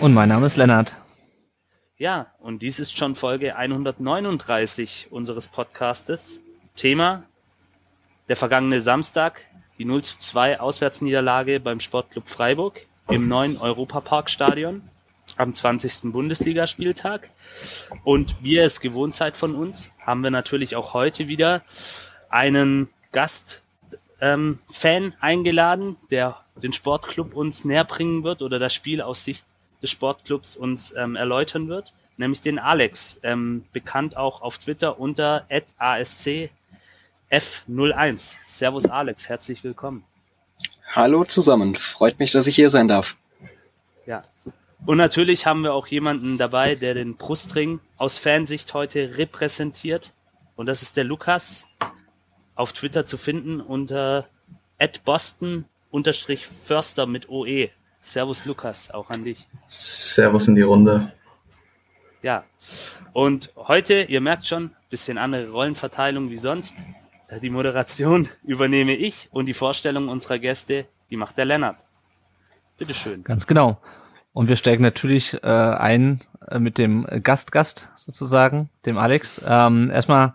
Und mein Name ist Lennart. Ja, und dies ist schon Folge 139 unseres Podcastes. Thema der vergangene Samstag, die 0 zu 2 Auswärtsniederlage beim Sportclub Freiburg im neuen Europaparkstadion am 20. Bundesligaspieltag. Und wie ihr es gewohnt seid von uns, haben wir natürlich auch heute wieder einen Gast ähm, Fan eingeladen, der den Sportclub uns näher bringen wird oder das Spiel aus Sicht des Sportclubs uns ähm, erläutern wird, nämlich den Alex, ähm, bekannt auch auf Twitter unter @ascf01. Servus Alex, herzlich willkommen. Hallo zusammen, freut mich, dass ich hier sein darf. Ja. Und natürlich haben wir auch jemanden dabei, der den Brustring aus Fansicht heute repräsentiert. Und das ist der Lukas, auf Twitter zu finden unter @boston_förster mit OE. Servus Lukas, auch an dich. Servus in die Runde. Ja. Und heute, ihr merkt schon, bisschen andere Rollenverteilung wie sonst. Die Moderation übernehme ich und die Vorstellung unserer Gäste, die macht der Lennart. Bitteschön. Ganz genau. Und wir steigen natürlich äh, ein äh, mit dem Gastgast sozusagen, dem Alex. Ähm, erstmal,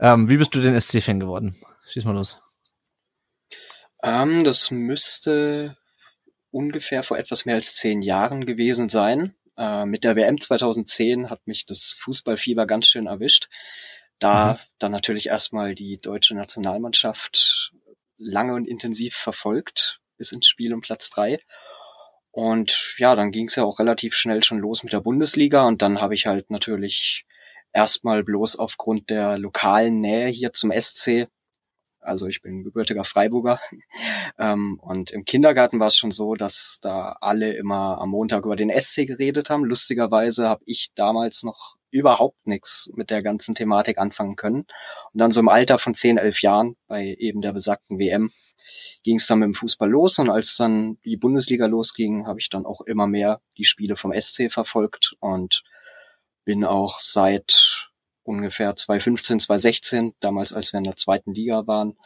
ähm, wie bist du denn SC-Fan geworden? Schieß mal los. Ähm, das müsste ungefähr vor etwas mehr als zehn Jahren gewesen sein. Äh, mit der WM 2010 hat mich das Fußballfieber ganz schön erwischt. Da mhm. dann natürlich erstmal die deutsche Nationalmannschaft lange und intensiv verfolgt bis ins Spiel um Platz drei. Und ja, dann ging es ja auch relativ schnell schon los mit der Bundesliga und dann habe ich halt natürlich erstmal bloß aufgrund der lokalen Nähe hier zum SC also ich bin gebürtiger Freiburger. ähm, und im Kindergarten war es schon so, dass da alle immer am Montag über den SC geredet haben. Lustigerweise habe ich damals noch überhaupt nichts mit der ganzen Thematik anfangen können. Und dann so im Alter von 10, 11 Jahren bei eben der besagten WM ging es dann mit dem Fußball los und als dann die Bundesliga losging, habe ich dann auch immer mehr die Spiele vom SC verfolgt und bin auch seit ungefähr 2015, 2016, damals als wir in der zweiten Liga waren,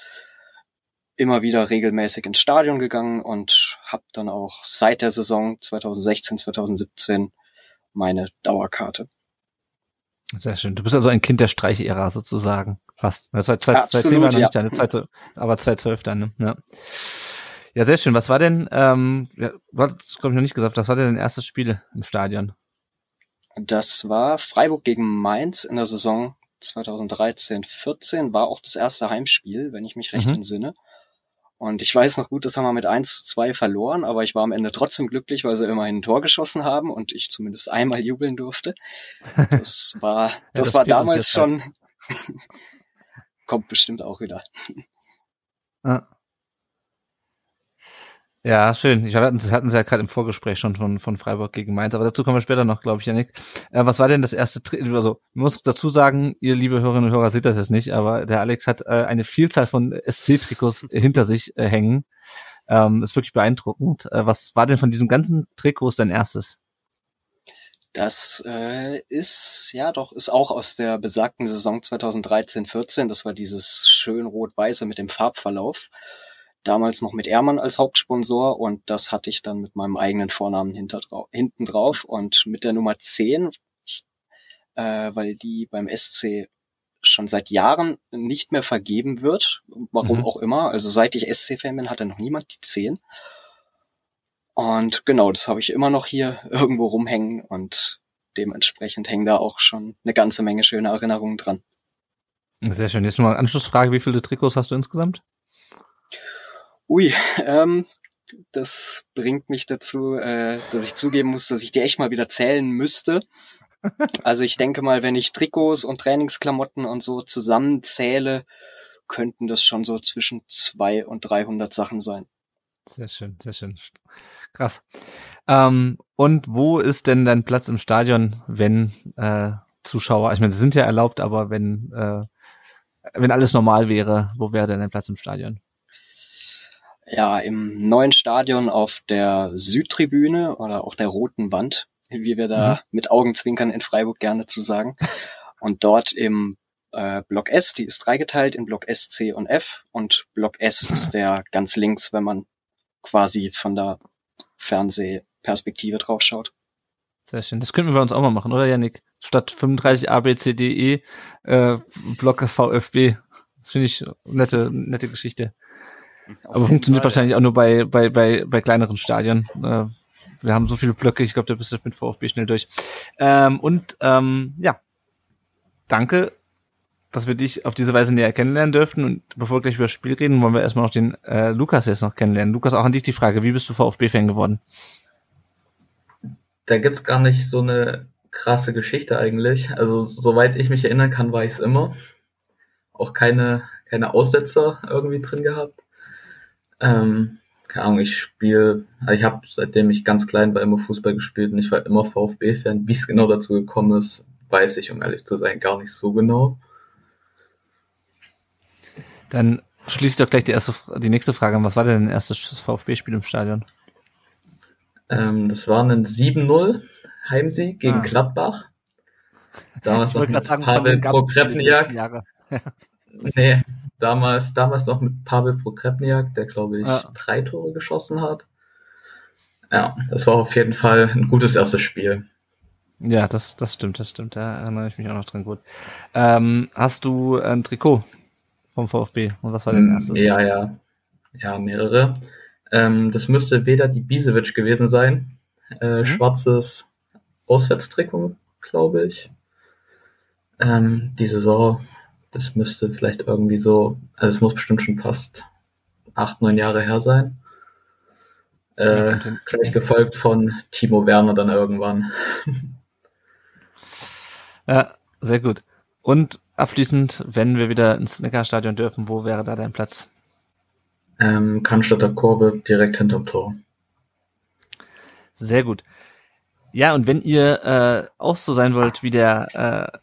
immer wieder regelmäßig ins Stadion gegangen und habe dann auch seit der Saison 2016, 2017 meine Dauerkarte. Sehr schön. Du bist also ein Kind der Streichära sozusagen. Fast. Das war 2010 war noch nicht deine Zeit, aber 2012 dann, ne? Ja. Ja, sehr schön. Was war denn, ähm, ja, du hast, glaube ich, noch nicht gesagt, was war denn dein erstes Spiel im Stadion? Das war Freiburg gegen Mainz in der Saison 2013-14, war auch das erste Heimspiel, wenn ich mich recht mhm. entsinne. Und ich weiß noch gut, das haben wir mit 1 zu 2 verloren, aber ich war am Ende trotzdem glücklich, weil sie immerhin ein Tor geschossen haben und ich zumindest einmal jubeln durfte. Das war, das, ja, das war damals schon, kommt bestimmt auch wieder. Ja. Ja, schön. Ich hatten, hatten sie ja gerade im Vorgespräch schon von, von Freiburg gegen Mainz, aber dazu kommen wir später noch, glaube ich, Janik. Äh, was war denn das erste Tri Also, ich muss dazu sagen, ihr liebe Hörerinnen und Hörer seht das jetzt nicht, aber der Alex hat äh, eine Vielzahl von SC-Trikots hinter sich äh, hängen. Ähm, ist wirklich beeindruckend. Äh, was war denn von diesen ganzen Trikots dein erstes? Das äh, ist, ja doch, ist auch aus der besagten Saison 2013-14. Das war dieses schön rot-weiße mit dem Farbverlauf damals noch mit Ehrmann als Hauptsponsor und das hatte ich dann mit meinem eigenen Vornamen hinter, hinten drauf und mit der Nummer 10, äh, weil die beim SC schon seit Jahren nicht mehr vergeben wird, warum mhm. auch immer. Also seit ich SC-Fan bin, hatte noch niemand die 10. Und genau, das habe ich immer noch hier irgendwo rumhängen und dementsprechend hängen da auch schon eine ganze Menge schöne Erinnerungen dran. Sehr schön. Jetzt nochmal Anschlussfrage, wie viele Trikots hast du insgesamt? Ui, ähm, das bringt mich dazu, äh, dass ich zugeben muss, dass ich die echt mal wieder zählen müsste. Also ich denke mal, wenn ich Trikots und Trainingsklamotten und so zusammenzähle, könnten das schon so zwischen zwei und 300 Sachen sein. Sehr schön, sehr schön. Krass. Ähm, und wo ist denn dein Platz im Stadion, wenn äh, Zuschauer, ich meine, sie sind ja erlaubt, aber wenn, äh, wenn alles normal wäre, wo wäre denn dein Platz im Stadion? Ja, im neuen Stadion auf der Südtribüne oder auch der roten Wand, wie wir da mhm. mit Augenzwinkern in Freiburg gerne zu sagen. Und dort im äh, Block S, die ist dreigeteilt in Block S, C und F. Und Block S ist der ganz links, wenn man quasi von der Fernsehperspektive drauf schaut. Sehr schön. Das könnten wir bei uns auch mal machen, oder Janik? Statt 35 A, B, C, D, E, äh, Block VfB. Das finde ich nette, nette Geschichte. Aber funktioniert Fall, wahrscheinlich auch nur bei, bei, bei, bei kleineren Stadien. Äh, wir haben so viele Blöcke, ich glaube, da bist du mit VfB schnell durch. Ähm, und ähm, ja, danke, dass wir dich auf diese Weise näher kennenlernen dürften. Und bevor wir gleich über das Spiel reden, wollen wir erstmal noch den äh, Lukas jetzt noch kennenlernen. Lukas, auch an dich die Frage, wie bist du VfB-Fan geworden? Da gibt's gar nicht so eine krasse Geschichte eigentlich. Also soweit ich mich erinnern kann, war ich es immer. Auch keine, keine Aussetzer irgendwie drin gehabt. Ähm, keine Ahnung, ich spiele, also ich habe seitdem ich ganz klein war immer Fußball gespielt und ich war immer VfB-Fan. Wie es genau dazu gekommen ist, weiß ich, um ehrlich zu sein, gar nicht so genau. Dann schließe ich doch gleich die erste, die nächste Frage an. Was war denn dein erstes VfB-Spiel im Stadion? Ähm, das war ein 7-0 Heimsieg gegen ah. Gladbach. Damals noch mit sagen, Pavel Prokrepniak. nee, damals, damals noch mit Pavel Prokrepniak, der glaube ich ja. drei Tore geschossen hat. Ja, das war auf jeden Fall ein gutes erstes Spiel. Ja, das, das stimmt, das stimmt. Da erinnere ich mich auch noch dran gut. Ähm, hast du ein Trikot vom VfB? Und was war dein hm, erstes? Ja, ja. Ja, mehrere. Ähm, das müsste weder die Bisevic gewesen sein. Äh, mhm. Schwarzes Auswärtstrikot, glaube ich. Ähm, die Saison das müsste vielleicht irgendwie so, also es muss bestimmt schon fast acht, neun Jahre her sein. Äh, gleich gefolgt von Timo Werner dann irgendwann. Ja, sehr gut. Und abschließend, wenn wir wieder ins Neckarstadion dürfen, wo wäre da dein Platz? Ähm, Cannstatter Kurve, direkt hinterm Tor. Sehr gut. Ja, und wenn ihr äh, auch so sein wollt wie der, äh,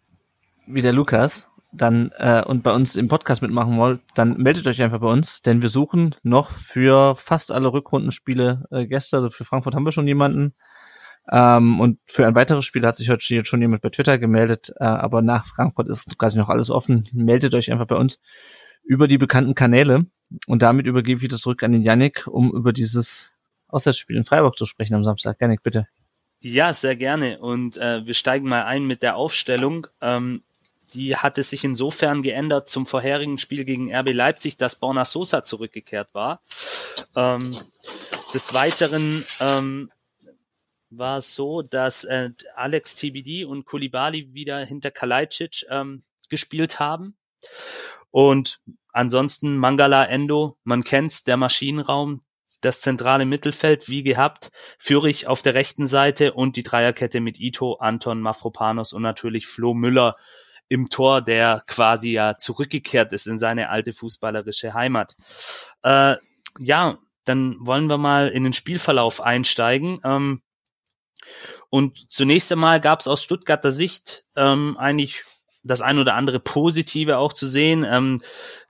wie der Lukas dann äh, und bei uns im Podcast mitmachen wollt, dann meldet euch einfach bei uns, denn wir suchen noch für fast alle Rückrundenspiele äh, Gäste. Also für Frankfurt haben wir schon jemanden. Ähm, und für ein weiteres Spiel hat sich heute schon jemand bei Twitter gemeldet, äh, aber nach Frankfurt ist quasi noch alles offen. Meldet euch einfach bei uns über die bekannten Kanäle und damit übergebe ich wieder zurück an den Yannick, um über dieses Auswärtsspiel in Freiburg zu sprechen am Samstag. Yannick, bitte. Ja, sehr gerne. Und äh, wir steigen mal ein mit der Aufstellung. Ähm, die hatte sich insofern geändert zum vorherigen Spiel gegen RB Leipzig, dass Borna Sosa zurückgekehrt war. Ähm, des Weiteren ähm, war es so, dass äh, Alex TBD und Kulibali wieder hinter Kalajdzic ähm, gespielt haben. Und ansonsten Mangala Endo, man kennt's, der Maschinenraum, das zentrale Mittelfeld wie gehabt, Führig auf der rechten Seite und die Dreierkette mit Ito, Anton, Mafropanos und natürlich Flo Müller im Tor, der quasi ja zurückgekehrt ist in seine alte fußballerische Heimat. Äh, ja, dann wollen wir mal in den Spielverlauf einsteigen. Ähm, und zunächst einmal gab es aus Stuttgarter Sicht ähm, eigentlich das ein oder andere Positive auch zu sehen. Ähm,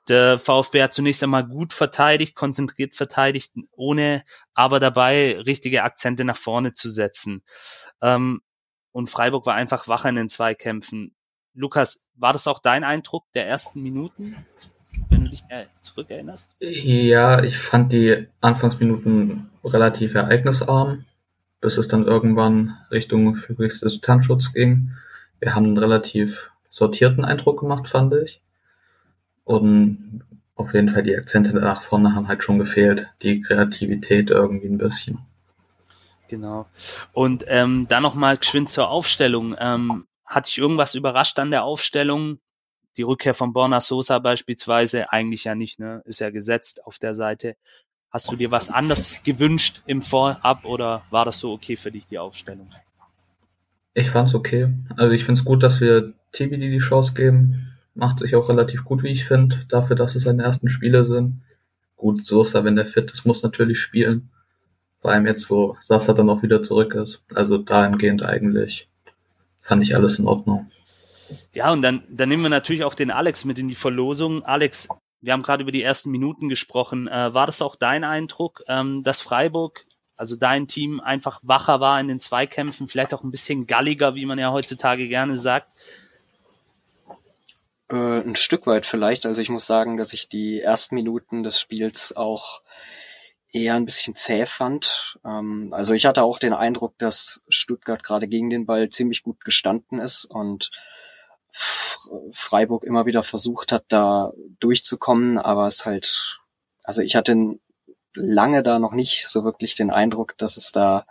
der VfB hat zunächst einmal gut verteidigt, konzentriert verteidigt, ohne aber dabei richtige Akzente nach vorne zu setzen. Ähm, und Freiburg war einfach wach in den Zweikämpfen. Lukas, war das auch dein Eindruck der ersten Minuten, wenn du dich zurückerinnerst? Ja, ich fand die Anfangsminuten relativ ereignisarm, bis es dann irgendwann Richtung führigste Distanzschutz ging. Wir haben einen relativ sortierten Eindruck gemacht, fand ich. Und auf jeden Fall die Akzente nach vorne haben halt schon gefehlt. Die Kreativität irgendwie ein bisschen. Genau. Und ähm, dann nochmal geschwind zur Aufstellung. Ähm, hat dich irgendwas überrascht an der Aufstellung? Die Rückkehr von Borna Sosa beispielsweise, eigentlich ja nicht, ne? Ist ja gesetzt auf der Seite. Hast du dir was anderes gewünscht im Vorab oder war das so okay für dich, die Aufstellung? Ich fand's okay. Also ich find's gut, dass wir TBD die Chance geben. Macht sich auch relativ gut, wie ich finde, dafür, dass es seine ersten Spiele sind. gut, Sosa, wenn der fit ist, muss natürlich spielen. Vor allem jetzt, wo Sasa dann auch wieder zurück ist. Also dahingehend eigentlich fand ich alles in Ordnung. Ja, und dann, dann nehmen wir natürlich auch den Alex mit in die Verlosung. Alex, wir haben gerade über die ersten Minuten gesprochen. Äh, war das auch dein Eindruck, ähm, dass Freiburg, also dein Team, einfach wacher war in den Zweikämpfen, vielleicht auch ein bisschen galliger, wie man ja heutzutage gerne sagt? Äh, ein Stück weit vielleicht. Also ich muss sagen, dass ich die ersten Minuten des Spiels auch eher ein bisschen zäh fand. Ähm, also ich hatte auch den Eindruck, dass Stuttgart gerade gegen den Ball ziemlich gut gestanden ist und Freiburg immer wieder versucht hat, da durchzukommen, aber es halt, also ich hatte lange da noch nicht so wirklich den Eindruck, dass es da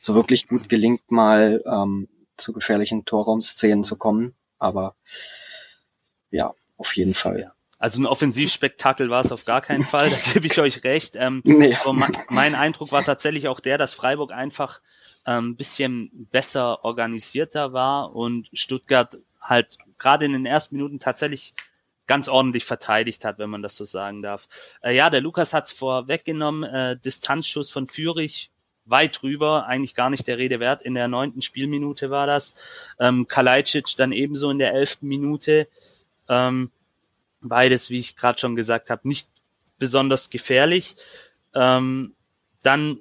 so wirklich gut gelingt, mal ähm, zu gefährlichen Torraumszenen zu kommen. Aber ja, auf jeden Fall. Also ein Offensivspektakel war es auf gar keinen Fall, da gebe ich euch recht. Ähm, nee. Aber mein, mein Eindruck war tatsächlich auch der, dass Freiburg einfach ein ähm, bisschen besser organisierter war und Stuttgart halt gerade in den ersten Minuten tatsächlich ganz ordentlich verteidigt hat, wenn man das so sagen darf. Äh, ja, der Lukas hat's vorweggenommen, äh, Distanzschuss von Fürich weit drüber, eigentlich gar nicht der Rede wert. In der neunten Spielminute war das. Ähm, Kalajdzic dann ebenso in der elften Minute. Ähm, Beides, wie ich gerade schon gesagt habe, nicht besonders gefährlich. Ähm, dann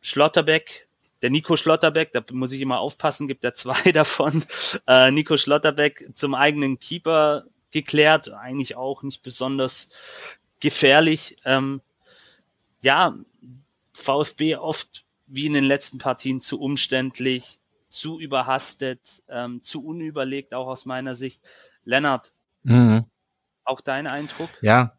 Schlotterbeck, der Nico Schlotterbeck, da muss ich immer aufpassen, gibt er zwei davon. Äh, Nico Schlotterbeck zum eigenen Keeper geklärt, eigentlich auch nicht besonders gefährlich. Ähm, ja, VfB oft wie in den letzten Partien zu umständlich, zu überhastet, ähm, zu unüberlegt, auch aus meiner Sicht. Lennart, mhm. Auch dein Eindruck? Ja.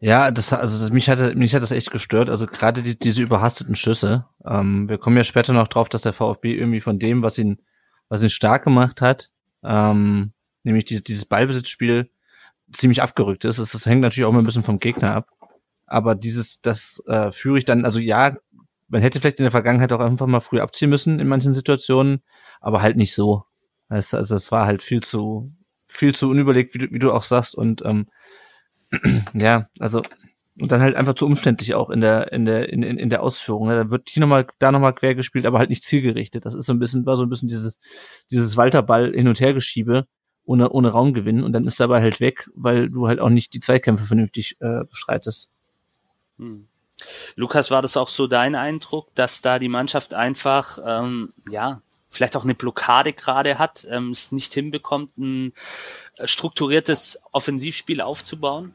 Ja, das, also das, mich hatte, mich hat das echt gestört. Also gerade die, diese überhasteten Schüsse. Ähm, wir kommen ja später noch drauf, dass der VfB irgendwie von dem, was ihn, was ihn stark gemacht hat, ähm, nämlich dieses, dieses Ballbesitzspiel, ziemlich abgerückt ist. Das, das hängt natürlich auch immer ein bisschen vom Gegner ab. Aber dieses, das äh, führe ich dann, also ja, man hätte vielleicht in der Vergangenheit auch einfach mal früh abziehen müssen in manchen Situationen, aber halt nicht so. Also, also es war halt viel zu, viel zu unüberlegt, wie du, wie du auch sagst. Und ähm, ja, also und dann halt einfach zu umständlich auch in der in der in, in der Ausführung. Da wird hier nochmal da nochmal quer gespielt, aber halt nicht zielgerichtet. Das ist so ein bisschen war so ein bisschen dieses dieses Walterball hin und her geschiebe ohne ohne Raumgewinn und dann ist dabei halt weg, weil du halt auch nicht die Zweikämpfe vernünftig äh, bestreitest. Hm. Lukas, war das auch so dein Eindruck, dass da die Mannschaft einfach ähm, ja vielleicht auch eine Blockade gerade hat, ähm, es nicht hinbekommt, ein äh, strukturiertes Offensivspiel aufzubauen?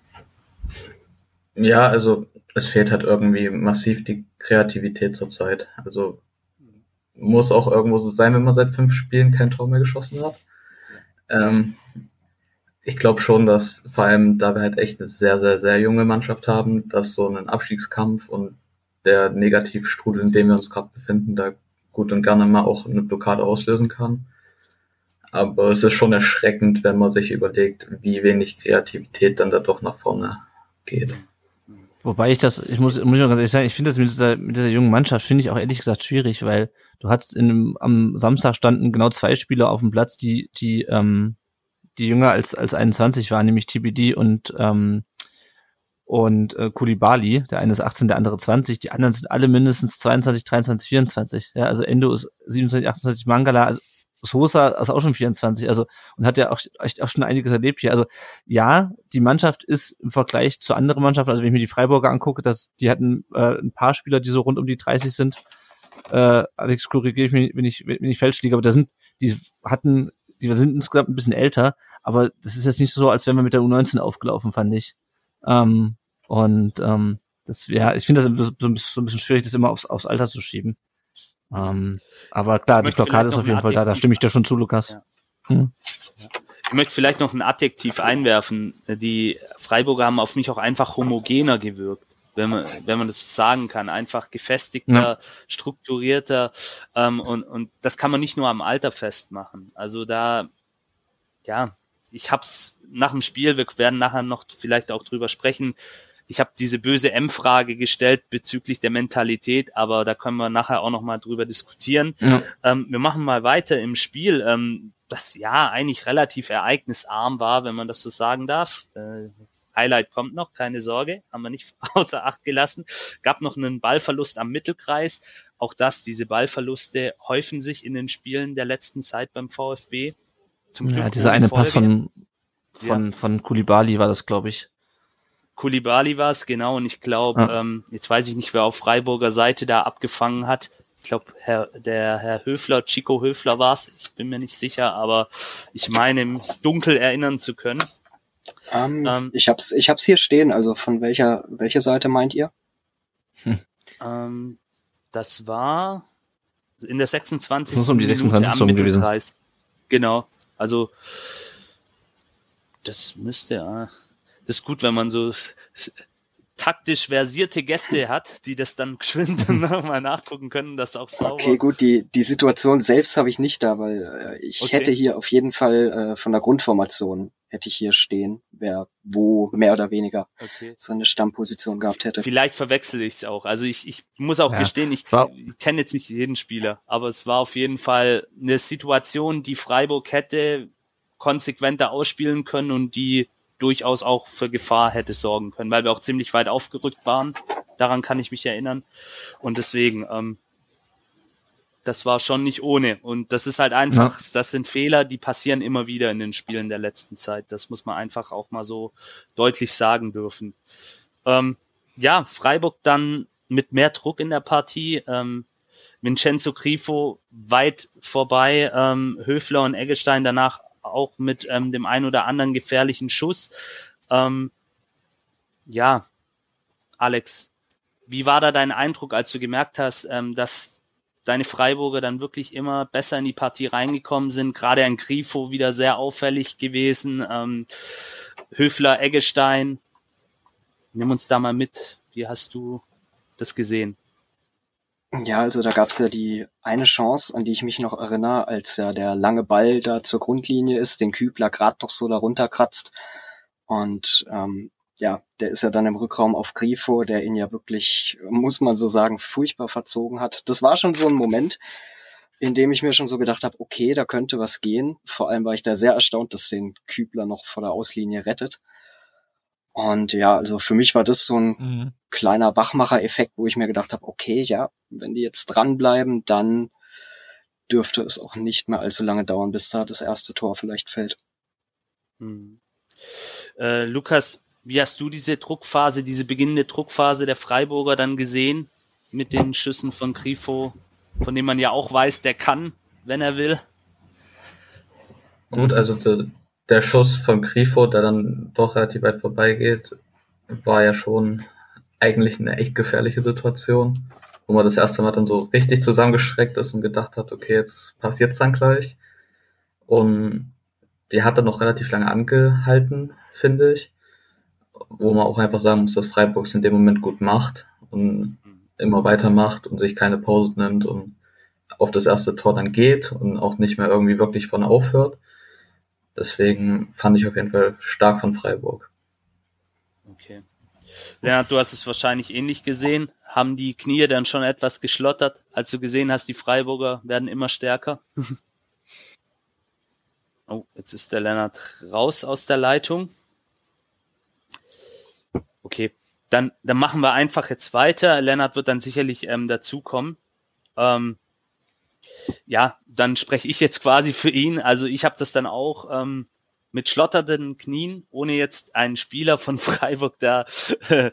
Ja, also es fehlt halt irgendwie massiv die Kreativität zurzeit. Also muss auch irgendwo so sein, wenn man seit fünf Spielen kein Tor mehr geschossen hat. Ähm, ich glaube schon, dass vor allem, da wir halt echt eine sehr, sehr, sehr junge Mannschaft haben, dass so ein Abstiegskampf und der Negativstrudel, in dem wir uns gerade befinden, da gut und gerne mal auch eine Blockade auslösen kann. Aber es ist schon erschreckend, wenn man sich überlegt, wie wenig Kreativität dann da doch nach vorne geht. Wobei ich das, ich muss, muss ich mal ganz ehrlich sagen, ich finde das mit dieser, mit dieser jungen Mannschaft, finde ich auch ehrlich gesagt schwierig, weil du hattest in am Samstag standen genau zwei Spieler auf dem Platz, die, die, ähm, die jünger als, als 21 waren, nämlich TBD und, ähm, und äh, Kulibali, der eine ist 18, der andere 20, die anderen sind alle mindestens 22, 23, 24. Ja, also Endo ist 27, 28, Mangala, also Sosa ist auch schon 24, also und hat ja auch echt auch schon einiges erlebt hier. Also ja, die Mannschaft ist im Vergleich zu anderen Mannschaften, also wenn ich mir die Freiburger angucke, dass die hatten äh, ein paar Spieler, die so rund um die 30 sind. Äh, Alex korrigiere ich mich, wenn ich wenn ich falsch liege, aber da sind die hatten die sind insgesamt ein bisschen älter, aber das ist jetzt nicht so, als wären wir mit der U19 aufgelaufen, fand ich. Ähm, und ähm, das, ja, ich finde das so, so, ein bisschen schwierig, das immer aufs, aufs Alter zu schieben. Ähm, aber klar, die Blockade ist auf jeden Fall da, da stimme ich dir schon zu, Lukas. Ja. Hm? Ich möchte vielleicht noch ein Adjektiv einwerfen. Die Freiburger haben auf mich auch einfach homogener gewirkt, wenn man, wenn man das sagen kann. Einfach gefestigter, ja. strukturierter ähm, und, und das kann man nicht nur am Alter festmachen. Also da, ja, ich hab's nach dem Spiel, wir werden nachher noch vielleicht auch drüber sprechen. Ich habe diese böse M-Frage gestellt bezüglich der Mentalität, aber da können wir nachher auch noch mal drüber diskutieren. Ja. Ähm, wir machen mal weiter im Spiel, ähm, das ja eigentlich relativ ereignisarm war, wenn man das so sagen darf. Äh, Highlight kommt noch, keine Sorge, haben wir nicht außer Acht gelassen. Gab noch einen Ballverlust am Mittelkreis. Auch das, diese Ballverluste häufen sich in den Spielen der letzten Zeit beim VfB. Zum Glück ja, dieser eine Folge. Pass von, von, ja. von Kulibali war das, glaube ich. Kulibali war es, genau. Und ich glaube, ja. ähm, jetzt weiß ich nicht, wer auf Freiburger Seite da abgefangen hat. Ich glaube, Herr, der Herr Höfler, Chico Höfler war es. Ich bin mir nicht sicher, aber ich meine, mich dunkel erinnern zu können. Um, ähm, ähm, ich hab's, ich hab's hier stehen. Also von welcher, welcher Seite meint ihr? Hm. Ähm, das war in der 26. Das muss um die 26. Minute am Mittelkreis. Genau. Also das müsste ja. Das ist gut, wenn man so taktisch versierte Gäste hat, die das dann geschwind nochmal nachgucken können, das auch sauber. Okay, gut, die, die Situation selbst habe ich nicht da, weil äh, ich okay. hätte hier auf jeden Fall äh, von der Grundformation hätte ich hier stehen, wer wo mehr oder weniger okay. so eine Stammposition gehabt hätte. Vielleicht verwechsel ich es auch. Also ich, ich muss auch ja, gestehen, ich, ich kenne jetzt nicht jeden Spieler, aber es war auf jeden Fall eine Situation, die Freiburg hätte konsequenter ausspielen können und die durchaus auch für Gefahr hätte sorgen können, weil wir auch ziemlich weit aufgerückt waren. Daran kann ich mich erinnern. Und deswegen, ähm, das war schon nicht ohne. Und das ist halt einfach, ja. das sind Fehler, die passieren immer wieder in den Spielen der letzten Zeit. Das muss man einfach auch mal so deutlich sagen dürfen. Ähm, ja, Freiburg dann mit mehr Druck in der Partie. Ähm, Vincenzo Grifo weit vorbei, ähm, Höfler und Eggestein danach auch mit ähm, dem ein oder anderen gefährlichen Schuss. Ähm, ja, Alex, wie war da dein Eindruck, als du gemerkt hast, ähm, dass deine Freiburger dann wirklich immer besser in die Partie reingekommen sind. Gerade ein Grifo wieder sehr auffällig gewesen. Ähm, Höfler, Eggestein. Nimm uns da mal mit. Wie hast du das gesehen? Ja, also da gab's ja die eine Chance, an die ich mich noch erinnere, als ja der lange Ball da zur Grundlinie ist, den Kübler gerade doch so darunter kratzt. Und ähm, ja, der ist ja dann im Rückraum auf Grifo, der ihn ja wirklich, muss man so sagen, furchtbar verzogen hat. Das war schon so ein Moment, in dem ich mir schon so gedacht habe, okay, da könnte was gehen. Vor allem war ich da sehr erstaunt, dass den Kübler noch vor der Auslinie rettet. Und ja, also für mich war das so ein mhm. kleiner Wachmacher-Effekt, wo ich mir gedacht habe, okay, ja, wenn die jetzt dranbleiben, dann dürfte es auch nicht mehr allzu lange dauern, bis da das erste Tor vielleicht fällt. Mhm. Äh, Lukas, wie hast du diese Druckphase, diese beginnende Druckphase der Freiburger dann gesehen mit den Schüssen von Grifo, von dem man ja auch weiß, der kann, wenn er will? Gut, also der, Schuss von Grifo, der dann doch relativ weit vorbeigeht, war ja schon eigentlich eine echt gefährliche Situation, wo man das erste Mal dann so richtig zusammengeschreckt ist und gedacht hat, okay, jetzt passiert's dann gleich. Und die hat dann noch relativ lange angehalten, finde ich wo man auch einfach sagen muss, dass Freiburg es in dem Moment gut macht und immer weitermacht und sich keine Pause nimmt und auf das erste Tor dann geht und auch nicht mehr irgendwie wirklich von aufhört. Deswegen fand ich auf jeden Fall stark von Freiburg. Okay. Lennart, du hast es wahrscheinlich ähnlich gesehen. Haben die Knie dann schon etwas geschlottert, als du gesehen hast, die Freiburger werden immer stärker? oh, jetzt ist der Lennart raus aus der Leitung. Okay, dann, dann machen wir einfach jetzt weiter. Lennart wird dann sicherlich ähm, dazukommen. Ähm, ja, dann spreche ich jetzt quasi für ihn. Also ich habe das dann auch ähm, mit schlotternden Knien, ohne jetzt einen Spieler von Freiburg da äh,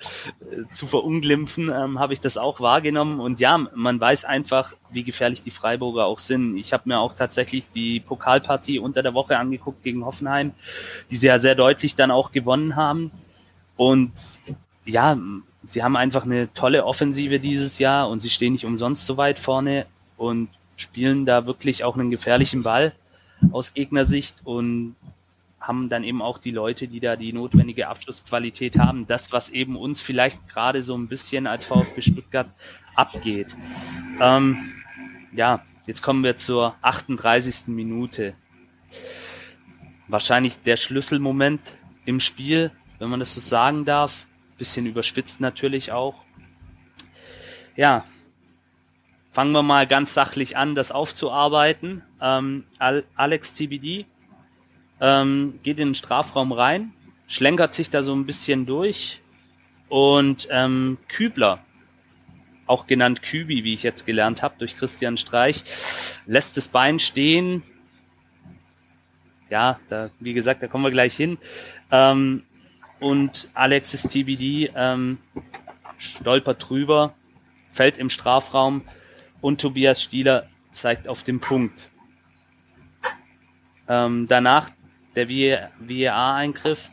zu verunglimpfen, ähm, habe ich das auch wahrgenommen. Und ja, man weiß einfach, wie gefährlich die Freiburger auch sind. Ich habe mir auch tatsächlich die Pokalpartie unter der Woche angeguckt gegen Hoffenheim, die sie ja sehr deutlich dann auch gewonnen haben. Und ja, sie haben einfach eine tolle Offensive dieses Jahr und sie stehen nicht umsonst so weit vorne und spielen da wirklich auch einen gefährlichen Ball aus Gegnersicht und haben dann eben auch die Leute, die da die notwendige Abschlussqualität haben. Das, was eben uns vielleicht gerade so ein bisschen als VfB Stuttgart abgeht. Ähm, ja, jetzt kommen wir zur 38. Minute. Wahrscheinlich der Schlüsselmoment im Spiel wenn man das so sagen darf. Bisschen überspitzt natürlich auch. Ja, fangen wir mal ganz sachlich an, das aufzuarbeiten. Ähm, Alex TBD ähm, geht in den Strafraum rein, schlenkert sich da so ein bisschen durch und ähm, Kübler, auch genannt Kübi, wie ich jetzt gelernt habe durch Christian Streich, lässt das Bein stehen. Ja, da, wie gesagt, da kommen wir gleich hin. Ähm, und Alexis TBD ähm, stolpert drüber, fällt im Strafraum und Tobias Stieler zeigt auf den Punkt. Ähm, danach der VAR-Eingriff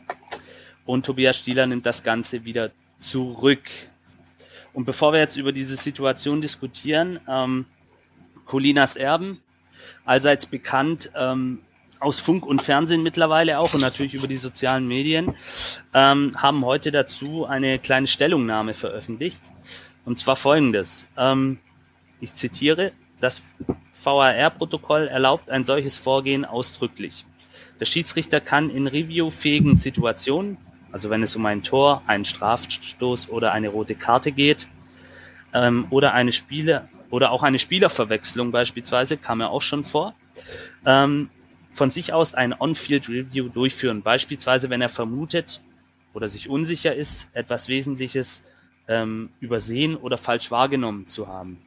und Tobias Stieler nimmt das Ganze wieder zurück. Und bevor wir jetzt über diese Situation diskutieren, ähm, Colinas Erben, allseits bekannt ähm, aus Funk und Fernsehen mittlerweile auch und natürlich über die sozialen Medien, ähm, haben heute dazu eine kleine Stellungnahme veröffentlicht. Und zwar folgendes. Ähm, ich zitiere, das VAR-Protokoll erlaubt ein solches Vorgehen ausdrücklich. Der Schiedsrichter kann in reviewfähigen Situationen, also wenn es um ein Tor, einen Strafstoß oder eine rote Karte geht, ähm, oder eine Spiele oder auch eine Spielerverwechslung beispielsweise, kam ja auch schon vor, ähm, von sich aus ein On-Field-Review durchführen. Beispielsweise, wenn er vermutet oder sich unsicher ist, etwas Wesentliches ähm, übersehen oder falsch wahrgenommen zu haben.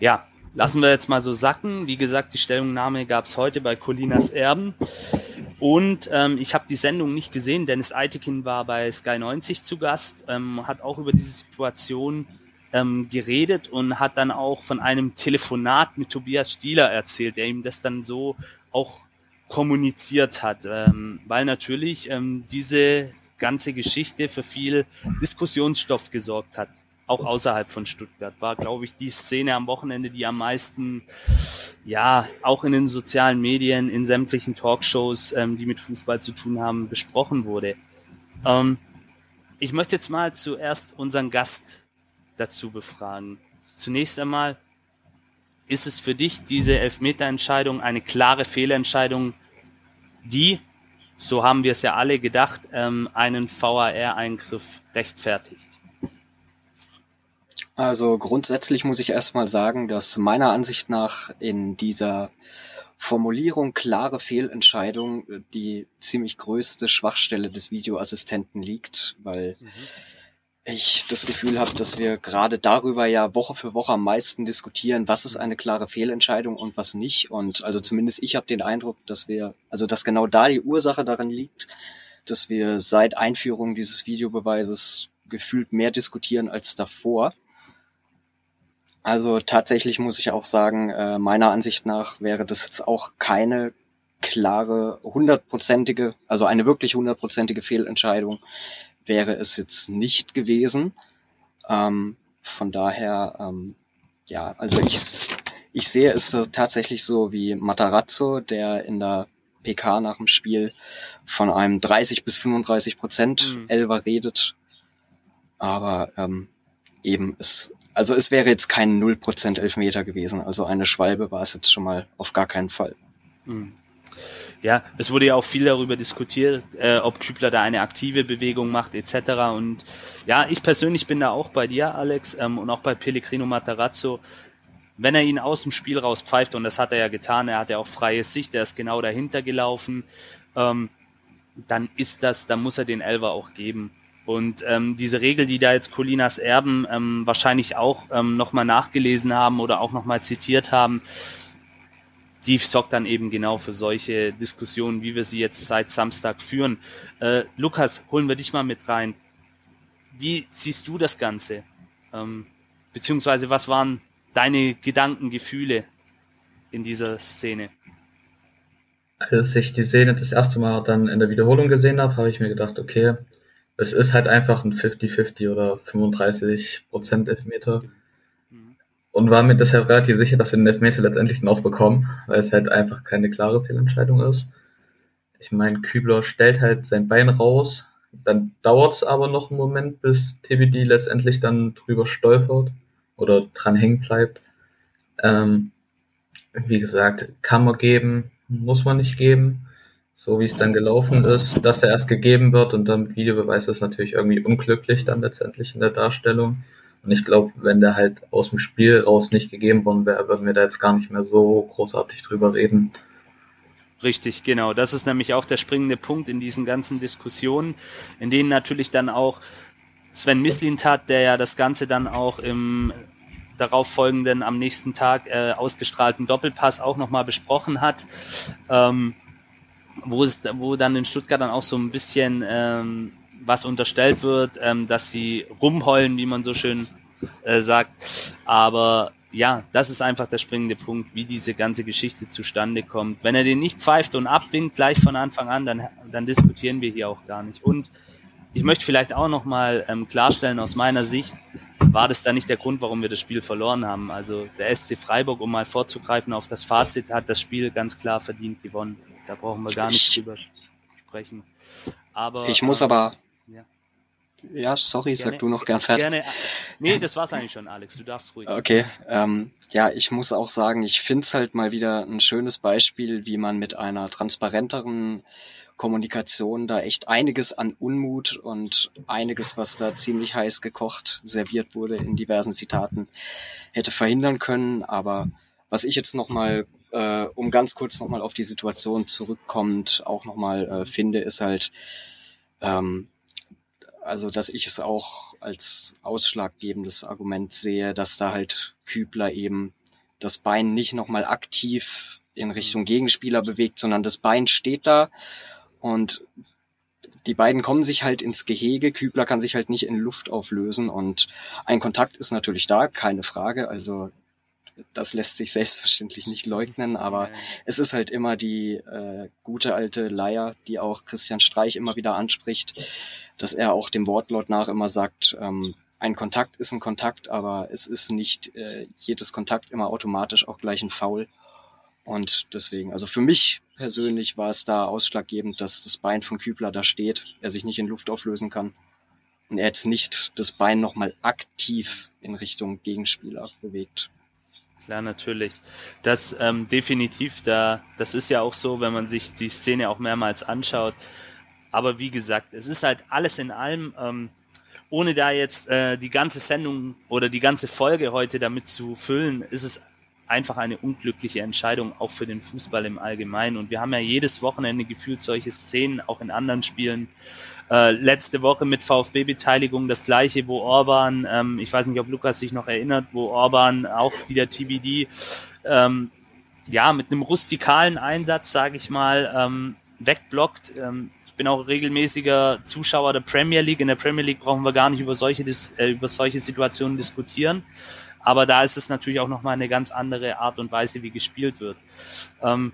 Ja, lassen wir jetzt mal so sacken. Wie gesagt, die Stellungnahme gab es heute bei Colinas Erben. Und ähm, ich habe die Sendung nicht gesehen. Dennis Eitekin war bei Sky 90 zu Gast, ähm, hat auch über diese Situation ähm, geredet und hat dann auch von einem Telefonat mit Tobias Stieler erzählt, der ihm das dann so auch kommuniziert hat, ähm, weil natürlich ähm, diese ganze Geschichte für viel Diskussionsstoff gesorgt hat auch außerhalb von Stuttgart, war, glaube ich, die Szene am Wochenende, die am meisten, ja, auch in den sozialen Medien, in sämtlichen Talkshows, ähm, die mit Fußball zu tun haben, besprochen wurde. Ähm, ich möchte jetzt mal zuerst unseren Gast dazu befragen. Zunächst einmal, ist es für dich diese Elfmeterentscheidung eine klare Fehlentscheidung, die, so haben wir es ja alle gedacht, ähm, einen VAR-Eingriff rechtfertigt? Also grundsätzlich muss ich erstmal sagen, dass meiner Ansicht nach in dieser Formulierung klare Fehlentscheidung äh, die ziemlich größte Schwachstelle des Videoassistenten liegt, weil mhm. Ich das Gefühl habe, dass wir gerade darüber ja Woche für Woche am meisten diskutieren, was ist eine klare Fehlentscheidung und was nicht. Und also zumindest ich habe den Eindruck, dass wir, also dass genau da die Ursache darin liegt, dass wir seit Einführung dieses Videobeweises gefühlt mehr diskutieren als davor. Also tatsächlich muss ich auch sagen, äh, meiner Ansicht nach wäre das jetzt auch keine klare, hundertprozentige, also eine wirklich hundertprozentige Fehlentscheidung wäre es jetzt nicht gewesen. Ähm, von daher, ähm, ja, also ich, ich sehe es tatsächlich so wie Matarazzo, der in der PK nach dem Spiel von einem 30 bis 35 Prozent mhm. Elver redet. Aber ähm, eben es also es wäre jetzt kein 0% Elfmeter gewesen. Also eine Schwalbe war es jetzt schon mal auf gar keinen Fall. Hm. Ja, es wurde ja auch viel darüber diskutiert, äh, ob Kübler da eine aktive Bewegung macht etc. Und ja, ich persönlich bin da auch bei dir, Alex, ähm, und auch bei Pellegrino Matarazzo. Wenn er ihn aus dem Spiel raus pfeift, und das hat er ja getan, er hat ja auch freie Sicht, er ist genau dahinter gelaufen, ähm, dann ist das, dann muss er den Elver auch geben. Und ähm, diese Regel, die da jetzt Colinas Erben ähm, wahrscheinlich auch ähm, nochmal nachgelesen haben oder auch nochmal zitiert haben, die sorgt dann eben genau für solche Diskussionen, wie wir sie jetzt seit Samstag führen. Äh, Lukas, holen wir dich mal mit rein. Wie siehst du das Ganze? Ähm, beziehungsweise was waren deine Gedanken, Gefühle in dieser Szene? Als ich die Szene das erste Mal dann in der Wiederholung gesehen habe, habe ich mir gedacht, okay, es ist halt einfach ein 50-50 oder 35 Prozent Elfmeter. Und war mir deshalb relativ sicher, dass wir den Elfmeter letztendlich noch bekommen, weil es halt einfach keine klare Fehlentscheidung ist. Ich meine, Kübler stellt halt sein Bein raus, dann dauert es aber noch einen Moment, bis TBD letztendlich dann drüber stolpert oder dran hängen bleibt. Ähm, wie gesagt, kann man geben, muss man nicht geben so wie es dann gelaufen ist, dass er erst gegeben wird und dann Videobeweis ist natürlich irgendwie unglücklich dann letztendlich in der Darstellung. Und ich glaube, wenn der halt aus dem Spiel raus nicht gegeben worden wäre, würden wir da jetzt gar nicht mehr so großartig drüber reden. Richtig, genau. Das ist nämlich auch der springende Punkt in diesen ganzen Diskussionen, in denen natürlich dann auch Sven Mislintat, der ja das Ganze dann auch im darauf folgenden, am nächsten Tag äh, ausgestrahlten Doppelpass auch nochmal besprochen hat, ähm, wo, es, wo dann in Stuttgart dann auch so ein bisschen ähm, was unterstellt wird, ähm, dass sie rumheulen, wie man so schön äh, sagt. Aber ja, das ist einfach der springende Punkt, wie diese ganze Geschichte zustande kommt. Wenn er den nicht pfeift und abwinkt gleich von Anfang an, dann, dann diskutieren wir hier auch gar nicht. Und ich möchte vielleicht auch nochmal ähm, klarstellen, aus meiner Sicht war das da nicht der Grund, warum wir das Spiel verloren haben. Also der SC Freiburg, um mal vorzugreifen auf das Fazit, hat das Spiel ganz klar verdient gewonnen. Da brauchen wir gar nicht drüber sprechen. Aber ich muss ähm, aber ja. Sorry, gerne, sag du noch gern fertig. Gerne. Nee, das war's eigentlich schon, Alex. Du darfst ruhig. Okay, ähm, ja, ich muss auch sagen, ich find's halt mal wieder ein schönes Beispiel, wie man mit einer transparenteren Kommunikation da echt einiges an Unmut und einiges, was da ziemlich heiß gekocht serviert wurde in diversen Zitaten, hätte verhindern können. Aber was ich jetzt nochmal, äh, um ganz kurz nochmal auf die Situation zurückkommend, auch nochmal äh, finde, ist halt, ähm, also dass ich es auch als ausschlaggebendes Argument sehe, dass da halt Kübler eben das Bein nicht nochmal aktiv in Richtung Gegenspieler bewegt, sondern das Bein steht da und die beiden kommen sich halt ins Gehege. Kübler kann sich halt nicht in Luft auflösen und ein Kontakt ist natürlich da, keine Frage. Also das lässt sich selbstverständlich nicht leugnen, aber es ist halt immer die äh, gute alte Leier, die auch Christian Streich immer wieder anspricht, dass er auch dem Wortlaut nach immer sagt, ähm, ein Kontakt ist ein Kontakt, aber es ist nicht äh, jedes Kontakt immer automatisch auch gleich ein Foul. Und deswegen, also für mich persönlich war es da ausschlaggebend, dass das Bein von Kübler da steht, er sich nicht in Luft auflösen kann und er jetzt nicht das Bein nochmal aktiv in Richtung Gegenspieler bewegt. Klar, natürlich. Das ähm, definitiv, da, das ist ja auch so, wenn man sich die Szene auch mehrmals anschaut. Aber wie gesagt, es ist halt alles in allem, ähm, ohne da jetzt äh, die ganze Sendung oder die ganze Folge heute damit zu füllen, ist es einfach eine unglückliche Entscheidung, auch für den Fußball im Allgemeinen. Und wir haben ja jedes Wochenende gefühlt solche Szenen, auch in anderen Spielen. Äh, letzte Woche mit VfB-Beteiligung das gleiche, wo Orban, ähm, ich weiß nicht, ob Lukas sich noch erinnert, wo Orban auch wieder TBD, ähm, ja, mit einem rustikalen Einsatz, sage ich mal, ähm, wegblockt. Ähm, ich bin auch regelmäßiger Zuschauer der Premier League. In der Premier League brauchen wir gar nicht über solche, äh, über solche Situationen diskutieren. Aber da ist es natürlich auch nochmal eine ganz andere Art und Weise, wie gespielt wird. Ähm,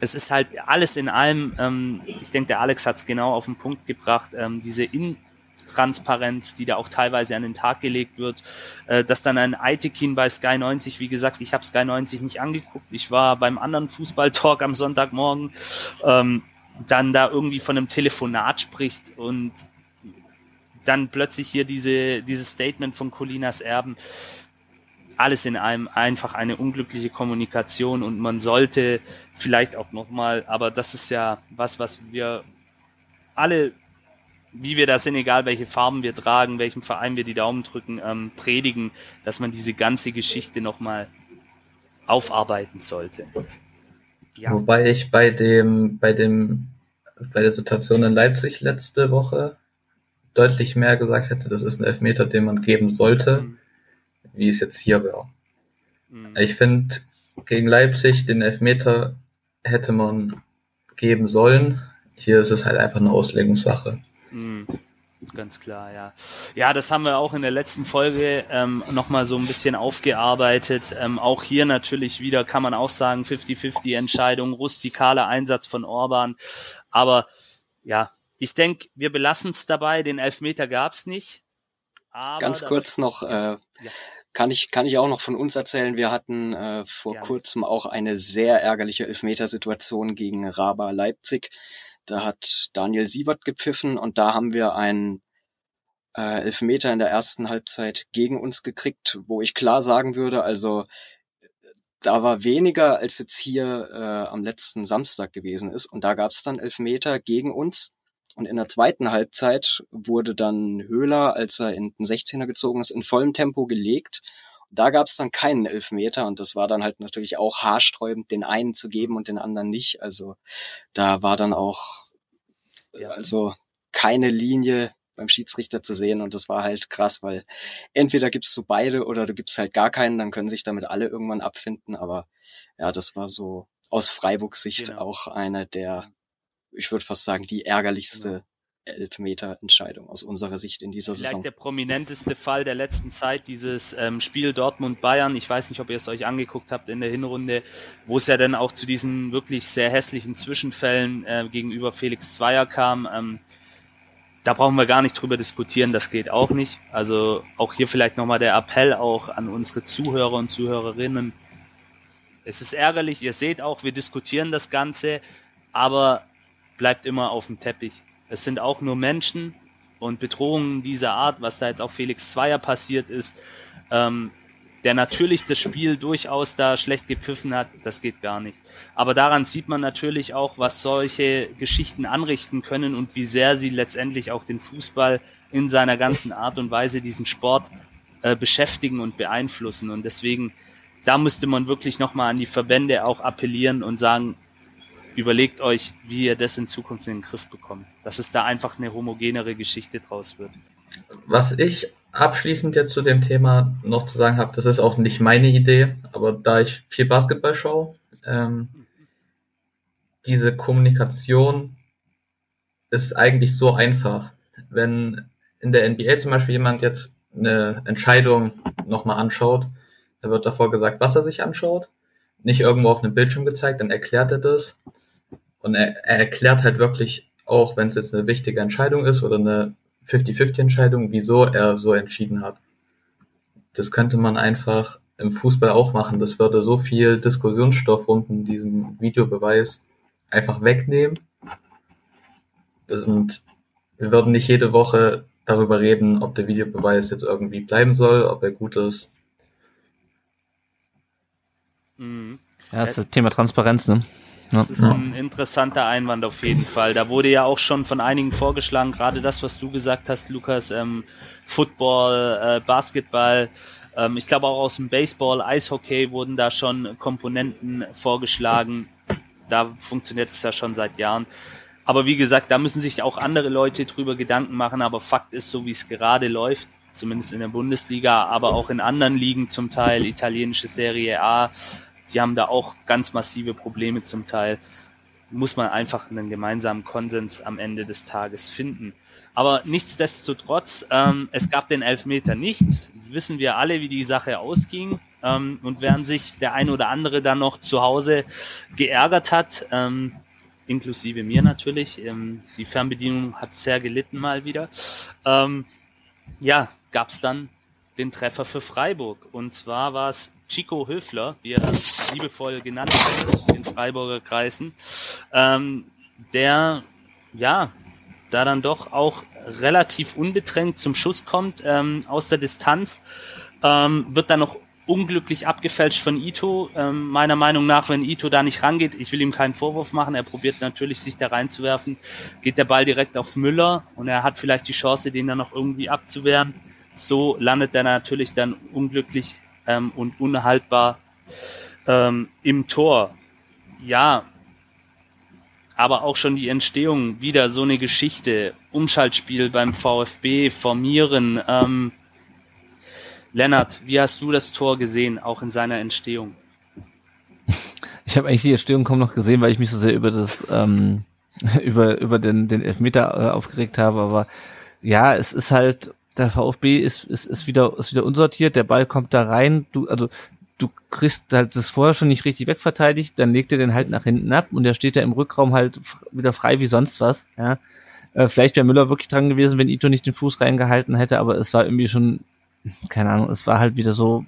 es ist halt alles in allem, ähm, ich denke, der Alex hat es genau auf den Punkt gebracht, ähm, diese Intransparenz, die da auch teilweise an den Tag gelegt wird, äh, dass dann ein Aitekin bei Sky 90, wie gesagt, ich habe Sky 90 nicht angeguckt, ich war beim anderen Fußballtalk am Sonntagmorgen, ähm, dann da irgendwie von einem Telefonat spricht und dann plötzlich hier diese, dieses Statement von Colinas Erben alles in allem einfach eine unglückliche Kommunikation und man sollte vielleicht auch nochmal, aber das ist ja was, was wir alle, wie wir das sind, egal welche Farben wir tragen, welchem Verein wir die Daumen drücken, ähm, predigen, dass man diese ganze Geschichte nochmal aufarbeiten sollte. Ja. Wobei ich bei dem, bei dem, bei der Situation in Leipzig letzte Woche deutlich mehr gesagt hätte, das ist ein Elfmeter, den man geben sollte. Mhm wie es jetzt hier wäre. Mhm. Ich finde, gegen Leipzig den Elfmeter hätte man geben sollen. Hier ist es halt einfach eine Auslegungssache. Mhm. Ganz klar, ja. Ja, das haben wir auch in der letzten Folge ähm, nochmal so ein bisschen aufgearbeitet. Ähm, auch hier natürlich wieder kann man auch sagen, 50-50 Entscheidung, rustikaler Einsatz von Orban. Aber ja, ich denke, wir belassen es dabei. Den Elfmeter gab es nicht. Ganz kurz noch, äh, ja kann ich, kann ich auch noch von uns erzählen. Wir hatten äh, vor ja. kurzem auch eine sehr ärgerliche Elfmetersituation gegen Raba Leipzig. Da hat Daniel Siebert gepfiffen und da haben wir einen äh, Elfmeter in der ersten Halbzeit gegen uns gekriegt, wo ich klar sagen würde, also da war weniger als jetzt hier äh, am letzten Samstag gewesen ist. Und da gab es dann Elfmeter gegen uns. Und in der zweiten Halbzeit wurde dann Höhler, als er in den 16er gezogen ist, in vollem Tempo gelegt. Da gab es dann keinen Elfmeter und das war dann halt natürlich auch haarsträubend, den einen zu geben und den anderen nicht. Also da war dann auch also keine Linie beim Schiedsrichter zu sehen und das war halt krass, weil entweder gibst du beide oder du gibst halt gar keinen, dann können sich damit alle irgendwann abfinden, aber ja, das war so aus Freiburgs Sicht Genau. auch eine der, ich würde fast sagen, die ärgerlichste Elfmeter-Entscheidung aus unserer Sicht in dieser Vielleicht Saison. der prominenteste Fall der letzten Zeit, dieses ähm, Spiel Dortmund-Bayern. Ich weiß nicht, ob ihr es euch angeguckt habt in der Hinrunde, wo es ja dann auch zu diesen wirklich sehr hässlichen Zwischenfällen äh, gegenüber Felix Zweier kam. Ähm, da brauchen wir gar nicht drüber diskutieren, das geht auch nicht. Also auch hier vielleicht nochmal der Appell auch an unsere Zuhörer und Zuhörerinnen. Es ist ärgerlich, ihr seht auch, wir diskutieren das Ganze, aber bleibt immer auf dem Teppich. Es sind auch nur Menschen und Bedrohungen dieser Art, was da jetzt auch Felix Zweier passiert ist, ähm, der natürlich das Spiel durchaus da schlecht gepfiffen hat, das geht gar nicht. Aber daran sieht man natürlich auch, was solche Geschichten anrichten können und wie sehr sie letztendlich auch den Fußball in seiner ganzen Art und Weise, diesen Sport äh, beschäftigen und beeinflussen. Und deswegen, da müsste man wirklich nochmal an die Verbände auch appellieren und sagen, überlegt euch, wie ihr das in Zukunft in den Griff bekommt. Dass es da einfach eine homogenere Geschichte draus wird. Was ich abschließend jetzt zu dem Thema noch zu sagen habe, das ist auch nicht meine Idee, aber da ich viel Basketball schaue, ähm, diese Kommunikation ist eigentlich so einfach. Wenn in der NBA zum Beispiel jemand jetzt eine Entscheidung nochmal anschaut, da wird davor gesagt, was er sich anschaut, nicht irgendwo auf einem Bildschirm gezeigt, dann erklärt er das. Und er, er erklärt halt wirklich auch, wenn es jetzt eine wichtige Entscheidung ist oder eine 50-50-Entscheidung, wieso er so entschieden hat. Das könnte man einfach im Fußball auch machen. Das würde so viel Diskussionsstoff rund um diesen Videobeweis einfach wegnehmen. Und wir würden nicht jede Woche darüber reden, ob der Videobeweis jetzt irgendwie bleiben soll, ob er gut ist. Mhm. Ja, das ist das Thema Transparenz, ne? Ja. Das ist ein interessanter Einwand auf jeden Fall. Da wurde ja auch schon von einigen vorgeschlagen, gerade das, was du gesagt hast, Lukas, ähm, Football, äh, Basketball, ähm, ich glaube auch aus dem Baseball, Eishockey wurden da schon Komponenten vorgeschlagen. Da funktioniert es ja schon seit Jahren. Aber wie gesagt, da müssen sich auch andere Leute drüber Gedanken machen. Aber Fakt ist, so wie es gerade läuft, zumindest in der Bundesliga, aber auch in anderen Ligen zum Teil, italienische Serie A, die haben da auch ganz massive Probleme zum Teil. Muss man einfach einen gemeinsamen Konsens am Ende des Tages finden. Aber nichtsdestotrotz, ähm, es gab den Elfmeter nicht. Wissen wir alle, wie die Sache ausging. Ähm, und während sich der ein oder andere dann noch zu Hause geärgert hat, ähm, inklusive mir natürlich, ähm, die Fernbedienung hat sehr gelitten mal wieder, ähm, ja, gab's dann den Treffer für Freiburg. Und zwar war es Chico Höfler, wie er liebevoll genannt wird in Freiburger Kreisen, ähm, der ja da dann doch auch relativ unbedrängt zum Schuss kommt ähm, aus der Distanz, ähm, wird dann noch unglücklich abgefälscht von Ito. Ähm, meiner Meinung nach, wenn Ito da nicht rangeht, ich will ihm keinen Vorwurf machen, er probiert natürlich, sich da reinzuwerfen, geht der Ball direkt auf Müller und er hat vielleicht die Chance, den dann noch irgendwie abzuwehren. So landet er natürlich dann unglücklich ähm, und unhaltbar ähm, im Tor. Ja, aber auch schon die Entstehung, wieder so eine Geschichte, Umschaltspiel beim VfB, formieren. Ähm, Lennart, wie hast du das Tor gesehen, auch in seiner Entstehung? Ich habe eigentlich die Entstehung kaum noch gesehen, weil ich mich so sehr über das ähm, über über den den Elfmeter äh, aufgeregt habe. Aber ja, es ist halt der VfB ist ist ist wieder ist wieder unsortiert. Der Ball kommt da rein. Du also du kriegst halt das vorher schon nicht richtig wegverteidigt, dann legt er den halt nach hinten ab und der steht da im Rückraum halt wieder frei wie sonst was. Ja, äh, vielleicht wäre Müller wirklich dran gewesen, wenn Ito nicht den Fuß reingehalten hätte, aber es war irgendwie schon keine Ahnung, es war halt wieder so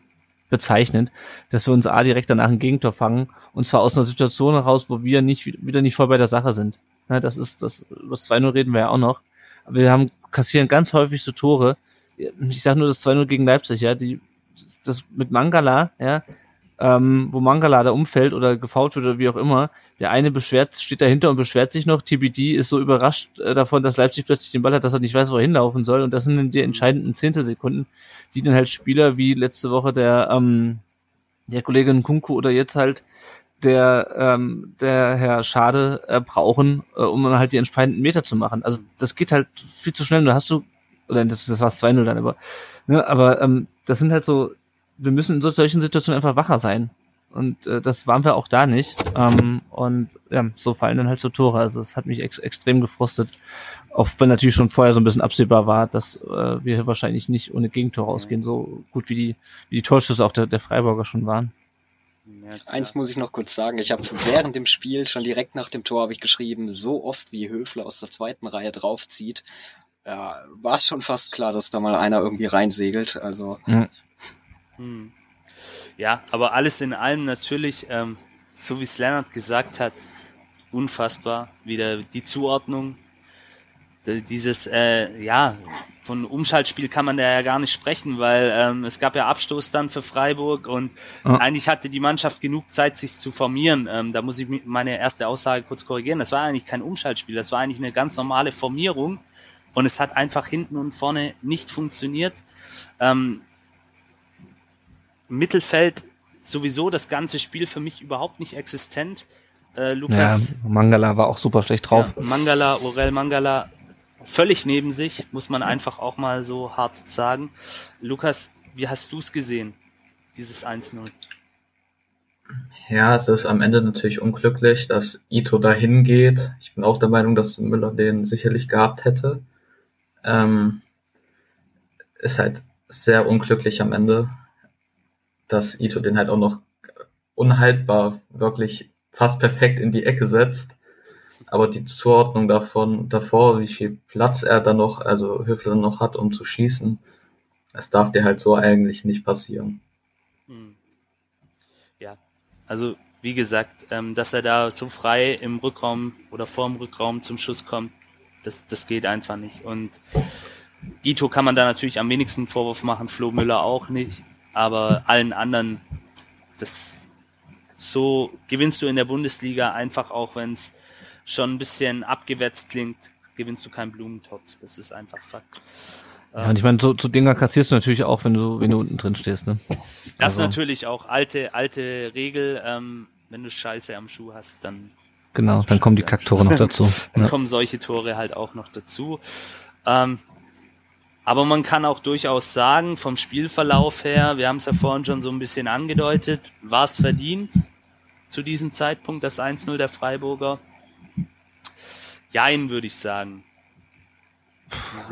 bezeichnend, dass wir uns A direkt danach ein Gegentor fangen und zwar aus einer Situation heraus, wo wir nicht wieder nicht voll bei der Sache sind. Ja, das ist das über das 2-0 reden wir ja auch noch. Aber wir haben kassieren ganz häufig so Tore. Ich sage nur das 2-0 gegen Leipzig, ja, die das mit Mangala, ja, ähm, wo Mangala da umfällt oder gefault wird oder wie auch immer. Der eine beschwert, steht dahinter und beschwert sich noch. TBD ist so überrascht äh, davon, dass Leipzig plötzlich den Ball hat, dass er nicht weiß, wo er hinlaufen soll. Und das sind die entscheidenden Zehntelsekunden, die dann halt Spieler wie letzte Woche der, ähm, der Kollegin Kunku oder jetzt halt der, ähm, der Herr Schade äh, brauchen, äh, um dann halt die entscheidenden Meter zu machen. Also das geht halt viel zu schnell. Da hast du, oder das, das war es 2-0 dann, aber, ne, aber ähm, das sind halt so wir müssen in solchen Situationen einfach wacher sein. Und äh, das waren wir auch da nicht. Ähm, und ja, so fallen dann halt so Tore. Also es hat mich ex extrem gefrustet. Auch wenn natürlich schon vorher so ein bisschen absehbar war, dass äh, wir wahrscheinlich nicht ohne Gegentor rausgehen, so gut wie die, wie die Torschüsse auch der, der Freiburger schon waren. Eins muss ich noch kurz sagen. Ich habe während dem Spiel, schon direkt nach dem Tor, habe ich geschrieben, so oft wie Höfler aus der zweiten Reihe draufzieht, ja, war es schon fast klar, dass da mal einer irgendwie reinsegelt. Also Ja. Hm. Ja, aber alles in allem natürlich, ähm, so wie es Lennart gesagt hat, unfassbar. Wieder die Zuordnung. Dieses, äh, ja, von Umschaltspiel kann man da ja gar nicht sprechen, weil ähm, es gab ja Abstoß dann für Freiburg und Ja. eigentlich hatte die Mannschaft genug Zeit, sich zu formieren. Ähm, da muss ich meine erste Aussage kurz korrigieren. Das war eigentlich kein Umschaltspiel, das war eigentlich eine ganz normale Formierung und es hat einfach hinten und vorne nicht funktioniert. Ähm, Mittelfeld sowieso das ganze Spiel für mich überhaupt nicht existent. Äh, Ja, Lukas Mangala war auch super schlecht drauf. ja, Mangala, Orel Mangala völlig neben sich, muss man einfach auch mal so hart sagen. Lukas, wie hast du es gesehen, dieses 1-0? Ja, es ist am Ende natürlich unglücklich, dass Ito dahin geht. Ich bin auch der Meinung, dass Müller den sicherlich gehabt hätte. Ähm, ist halt sehr unglücklich am Ende, dass Ito den halt auch noch unhaltbar wirklich fast perfekt in die Ecke setzt. Aber die Zuordnung davon, davor, wie viel Platz er dann noch, also Höfler noch hat, um zu schießen, das darf dir halt so eigentlich nicht passieren. Hm. Ja, also wie gesagt, ähm, dass er da so frei im Rückraum oder vorm Rückraum zum Schuss kommt, das, das geht einfach nicht. Und Ito kann man da natürlich am wenigsten Vorwurf machen, Flo Müller auch nicht, aber allen anderen, das so gewinnst du in der Bundesliga einfach auch, wenn es schon ein bisschen abgewetzt klingt, gewinnst du keinen Blumentopf. Das ist einfach Fakt. Ja, und ich meine, so, so Dinger kassierst du natürlich auch, wenn du, wenn du unten drin stehst, ne? Das Also- natürlich auch alte, alte Regel. Ähm, wenn du Scheiße am Schuh hast, dann, Genau, dann kommen die Kacktore noch dazu. dann Ja. kommen solche Tore halt auch noch dazu. Ähm, aber man kann auch durchaus sagen, vom Spielverlauf her, wir haben es ja vorhin schon so ein bisschen angedeutet, war es verdient zu diesem Zeitpunkt, das 1-0 der Freiburger? Jein, würde ich sagen.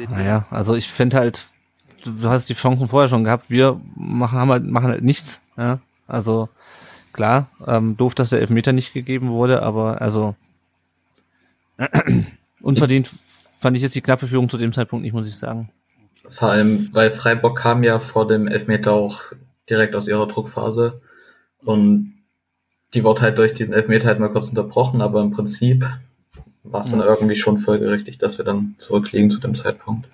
Naja, das? also ich finde halt, du, du hast die Chancen vorher schon gehabt, wir machen, haben halt, machen halt nichts, ja. Also, klar, ähm, doof, dass der Elfmeter nicht gegeben wurde, aber also unverdient fand ich jetzt die knappe Führung zu dem Zeitpunkt nicht, muss ich sagen. Vor allem, weil Freiburg kam ja vor dem Elfmeter auch direkt aus ihrer Druckphase und die wurde halt durch diesen Elfmeter halt mal kurz unterbrochen, aber im Prinzip war es dann irgendwie schon folgerichtig, dass wir dann zurückliegen zu dem Zeitpunkt.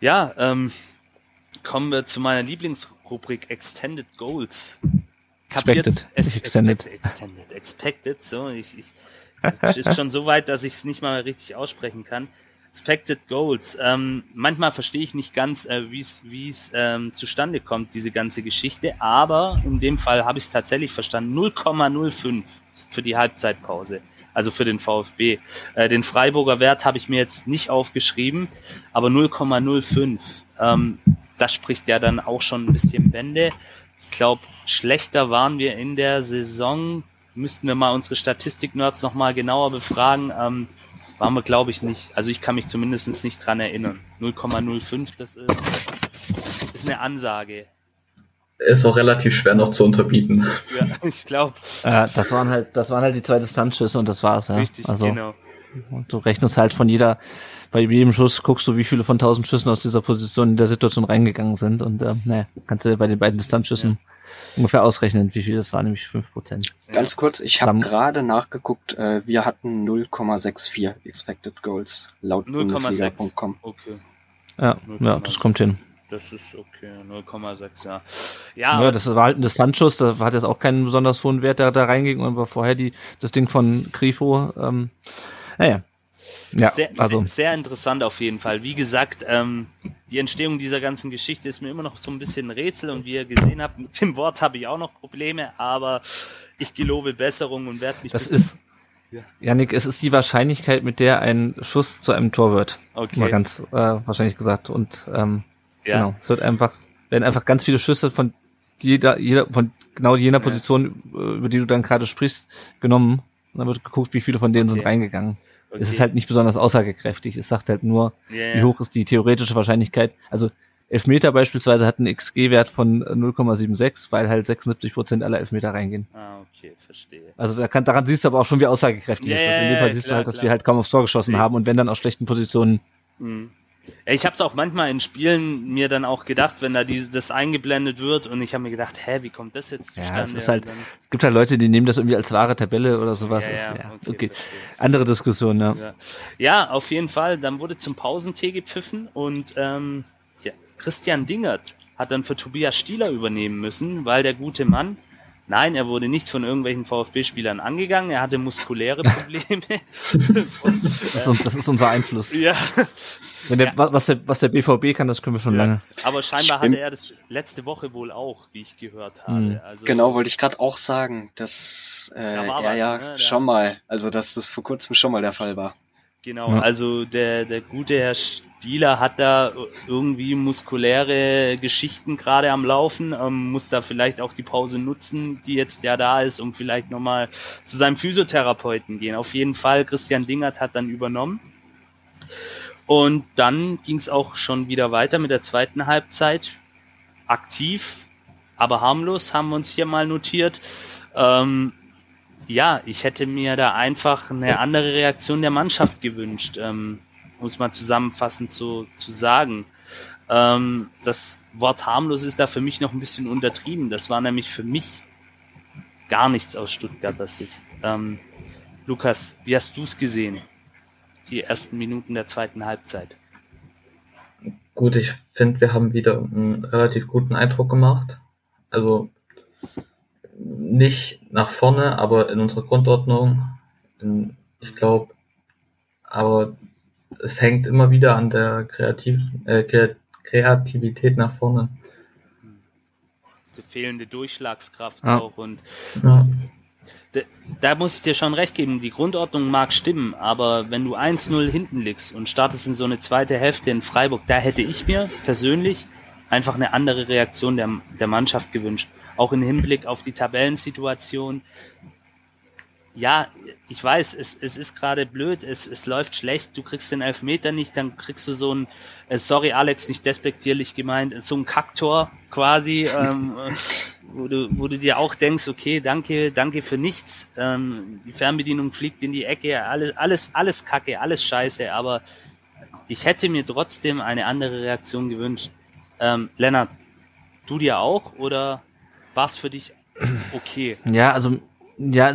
Ja, ähm, kommen wir zu meiner Lieblingsrubrik Extended Goals. Expected, Es, extended. Expected, extended, expected. So, ich, ich, es ist schon so weit, dass ich es nicht mal richtig aussprechen kann. Expected Goals. Ähm, manchmal verstehe ich nicht ganz, äh, wie es wie es ähm, zustande kommt, diese ganze Geschichte. Aber in dem Fall habe ich es tatsächlich verstanden. 0,05 für die Halbzeitpause. Also für den VfB. Äh, den Freiburger Wert habe ich mir jetzt nicht aufgeschrieben, aber 0,05. Ähm, das spricht ja dann auch schon ein bisschen Bände. Ich glaube, schlechter waren wir in der Saison. Müssten wir mal unsere Statistik-Nerds nochmal genauer befragen. Ähm, waren wir, glaube ich, nicht. Also ich kann mich zumindest nicht dran erinnern. 0,05, das ist, ist eine Ansage. Ist auch relativ schwer noch zu unterbieten. Ja, ich glaube, Äh, das waren halt, das waren halt die zwei Distanzschüsse und das war's, ja. richtig, also, genau. Und du rechnest halt von jeder, bei jedem Schuss guckst du, wie viele von tausend Schüssen aus dieser Position in der Situation reingegangen sind. Und äh, naja, kannst du bei den beiden Distanzschüssen ungefähr ausrechnen, wie viel das war, nämlich fünf Prozent. Ganz kurz, ich habe gerade nachgeguckt, äh, wir hatten 0,64 Expected Goals laut 0,6. Bundesliga.com. Okay. Ja, ja, das kommt hin. Das ist okay, 0,6, ja. Ja, ja, das war halt ein Distanzschuss, da hat jetzt auch keinen besonders hohen Wert, der da reinging, aber vorher die, das Ding von Grifo, ähm, naja. Ja, sehr, also. sehr, sehr interessant auf jeden Fall. Wie gesagt, ähm, die Entstehung dieser ganzen Geschichte ist mir immer noch so ein bisschen ein Rätsel und wie ihr gesehen habt, mit dem Wort habe ich auch noch Probleme, aber ich gelobe Besserung und werde mich. Das ist, ja. Janik, es ist die Wahrscheinlichkeit, mit der ein Schuss zu einem Tor wird. Okay. Mal ganz äh, wahrscheinlich gesagt. Und ähm, ja. genau, es wird einfach, werden einfach ganz viele Schüsse von jeder, jeder, von genau jener Position, ja. Äh, über die du dann gerade sprichst, genommen. Und dann wird geguckt, wie viele von denen okay. sind reingegangen. Okay. Es ist halt nicht besonders aussagekräftig. Es sagt halt nur, yeah. wie hoch ist die theoretische Wahrscheinlichkeit. Also Elfmeter beispielsweise hat einen XG-Wert von 0,76, weil halt 76 Prozent aller Elfmeter reingehen. Ah, okay, verstehe. Also da kann, daran siehst du aber auch schon, wie aussagekräftig yeah, ist das. In dem Fall siehst klar, du halt, dass klar. wir halt kaum aufs Tor geschossen haben und wenn dann aus schlechten Positionen. Mhm. Ich habe es auch manchmal in Spielen mir dann auch gedacht, wenn da diese, das eingeblendet wird und ich habe mir gedacht, hä, wie kommt das jetzt zustande? Ja, es, ist halt, es gibt halt Leute, die nehmen das irgendwie als wahre Tabelle oder sowas. Ja, ist, ja, okay, okay. Andere Diskussion, ja. ja. Ja, auf jeden Fall. Dann wurde zum Pausentee gepfiffen und ähm, ja, Christian Dingert hat dann für Tobias Stieler übernehmen müssen, weil der gute Mann Nein, er wurde nicht von irgendwelchen VfB-Spielern angegangen. Er hatte muskuläre Probleme. das, ist, das, ist, unser Einfluss. Ja. Wenn der, ja. was, der, was der BVB kann, das können wir schon ja. lange. Aber scheinbar hatte er das letzte Woche wohl auch, wie ich gehört habe. Mhm. Also, genau, wollte ich gerade auch sagen, dass äh, da er was, ja ne? schon mal, also dass das vor kurzem schon mal der Fall war. Genau, ja. also der, der gute Herr Stieler hat da irgendwie muskuläre Geschichten gerade am Laufen, ähm, muss da vielleicht auch die Pause nutzen, die jetzt ja da ist, um vielleicht nochmal zu seinem Physiotherapeuten gehen. Auf jeden Fall, Christian Dingert hat dann übernommen. Und dann ging es auch schon wieder weiter mit der zweiten Halbzeit. Aktiv, aber harmlos haben wir uns hier mal notiert. Ähm, ja, ich hätte mir da einfach eine andere Reaktion der Mannschaft gewünscht, ähm, um es mal zusammenfassend zu, zu sagen. Ähm, das Wort harmlos ist da für mich noch ein bisschen untertrieben. Das war nämlich für mich gar nichts aus Stuttgarter Sicht. Ähm, Lukas, wie hast du es gesehen? Die ersten Minuten der zweiten Halbzeit. Gut, ich finde, wir haben wieder einen relativ guten Eindruck gemacht. Also nicht nach vorne, aber in unserer Grundordnung. Ich glaube, aber es hängt immer wieder an der Kreativ äh, Kreativität nach vorne. Die fehlende Durchschlagskraft ja. auch und ja. da, da, muss ich dir schon recht geben, die Grundordnung mag stimmen, aber wenn du 1-0 hinten liegst und startest in so eine zweite Hälfte in Freiburg, da hätte ich mir persönlich einfach eine andere Reaktion der, der Mannschaft gewünscht auch im Hinblick auf die Tabellensituation. Ja, ich weiß, es, es ist gerade blöd, es, es läuft schlecht, du kriegst den Elfmeter nicht, dann kriegst du so ein, äh, sorry Alex, nicht despektierlich gemeint, so ein Kaktor quasi, ähm, wo, du, wo du dir auch denkst, okay, danke, danke für nichts, ähm, die Fernbedienung fliegt in die Ecke, alles, alles, alles Kacke, alles Scheiße, aber ich hätte mir trotzdem eine andere Reaktion gewünscht. Ähm, Lennart, du dir auch oder war es für dich okay? Ja, also ja,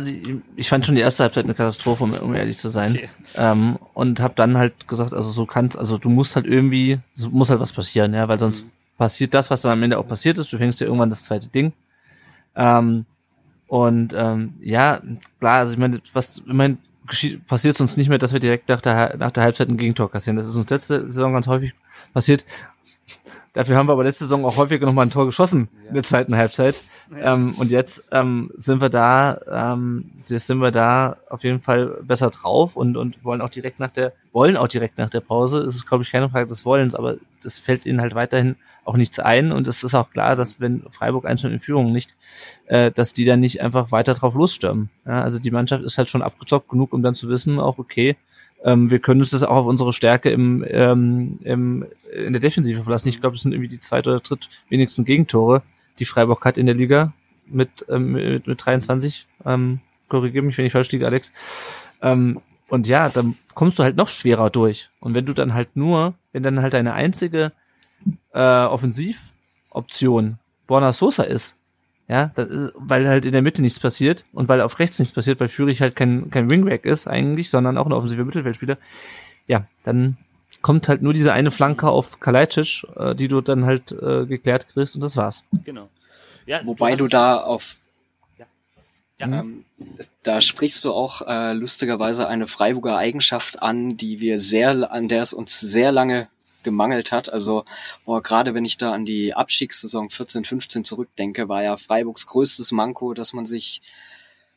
ich fand schon die erste Halbzeit eine Katastrophe, um, um ehrlich zu sein. Okay. Ähm, und habe dann halt gesagt, also so kannst, also du musst halt irgendwie, so muss halt was passieren, ja, weil sonst mhm. passiert das, was dann am Ende auch passiert ist. Du fängst ja irgendwann das zweite Ding. Ähm, und ähm, ja, klar, also ich meine, was immerhin geschieht, passiert uns nicht mehr, dass wir direkt nach der, nach der Halbzeit ein Gegentor kassieren. Das ist uns letzte Saison ganz häufig passiert. Dafür haben wir aber letzte Saison auch häufiger noch mal ein Tor geschossen ja. in der zweiten Halbzeit. Ja. Ähm, und jetzt ähm, sind wir da, ähm, jetzt sind wir da auf jeden Fall besser drauf und, und wollen auch direkt nach der, wollen auch direkt nach der Pause. Es ist, glaube ich, keine Frage des Wollens, aber das fällt ihnen halt weiterhin auch nichts ein. Und es ist auch klar, dass wenn Freiburg einzeln in Führung nicht, äh, dass die dann nicht einfach weiter drauf losstürmen. Ja, also die Mannschaft ist halt schon abgezockt genug, um dann zu wissen, auch okay, ähm, wir können uns das auch auf unsere Stärke im, ähm, im, in der Defensive verlassen. Ich glaube, es sind irgendwie die zweite oder dritt wenigsten Gegentore, die Freiburg hat in der Liga mit, ähm, mit, mit 23. Ähm, Korrigiere mich, wenn ich falsch liege, Alex. Ähm, und ja, dann kommst du halt noch schwerer durch. Und wenn du dann halt nur, wenn dann halt deine einzige äh, Offensivoption Borna Sosa ist, ja, das ist, weil halt in der Mitte nichts passiert und weil auf rechts nichts passiert, weil Führig halt kein, kein Wingback ist eigentlich, sondern auch ein offensiver Mittelfeldspieler. Ja, dann kommt halt nur diese eine Flanke auf Kalajdzic, äh, die du dann halt äh, geklärt kriegst und das war's. Genau. Ja, Wobei du es da auf Ja. Ja. Ähm, da sprichst du auch äh, lustigerweise eine Freiburger Eigenschaft an, die wir sehr, an der es uns sehr lange gemangelt hat. Also boah, gerade wenn ich da an die Abstiegssaison 14, 15 zurückdenke, war ja Freiburgs größtes Manko, dass man sich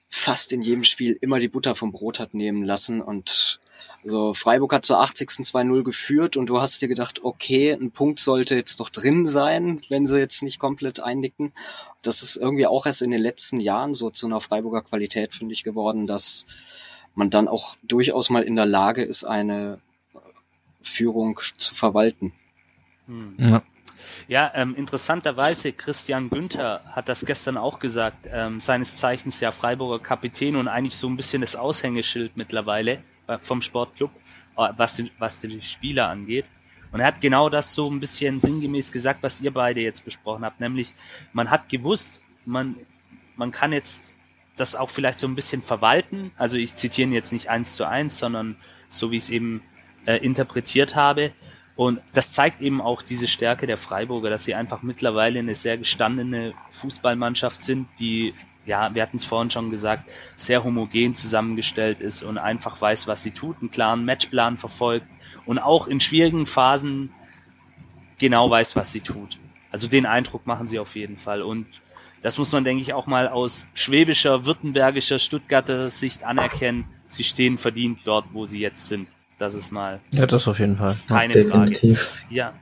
fast in jedem Spiel immer die Butter vom Brot hat nehmen lassen und also Freiburg hat zur 80. 2-0 geführt und du hast dir gedacht, okay, ein Punkt sollte jetzt noch drin sein, wenn sie jetzt nicht komplett einnicken. Das ist irgendwie auch erst in den letzten Jahren so zu einer Freiburger Qualität, finde ich, geworden, dass man dann auch durchaus mal in der Lage ist, eine Führung zu verwalten. Hm. Ja. Ja, ähm, interessanterweise, Christian Günther hat das gestern auch gesagt, ähm, seines Zeichens ja Freiburger Kapitän und eigentlich so ein bisschen das Aushängeschild mittlerweile äh, vom Sportclub, äh, was, die, was die Spieler angeht. Und er hat genau das so ein bisschen sinngemäß gesagt, was ihr beide jetzt besprochen habt, nämlich man hat gewusst, man, man kann jetzt das auch vielleicht so ein bisschen verwalten. Also ich zitiere ihn jetzt nicht eins zu eins, sondern so wie es eben äh, interpretiert habe. Und das zeigt eben auch diese Stärke der Freiburger, dass sie einfach mittlerweile eine sehr gestandene Fußballmannschaft sind, die, ja, wir hatten es vorhin schon gesagt, sehr homogen zusammengestellt ist und einfach weiß, was sie tut, einen klaren Matchplan verfolgt und auch in schwierigen Phasen genau weiß, was sie tut. Also den Eindruck machen sie auf jeden Fall. Und das muss man, denke ich, auch mal aus schwäbischer, württembergischer, Stuttgarter Sicht anerkennen. Sie stehen verdient dort, wo sie jetzt sind. Das ist mal Ja, das auf jeden Fall. Keine Frage. Definitiv. Ja,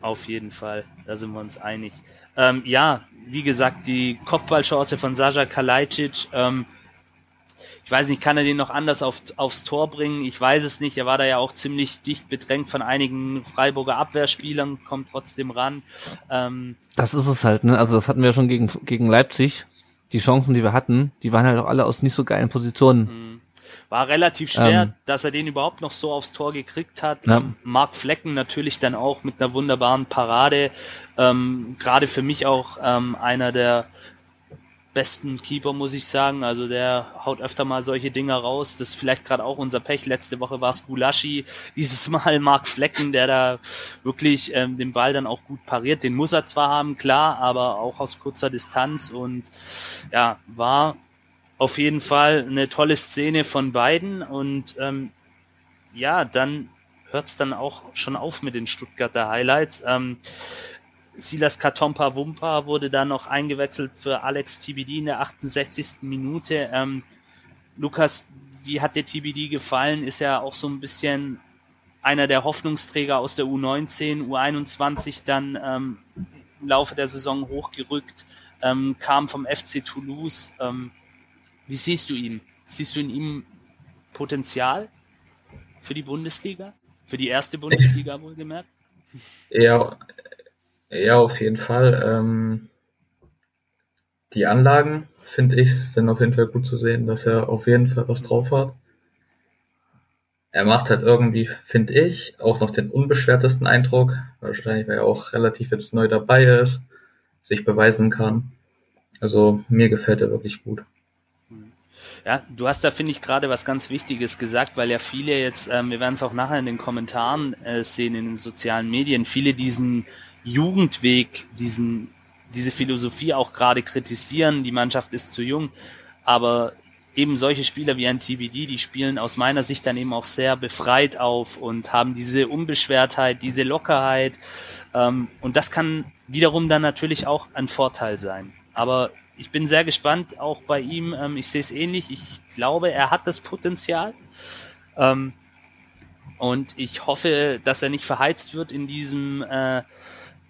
auf jeden Fall. Da sind wir uns einig. Ähm, ja, wie gesagt, die Kopfballchance von Sascha Kalajdzic, ähm, ich weiß nicht, kann er den noch anders auf, aufs Tor bringen? Ich weiß es nicht. Er war da ja auch ziemlich dicht bedrängt von einigen Freiburger Abwehrspielern, kommt trotzdem ran. Ähm, Das ist es halt, ne? Also das hatten wir schon gegen, gegen Leipzig. Die Chancen, die wir hatten, die waren halt auch alle aus nicht so geilen Positionen. War relativ schwer, Ähm. dass er den überhaupt noch so aufs Tor gekriegt hat. Ja. Ähm, Mark Flecken natürlich dann auch mit einer wunderbaren Parade. Ähm, Gerade für mich auch ähm, einer der besten Keeper, muss ich sagen. Also der haut öfter mal solche Dinger raus. Das ist vielleicht gerade auch unser Pech. Letzte Woche war es Gulaschi. Dieses Mal Mark Flecken, der da wirklich ähm, den Ball dann auch gut pariert. Den muss er zwar haben, klar, aber auch aus kurzer Distanz. Und ja, war auf jeden Fall eine tolle Szene von beiden und ähm, ja, dann hört's dann auch schon auf mit den Stuttgarter Highlights. Ähm, Silas Katompa Wumpa wurde dann noch eingewechselt für Alex TBD in der 68. Minute. Ähm, Lukas, wie hat dir TBD gefallen? Ist ja auch so ein bisschen einer der Hoffnungsträger aus der U19, U21 dann ähm, im Laufe der Saison hochgerückt, ähm, kam vom FC Toulouse. Ähm, wie siehst du ihn? Siehst du in ihm Potenzial für die Bundesliga? Für die erste Bundesliga wohlgemerkt? Ja, ja, auf jeden Fall. Ähm, die Anlagen, finde ich, sind auf jeden Fall gut zu sehen, dass er auf jeden Fall was drauf hat. Er macht halt irgendwie, finde ich, auch noch den unbeschwertesten Eindruck. Wahrscheinlich, weil er auch relativ jetzt neu dabei ist, sich beweisen kann. Also mir gefällt er wirklich gut. Ja, du hast da, finde ich, gerade was ganz Wichtiges gesagt, weil ja viele jetzt, ähm, wir werden es auch nachher in den Kommentaren äh, sehen, in den sozialen Medien, viele diesen Jugendweg, diesen, diese Philosophie auch gerade kritisieren, die Mannschaft ist zu jung, aber eben solche Spieler wie ein TBD, die spielen aus meiner Sicht dann eben auch sehr befreit auf und haben diese Unbeschwertheit, diese Lockerheit ähm, und das kann wiederum dann natürlich auch ein Vorteil sein. Aber ich bin sehr gespannt, auch bei ihm. Ähm, ich sehe es ähnlich. Ich glaube, er hat das Potenzial. Ähm, und ich hoffe, dass er nicht verheizt wird in diesem äh,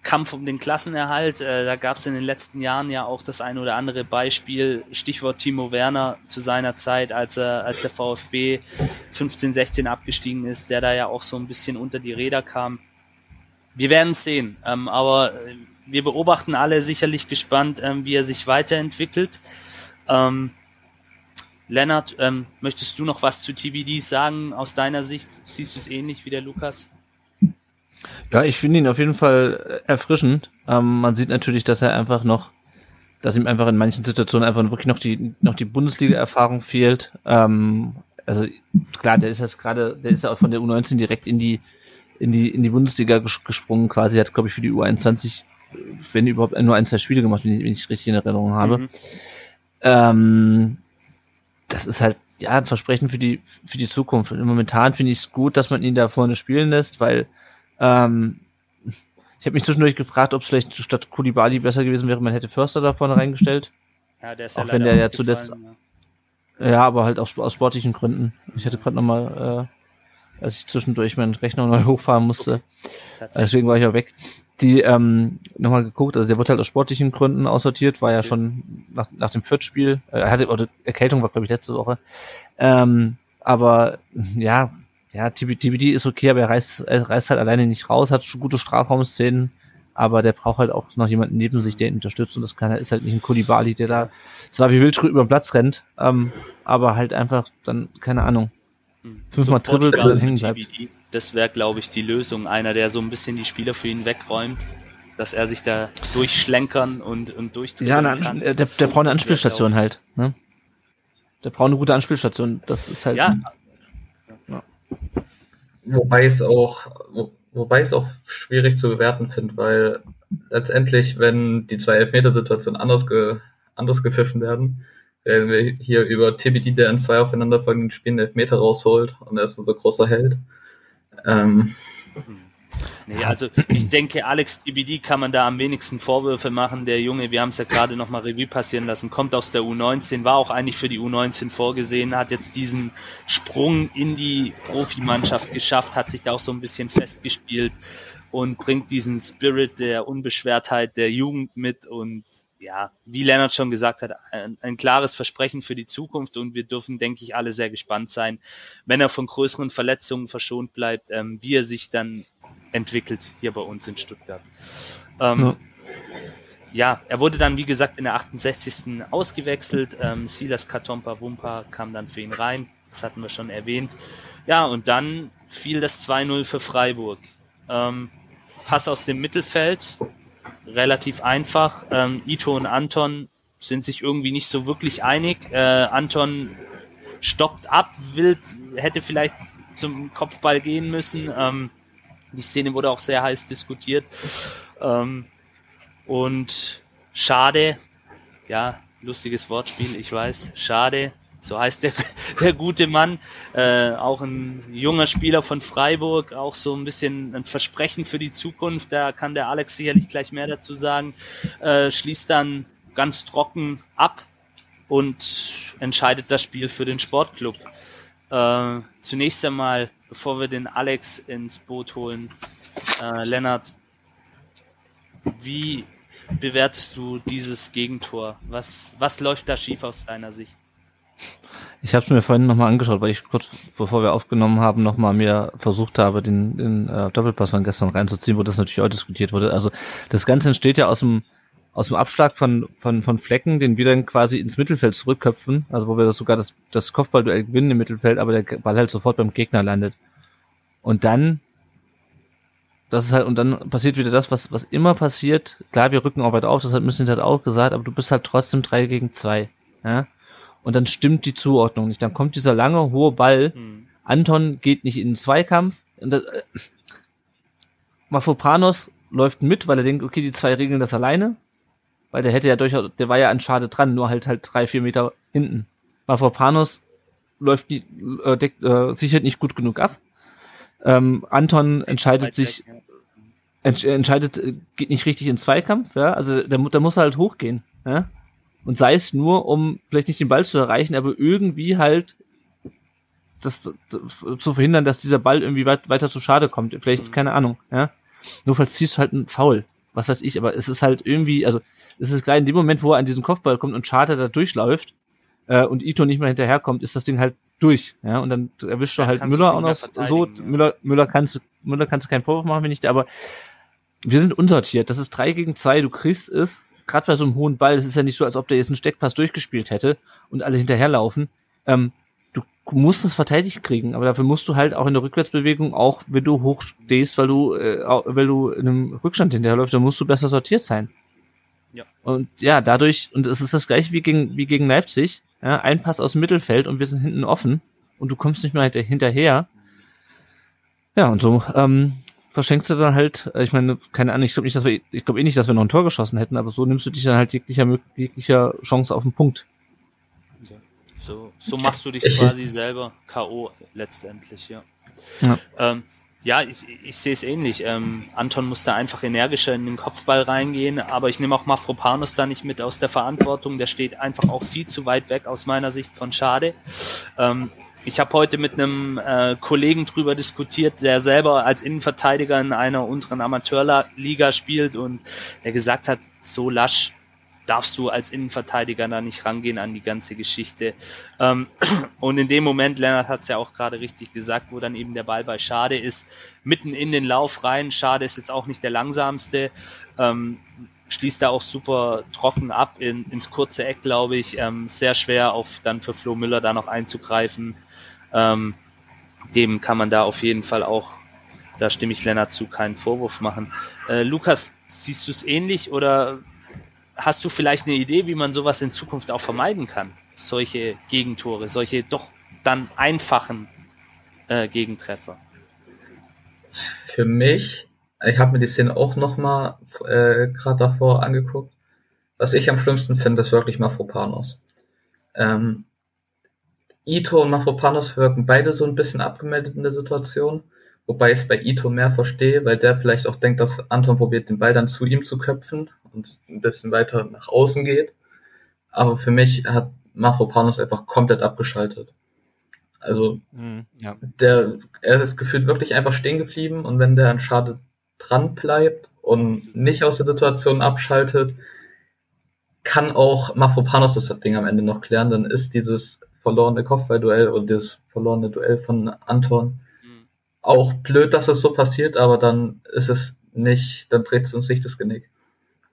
Kampf um den Klassenerhalt. Äh, da gab es in den letzten Jahren ja auch das ein oder andere Beispiel, Stichwort Timo Werner zu seiner Zeit, als er, als der VfB 15, 16 abgestiegen ist, der da ja auch so ein bisschen unter die Räder kam. Wir werden sehen, ähm, aber äh, wir beobachten alle sicherlich gespannt, ähm, wie er sich weiterentwickelt. Ähm, Lennart, ähm, möchtest du noch was zu TBD sagen aus deiner Sicht? Siehst du es ähnlich wie der Lukas? Ja, ich finde ihn auf jeden Fall äh, erfrischend. Ähm, man sieht natürlich, dass er einfach noch, dass ihm einfach in manchen Situationen einfach wirklich noch die, noch die Bundesliga-Erfahrung fehlt. Ähm, also klar, der ist jetzt gerade, der ist ja auch von der U19 direkt in die in die, in die Bundesliga ges gesprungen quasi, hat, glaube ich, für die U21, wenn überhaupt nur ein, zwei Spiele gemacht, wenn ich, wenn ich richtig in Erinnerung habe. Mhm. Ähm, das ist halt, ja, ein Versprechen für die, für die Zukunft. Und momentan finde ich es gut, dass man ihn da vorne spielen lässt, weil, ähm, ich habe mich zwischendurch gefragt, ob es vielleicht statt Kulibali besser gewesen wäre, man hätte Förster da vorne reingestellt. Ja, der ist Auch ja wenn leider der ja zuletzt- ja. Ja, aber halt aus, aus sportlichen Gründen. Ich hatte gerade nochmal, äh, als ich zwischendurch meinen Rechner neu hochfahren musste, Tatsächlich. deswegen war ich auch weg, die ähm, nochmal geguckt, also der wurde halt aus sportlichen Gründen aussortiert, war ja Okay. schon nach, nach dem Viertspiel, äh, er hatte, oder Erkältung war glaube ich letzte Woche, ähm, aber ja, ja, TB TBD ist okay, aber er reißt, er reißt halt alleine nicht raus, hat schon gute Strafraumszenen, aber der braucht halt auch noch jemanden neben sich, der ihn unterstützt und das kann ist halt nicht ein Kulibali, der da zwar wie wild über den Platz rennt, ähm, aber halt einfach dann, keine Ahnung, Hm. fünfmal So dribbelt und hängen bleibt. TBD, Das wäre, glaube ich, die Lösung. Einer, der so ein bisschen die Spieler für ihn wegräumt, dass er sich da durchschlenkern und, und durchdrehen Ja, eine kann. Äh, der, der braucht eine Anspielstation halt. Ne? Der braucht eine gute Anspielstation. Das ist halt. Ja, Wobei es auch, wo, wobei ich es auch schwierig zu bewerten finde, weil letztendlich, wenn die zwei Elfmeter-Situationen anders, ge, anders gepfiffen werden, werden wir hier über TBD, der in zwei aufeinanderfolgenden Spielen Elfmeter rausholt und er ist unser großer Held. Ähm, Nee, also ich denke, Alex DBD kann man da am wenigsten Vorwürfe machen. Der Junge, wir haben es ja gerade nochmal Revue passieren lassen, kommt aus der U19, war auch eigentlich für die U19 vorgesehen, hat jetzt diesen Sprung in die Profimannschaft geschafft, hat sich da auch so ein bisschen festgespielt und bringt diesen Spirit der Unbeschwertheit der Jugend mit und ja, wie Lennart schon gesagt hat, ein, ein klares Versprechen für die Zukunft und wir dürfen, denke ich, alle sehr gespannt sein, wenn er von größeren Verletzungen verschont bleibt, ähm, wie er sich dann entwickelt hier bei uns in Stuttgart. Ähm, Ja. ja. er wurde dann, wie gesagt, in der 68. ausgewechselt. Ähm, Silas Katompa Wumpa kam dann für ihn rein. Das hatten wir schon erwähnt. Ja, und dann fiel das 2-0 für Freiburg. Ähm, Pass aus dem Mittelfeld, relativ einfach. Ähm, Ito und Anton sind sich irgendwie nicht so wirklich einig. Äh, Anton stoppt ab, will, hätte vielleicht zum Kopfball gehen müssen. Ähm, die Szene wurde auch sehr heiß diskutiert. Ähm, und schade, ja, lustiges Wortspiel, ich weiß, schade, so heißt der, der gute Mann, äh, auch ein junger Spieler von Freiburg, auch so ein bisschen ein Versprechen für die Zukunft, da kann der Alex sicherlich gleich mehr dazu sagen, äh, schließt dann ganz trocken ab und entscheidet das Spiel für den Sportclub. Äh, zunächst einmal, bevor wir den Alex ins Boot holen, äh, Lennart, wie bewertest du dieses Gegentor? Was, was läuft da schief aus deiner Sicht? Ich habe es mir vorhin nochmal angeschaut, weil ich kurz bevor wir aufgenommen haben, nochmal mir versucht habe, den, den äh, Doppelpass von gestern reinzuziehen, wo das natürlich auch diskutiert wurde. Also das Ganze entsteht ja aus dem aus dem Abschlag von, von, von Flecken, den wir dann quasi ins Mittelfeld zurückköpfen, also wo wir das sogar das, das Kopfballduell gewinnen im Mittelfeld, aber der Ball halt sofort beim Gegner landet. Und dann, das ist halt, und dann passiert wieder das, was, was immer passiert. Klar, wir rücken auch weiter auf, das hat Müssen halt auch gesagt, aber du bist halt trotzdem drei gegen zwei, ja. Und dann stimmt die Zuordnung nicht. Dann kommt dieser lange, hohe Ball. Hm. Anton geht nicht in den Zweikampf. Und das, äh, Mafopanos läuft mit, weil er denkt, okay, die zwei regeln das alleine. Weil der hätte ja durchaus, der war ja an Schade dran, nur halt halt drei, vier Meter hinten. Mafopanos läuft die, äh, deckt, äh, sichert nicht gut genug ab. Ähm, Anton entscheidet sich, entsch entscheidet, äh, geht nicht richtig in Zweikampf, ja, also der, der muss halt hochgehen, ja, und sei es nur, um vielleicht nicht den Ball zu erreichen, aber irgendwie halt das, das zu verhindern, dass dieser Ball irgendwie weit, weiter zu Schade kommt, vielleicht, keine Ahnung, ja, notfalls ziehst du halt einen Foul, was weiß ich, aber es ist halt irgendwie, also es ist gleich in dem Moment, wo er an diesen Kopfball kommt und Schade da durchläuft äh, und Ito nicht mehr hinterherkommt, ist das Ding halt durch, ja, und dann erwischt du Ja, halt Müller auch noch so, ja. Müller, Müller kannst du, Müller kannst du keinen Vorwurf machen, wenn nicht, aber wir sind unsortiert. Das ist drei gegen zwei. Du kriegst es, gerade bei so einem hohen Ball, das ist ja nicht so, als ob der jetzt einen Steckpass durchgespielt hätte und alle hinterherlaufen. Ähm, du musst das verteidigt kriegen, aber dafür musst du halt auch in der Rückwärtsbewegung, auch wenn du hoch stehst, weil du, äh, weil du in einem Rückstand hinterherläufst, dann musst du besser sortiert sein. Ja. Und ja, dadurch, und es ist das gleiche wie gegen, wie gegen Leipzig, ja, ein Pass aus dem Mittelfeld und wir sind hinten offen und du kommst nicht mehr hinter- hinterher. Ja, und so ähm, verschenkst du dann halt, äh, ich meine, keine Ahnung, ich glaube nicht, dass wir, ich glaube eh nicht, dass wir noch ein Tor geschossen hätten, aber so nimmst du dich dann halt jeglicher, jeglicher Chance auf den Punkt. So, so machst du dich quasi selber K.O. letztendlich, ja. Ja. Ähm, ja, ich, ich sehe es ähnlich. Ähm, Anton muss da einfach energischer in den Kopfball reingehen, aber ich nehme auch Mafropanus da nicht mit aus der Verantwortung. Der steht einfach auch viel zu weit weg aus meiner Sicht von Schade. Ähm, ich habe heute mit einem äh, Kollegen drüber diskutiert, der selber als Innenverteidiger in einer unteren Amateurliga spielt und der gesagt hat, so lasch darfst du als Innenverteidiger da nicht rangehen an die ganze Geschichte. Ähm, und in dem Moment, Lennart hat es ja auch gerade richtig gesagt, wo dann eben der Ball bei Schade ist, mitten in den Lauf rein. Schade ist jetzt auch nicht der langsamste, ähm, schließt da auch super trocken ab in, ins kurze Eck, glaube ich. Ähm, sehr schwer auf dann für Flo Müller da noch einzugreifen. Ähm, dem kann man da auf jeden Fall auch, da stimme ich Lennart zu, keinen Vorwurf machen. Äh, Lukas, siehst du es ähnlich oder hast du vielleicht eine Idee, wie man sowas in Zukunft auch vermeiden kann? Solche Gegentore, solche doch dann einfachen äh, Gegentreffer. Für mich, ich habe mir die Szene auch nochmal äh, gerade davor angeguckt. Was ich am schlimmsten finde, ist wirklich Mafropanos. Ähm, Ito und Mafropanos wirken beide so ein bisschen abgemeldet in der Situation. Wobei ich es bei Ito mehr verstehe, weil der vielleicht auch denkt, dass Anton probiert, den Ball dann zu ihm zu köpfen und ein bisschen weiter nach außen geht. Aber für mich hat Mafropanos einfach komplett abgeschaltet. Also Mhm, ja. der, er ist gefühlt wirklich einfach stehen geblieben und wenn der an Schade dran bleibt und nicht aus der Situation abschaltet, kann auch Mafropanos das Ding am Ende noch klären, dann ist dieses verlorene Kopfballduell und dieses verlorene Duell von Anton Mhm. auch blöd, dass es so passiert, aber dann ist es nicht, dann dreht es uns nicht das Genick.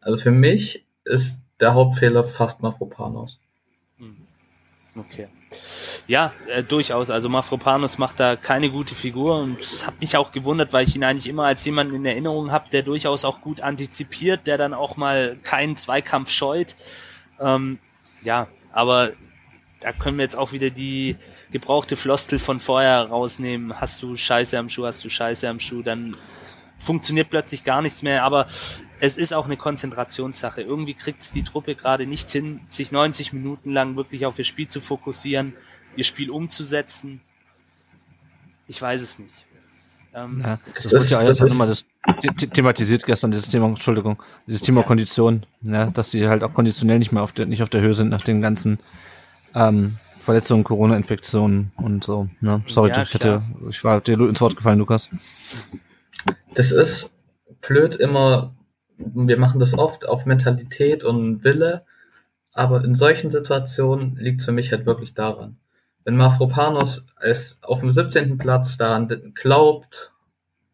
Also für mich ist der Hauptfehler fast Mafropanos. Mhm. Okay. Ja, äh, durchaus. Also Mafropanos macht da keine gute Figur und es hat mich auch gewundert, weil ich ihn eigentlich immer als jemanden in Erinnerung habe, der durchaus auch gut antizipiert, der dann auch mal keinen Zweikampf scheut. Ähm, ja, aber da können wir jetzt auch wieder die gebrauchte Floskel von vorher rausnehmen. Hast du Scheiße am Schuh, hast du Scheiße am Schuh, dann funktioniert plötzlich gar nichts mehr. Aber es ist auch eine Konzentrationssache. Irgendwie kriegt es die Truppe gerade nicht hin, sich 90 Minuten lang wirklich auf ihr Spiel zu fokussieren, ihr Spiel umzusetzen. Ich weiß es nicht. Ähm, Ja, das wurde ja jetzt auch nochmal das the- the- thematisiert gestern, dieses Thema, Entschuldigung, dieses Thema Kondition, ja, dass die halt auch konditionell nicht mehr auf der, nicht auf der Höhe sind nach den ganzen ähm, Verletzungen, Corona-Infektionen und so. Ne? Sorry, Ja, ich hatte, ich war dir ins Wort gefallen, Lukas. Das ist blöd immer, wir machen das oft auf Mentalität und Wille, aber in solchen Situationen liegt für mich halt wirklich daran. Wenn Mafropanos es auf dem 17. Platz daran glaubt,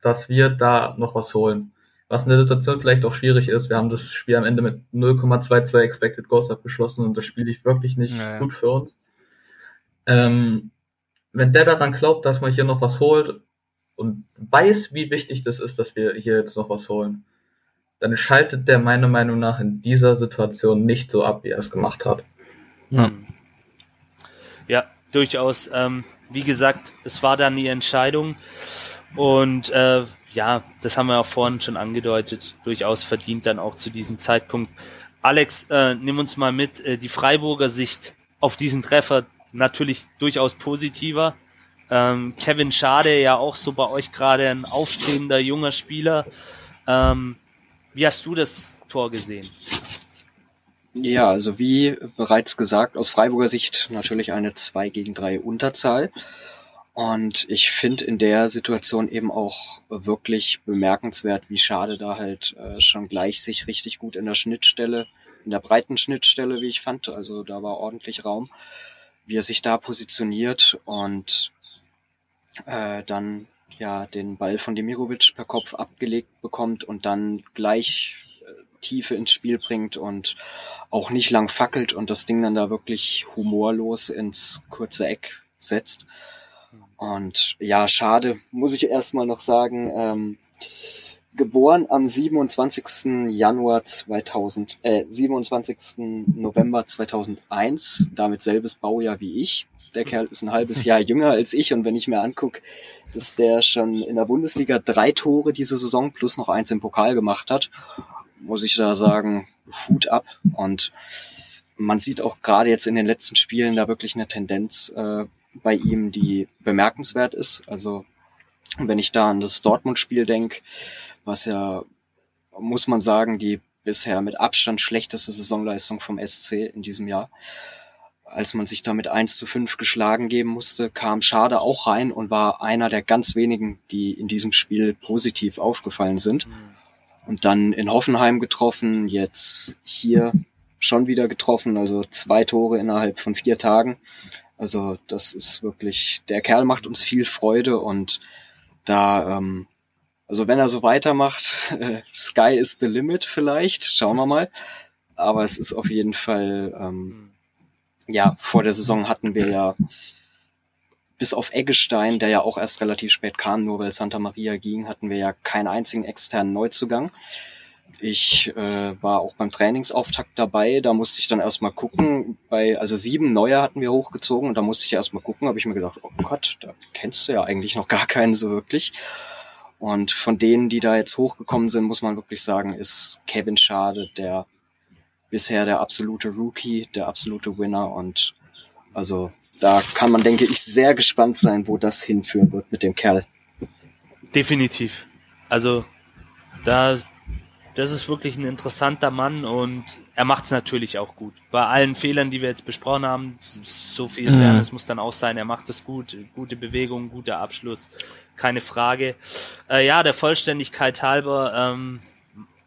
dass wir da noch was holen, was in der Situation vielleicht auch schwierig ist, wir haben das Spiel am Ende mit 0,22 Expected Goals abgeschlossen und das Spiel lief wirklich nicht Ja, ja. gut für uns. Ähm, wenn der daran glaubt, dass man hier noch was holt und weiß, wie wichtig das ist, dass wir hier jetzt noch was holen, dann schaltet der meiner Meinung nach in dieser Situation nicht so ab, wie er es gemacht hat. Ja. Ja, durchaus. Ähm, wie gesagt, es war dann die Entscheidung und äh, ja, das haben wir auch vorhin schon angedeutet, durchaus verdient dann auch zu diesem Zeitpunkt. Alex, äh, nimm uns mal mit, äh, die Freiburger Sicht auf diesen Treffer natürlich durchaus positiver. Ähm, Kevin Schade, ja auch so bei euch gerade ein aufstrebender junger Spieler. Ähm, wie hast du das Tor gesehen? Ja, also wie bereits gesagt, aus Freiburger Sicht natürlich eine 2 gegen 3 Unterzahl. Und ich finde in der Situation eben auch wirklich bemerkenswert, wie schade da halt äh, schon gleich sich richtig gut in der Schnittstelle, in der breiten Schnittstelle, wie ich fand, also da war ordentlich Raum, wie er sich da positioniert und äh, dann ja den Ball von Demirovic per Kopf abgelegt bekommt und dann gleich äh, Tiefe ins Spiel bringt und auch nicht lang fackelt und das Ding dann da wirklich humorlos ins kurze Eck setzt. Und ja, schade, muss ich erstmal noch sagen. Ähm, geboren am 27. Januar 2000, äh, 27. November 2001, damit selbes Baujahr wie ich. Der Kerl ist ein halbes Jahr jünger als ich und wenn ich mir angucke, dass der schon in der Bundesliga drei Tore diese Saison plus noch eins im Pokal gemacht hat, muss ich da sagen, Hut ab. Und man sieht auch gerade jetzt in den letzten Spielen da wirklich eine Tendenz äh, bei ihm, die bemerkenswert ist. Also wenn ich da an das Dortmund-Spiel denke, was ja, muss man sagen, die bisher mit Abstand schlechteste Saisonleistung vom SC in diesem Jahr. Als man sich da mit 1 zu 5 geschlagen geben musste, kam Schade auch rein und war einer der ganz wenigen, die in diesem Spiel positiv aufgefallen sind. Mhm. Und dann in Hoffenheim getroffen, jetzt hier schon wieder getroffen, also zwei Tore innerhalb von vier Tagen. Also das ist wirklich, der Kerl macht uns viel Freude und da, ähm, also wenn er so weitermacht, äh, Sky is the limit vielleicht, schauen wir mal. Aber es ist auf jeden Fall, ähm, ja, vor der Saison hatten wir ja bis auf Eggestein, der ja auch erst relativ spät kam, nur weil Santa Maria ging, hatten wir ja keinen einzigen externen Neuzugang. Ich äh, war auch beim Trainingsauftakt dabei, da musste ich dann erstmal gucken, bei, also sieben neue hatten wir hochgezogen und da musste ich erstmal gucken, habe ich mir gedacht, oh Gott, da kennst du ja eigentlich noch gar keinen so wirklich. Und von denen, die da jetzt hochgekommen sind, muss man wirklich sagen, ist Kevin Schade der bisher der absolute Rookie, der absolute Winner und also da kann man, denke ich, sehr gespannt sein, wo das hinführen wird mit dem Kerl. Definitiv. Also da das ist wirklich ein interessanter Mann und er macht es natürlich auch gut. Bei allen Fehlern, die wir jetzt besprochen haben, so viel mhm. Fairness muss dann auch sein, er macht es gut. Gute Bewegung, guter Abschluss, keine Frage. Äh, ja, der Vollständigkeit halber, ähm,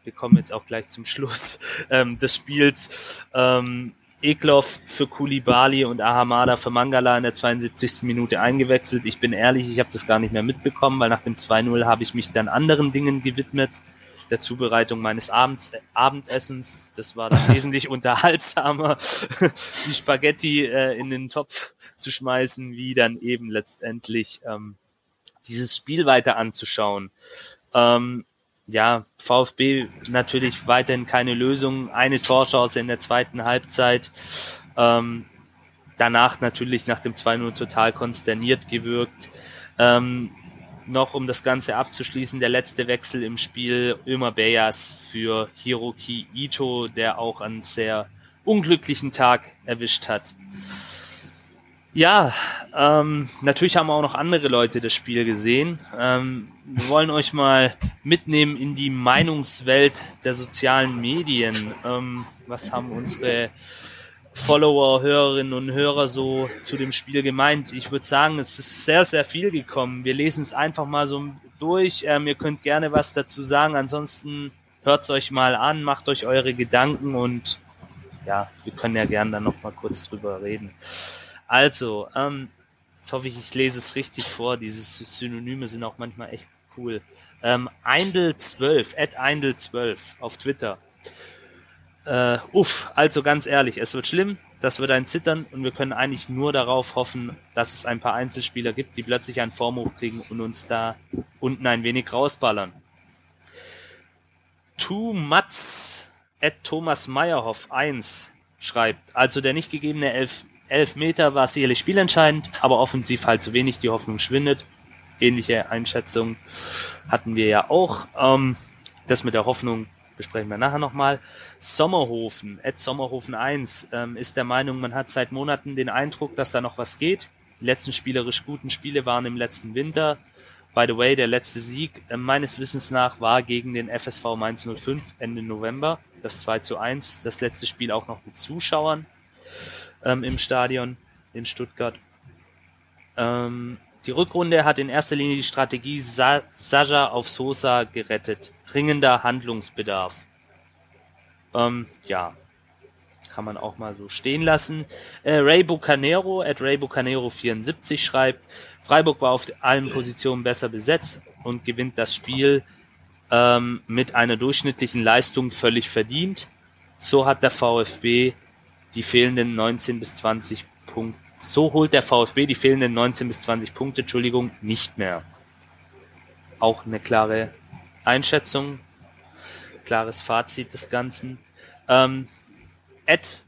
wir kommen jetzt auch gleich zum Schluss ähm, des Spiels. Ähm, Eklov für Kulibali und Ahamada für Mangala in der 72. Minute eingewechselt. Ich bin ehrlich, ich habe das gar nicht mehr mitbekommen, weil nach dem 2-0 habe ich mich dann anderen Dingen gewidmet der Zubereitung meines Abends, Abendessens. Das war dann wesentlich unterhaltsamer, die Spaghetti äh, in den Topf zu schmeißen, wie dann eben letztendlich ähm, dieses Spiel weiter anzuschauen. Ähm, ja, VfB natürlich weiterhin keine Lösung, eine Torchance in der zweiten Halbzeit. Ähm, danach natürlich nach dem 2-0 total konsterniert gewirkt. Ähm, noch, um das Ganze abzuschließen, der letzte Wechsel im Spiel, Ömer Beyas für Hiroki Ito, der auch einen sehr unglücklichen Tag erwischt hat. Ja, ähm, natürlich haben auch noch andere Leute das Spiel gesehen. Ähm, wir wollen euch mal mitnehmen in die Meinungswelt der sozialen Medien. Ähm, was haben unsere Follower, Hörerinnen und Hörer so zu dem Spiel gemeint? Ich würde sagen, es ist sehr, sehr viel gekommen. Wir lesen es einfach mal so durch. Ähm, ihr könnt gerne was dazu sagen. Ansonsten hört es euch mal an, macht euch eure Gedanken und ja, wir können ja gerne dann noch mal kurz drüber reden. Also, ähm, jetzt hoffe ich, ich lese es richtig vor. Diese Synonyme sind auch manchmal echt cool. Ähm, Eindel12, at Eindel12 auf Twitter. Äh, uff, also ganz ehrlich, es wird schlimm, das wird ein Zittern und wir können eigentlich nur darauf hoffen, dass es ein paar Einzelspieler gibt, die plötzlich einen Form hochkriegen und uns da unten ein wenig rausballern. Too Mats at Thomas Meyerhoff 1 schreibt, also der nicht gegebene Elf, Elfmeter war sicherlich spielentscheidend, aber offensiv halt zu wenig, die Hoffnung schwindet. Ähnliche Einschätzung hatten wir ja auch. Ähm, das mit der Hoffnung besprechen wir nachher nochmal. Sommerhofen, Ed Sommerhofen 1, ähm, ist der Meinung, man hat seit Monaten den Eindruck, dass da noch was geht. Die letzten spielerisch guten Spiele waren im letzten Winter. By the way, der letzte Sieg äh, meines Wissens nach war gegen den FSV Mainz 05 Ende November, das 2 zu 1. Das letzte Spiel auch noch mit Zuschauern ähm, im Stadion in Stuttgart. Ähm, die Rückrunde hat in erster Linie die Strategie Sa Saja auf Sosa gerettet. Dringender Handlungsbedarf. Ähm, ja, kann man auch mal so stehen lassen. Äh, Ray Bucanero at Ray Bucanero 74 schreibt, Freiburg war auf allen Positionen besser besetzt und gewinnt das Spiel ähm, mit einer durchschnittlichen Leistung völlig verdient. So hat der VfB die fehlenden 19 bis 20 Punkte. So holt der VfB die fehlenden 19 bis 20 Punkte, Entschuldigung, nicht mehr. Auch eine klare Einschätzung klares Fazit des Ganzen. Ähm, Ed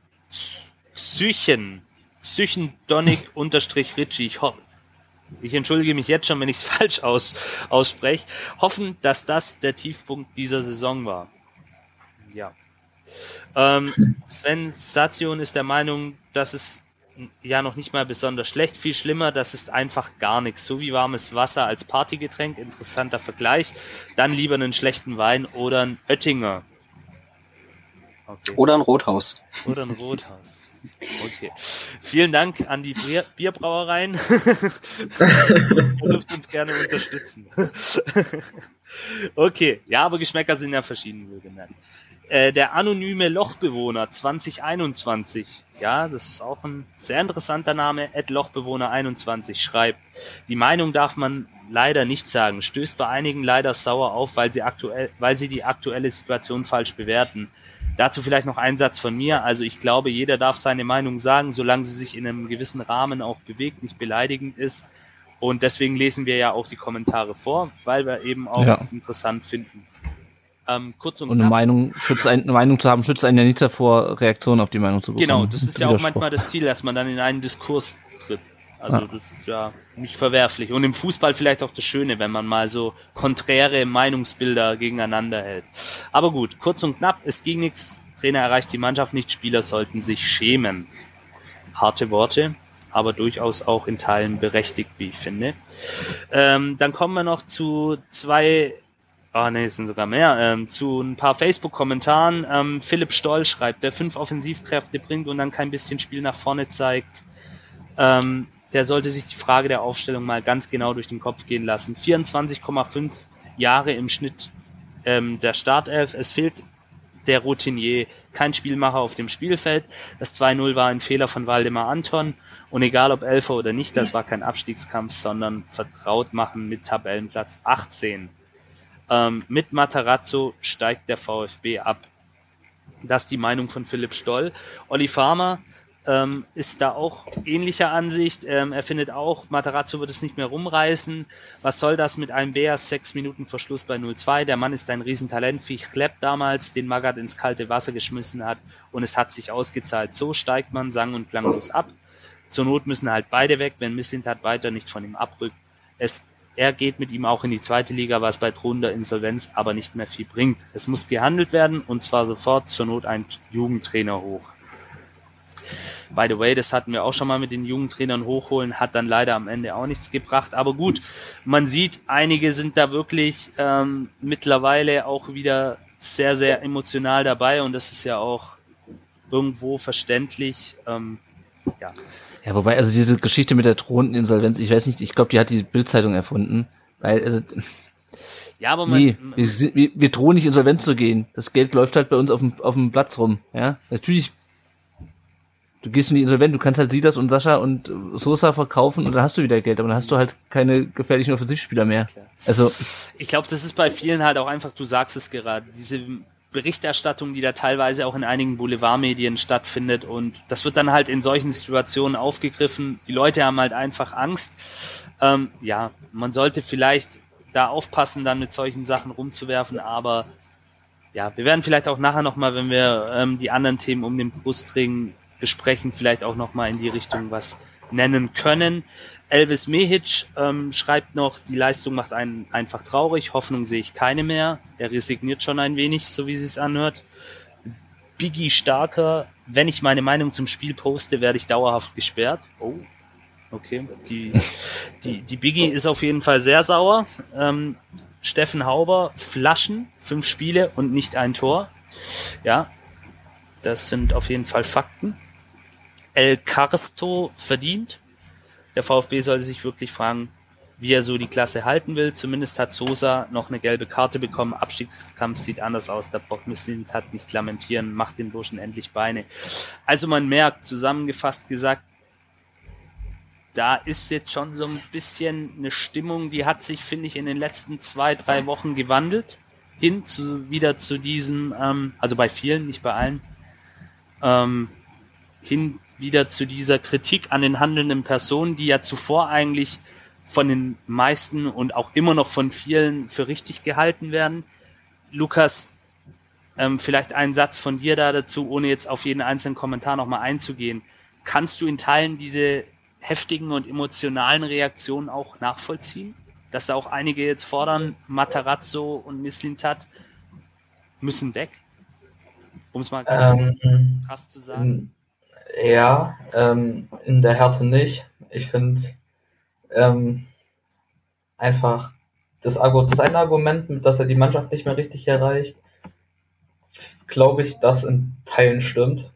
Psychen Psychendonic unterstrich Ritchie. Ich hoffe, ich entschuldige mich jetzt schon, wenn ich es falsch aus, ausspreche, hoffen, dass das der Tiefpunkt dieser Saison war. Ja. Ähm, Sven Sation ist der Meinung, dass es ja noch nicht mal besonders schlecht, viel schlimmer, das ist einfach gar nichts. So wie warmes Wasser als Partygetränk, interessanter Vergleich. Dann lieber einen schlechten Wein oder ein Oettinger. Okay. Oder ein Rothaus. Oder ein Rothaus. Okay. Vielen Dank an die Bier Bierbrauereien. Ihr dürft uns gerne unterstützen. okay, ja, aber Geschmäcker sind ja verschieden, wohlgemerkt. Äh, der anonyme Lochbewohner 2021, ja, das ist auch ein sehr interessanter Name, Ed Lochbewohner 21 schreibt, die Meinung darf man leider nicht sagen, stößt bei einigen leider sauer auf, weil sie aktuell, weil sie die aktuelle Situation falsch bewerten. Dazu vielleicht noch ein Satz von mir. Also ich glaube, jeder darf seine Meinung sagen, solange sie sich in einem gewissen Rahmen auch bewegt, nicht beleidigend ist. Und deswegen lesen wir ja auch die Kommentare vor, weil wir eben auch ja. es interessant finden. Ähm, kurz und, und eine Meinung, schützt ein, eine Meinung zu haben, schützt einen ja nicht davor, Reaktionen auf die Meinung zu bekommen. Genau, das ist ja auch manchmal das Ziel, dass man dann in einen Diskurs tritt. Also ja. das ist ja nicht verwerflich. Und im Fußball vielleicht auch das Schöne, wenn man mal so konträre Meinungsbilder gegeneinander hält. Aber gut, kurz und knapp, es ging nichts. Trainer erreicht die Mannschaft nicht, Spieler sollten sich schämen. Harte Worte, aber durchaus auch in Teilen berechtigt, wie ich finde. Ähm, dann kommen wir noch zu zwei Ah, nee, es sind sogar mehr. Ähm, zu ein paar Facebook-Kommentaren. Ähm, Philipp Stoll schreibt, wer fünf Offensivkräfte bringt und dann kein bisschen Spiel nach vorne zeigt, ähm, der sollte sich die Frage der Aufstellung mal ganz genau durch den Kopf gehen lassen. 24,5 Jahre im Schnitt ähm, der Startelf. Es fehlt der Routinier, kein Spielmacher auf dem Spielfeld. Das 2-0 war ein Fehler von Waldemar Anton. Und egal ob Elfer oder nicht, das war kein Abstiegskampf, sondern vertraut machen mit Tabellenplatz 18. Ähm, mit Matarazzo steigt der VfB ab. Das ist die Meinung von Philipp Stoll. Olli Farmer ähm, ist da auch ähnlicher Ansicht. Ähm, er findet auch, Matarazzo wird es nicht mehr rumreißen. Was soll das mit einem Beas? Sechs Minuten Verschluss bei 0-2. Der Mann ist ein Riesentalent, wie Klepp damals, den Magath ins kalte Wasser geschmissen hat. Und es hat sich ausgezahlt. So steigt man sang- und klanglos ab. Zur Not müssen halt beide weg, wenn Misslintat weiter nicht von ihm abrückt. Es, er geht mit ihm auch in die zweite Liga, was bei drohender Insolvenz aber nicht mehr viel bringt. Es muss gehandelt werden und zwar sofort zur Not ein Jugendtrainer hoch. By the way, das hatten wir auch schon mal mit den jungen Trainern hochholen, hat dann leider am Ende auch nichts gebracht. Aber gut, man sieht, einige sind da wirklich ähm, mittlerweile auch wieder sehr, sehr emotional dabei und das ist ja auch irgendwo verständlich. Ähm, ja. Ja, wobei, also diese Geschichte mit der drohenden Insolvenz, ich weiß nicht, ich glaube, die hat die Bildzeitung erfunden, weil also, ja, aber man, nee, wir, wir, wir drohen nicht insolvent zu gehen. Das Geld läuft halt bei uns auf dem, auf dem Platz rum. Ja, natürlich du gehst in die Insolvent, du kannst halt Silas und Sascha und Sosa verkaufen und dann hast du wieder Geld, aber dann hast du halt keine gefährlichen Offensivspieler mehr. Also ich glaube, das ist bei vielen halt auch einfach, du sagst es gerade, diese Berichterstattung, die da teilweise auch in einigen Boulevardmedien stattfindet und das wird dann halt in solchen Situationen aufgegriffen. Die Leute haben halt einfach Angst. Ähm, ja, man sollte vielleicht da aufpassen, dann mit solchen Sachen rumzuwerfen, aber ja, wir werden vielleicht auch nachher nochmal, wenn wir ähm, die anderen Themen um den Brustring besprechen, vielleicht auch nochmal in die Richtung was nennen können. Elvis Mehic ähm, schreibt noch, die Leistung macht einen einfach traurig, Hoffnung sehe ich keine mehr. Er resigniert schon ein wenig, so wie sie es anhört. Biggie Starker, wenn ich meine Meinung zum Spiel poste, werde ich dauerhaft gesperrt. Oh, okay. Die, die, die Biggie ist auf jeden Fall sehr sauer. Ähm, Steffen Hauber, Flaschen, fünf Spiele und nicht ein Tor. Ja, das sind auf jeden Fall Fakten. El Carsto verdient. Der VfB sollte sich wirklich fragen, wie er so die Klasse halten will. Zumindest hat Sosa noch eine gelbe Karte bekommen. Abstiegskampf sieht anders aus. Der Bock müssen hat nicht lamentieren, macht den Burschen endlich Beine. Also man merkt, zusammengefasst gesagt, da ist jetzt schon so ein bisschen eine Stimmung, die hat sich, finde ich, in den letzten zwei, drei Wochen gewandelt. Hin zu, wieder zu diesem, ähm, also bei vielen, nicht bei allen, ähm, hin wieder zu dieser Kritik an den handelnden Personen, die ja zuvor eigentlich von den meisten und auch immer noch von vielen für richtig gehalten werden. Lukas, ähm, vielleicht einen Satz von dir da dazu, ohne jetzt auf jeden einzelnen Kommentar nochmal einzugehen. kannst du in Teilen diese heftigen und emotionalen Reaktionen auch nachvollziehen? Dass da auch einige jetzt fordern, Matarazzo und Mislintat müssen weg? Um es mal ganz Ähm, krass zu sagen. Ja, ähm, in der Härte nicht. Ich finde ähm, einfach das, das Argument, dass er die Mannschaft nicht mehr richtig erreicht, glaube ich, dass in Teilen stimmt.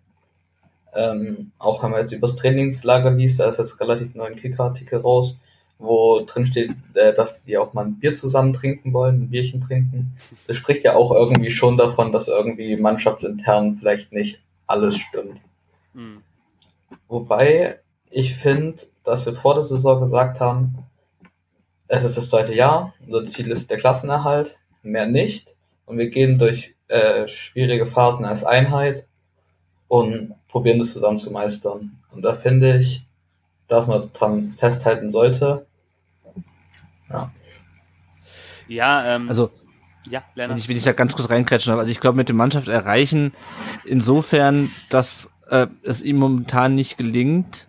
Ähm, auch wenn man jetzt übers Trainingslager liest, da ist jetzt relativ neu ein Kicker-Artikel raus, wo drin steht, äh, dass die auch mal ein Bier zusammen trinken wollen, ein Bierchen trinken. Das spricht ja auch irgendwie schon davon, dass irgendwie mannschaftsintern vielleicht nicht alles stimmt. Hm. Wobei ich finde, dass wir vor der Saison gesagt haben, es ist das zweite Jahr, unser Ziel ist der Klassenerhalt, mehr nicht. Und wir gehen durch äh, schwierige Phasen als Einheit und probieren das zusammen zu meistern. Und da finde ich, dass man dran festhalten sollte. Ja. Ja, ähm, Also, ja, wenn Lennart. ich, wenn ich da ganz kurz reinkretschen darf, also ich glaube, mit der Mannschaft erreichen, insofern, dass äh, es ihm momentan nicht gelingt,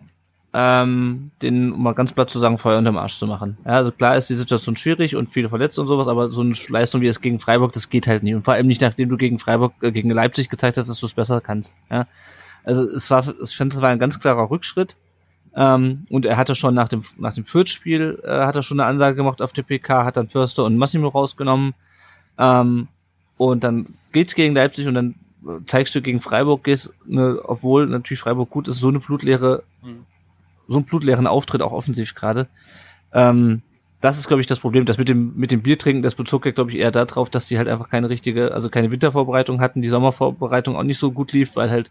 ähm, den, um mal ganz platt zu sagen, Feuer unterm Arsch zu machen. Ja, also klar ist die Situation schwierig und viele verletzt und sowas, aber so eine Leistung wie es gegen Freiburg, das geht halt nicht. Und vor allem nicht, nachdem du gegen Freiburg, äh, gegen Leipzig gezeigt hast, dass du es besser kannst. Ja. Also es war, ich finde, es war ein ganz klarer Rückschritt. Ähm, und er hatte schon nach dem, nach dem Fürth-Spiel, äh, hat er schon eine Ansage gemacht auf der PK, hat dann Förster und Massimo rausgenommen. Ähm, und dann geht's gegen Leipzig und dann zeigst du gegen Freiburg, gehst, ne, obwohl natürlich Freiburg gut ist, so eine blutleere, Mhm. so einen blutleeren Auftritt, auch offensiv gerade. Ähm, das ist, glaube ich, das Problem. Das mit dem, mit dem Biertrinken, das bezog ja, glaube ich, eher darauf, dass die halt einfach keine richtige, also keine Wintervorbereitung hatten, die Sommervorbereitung auch nicht so gut lief, weil halt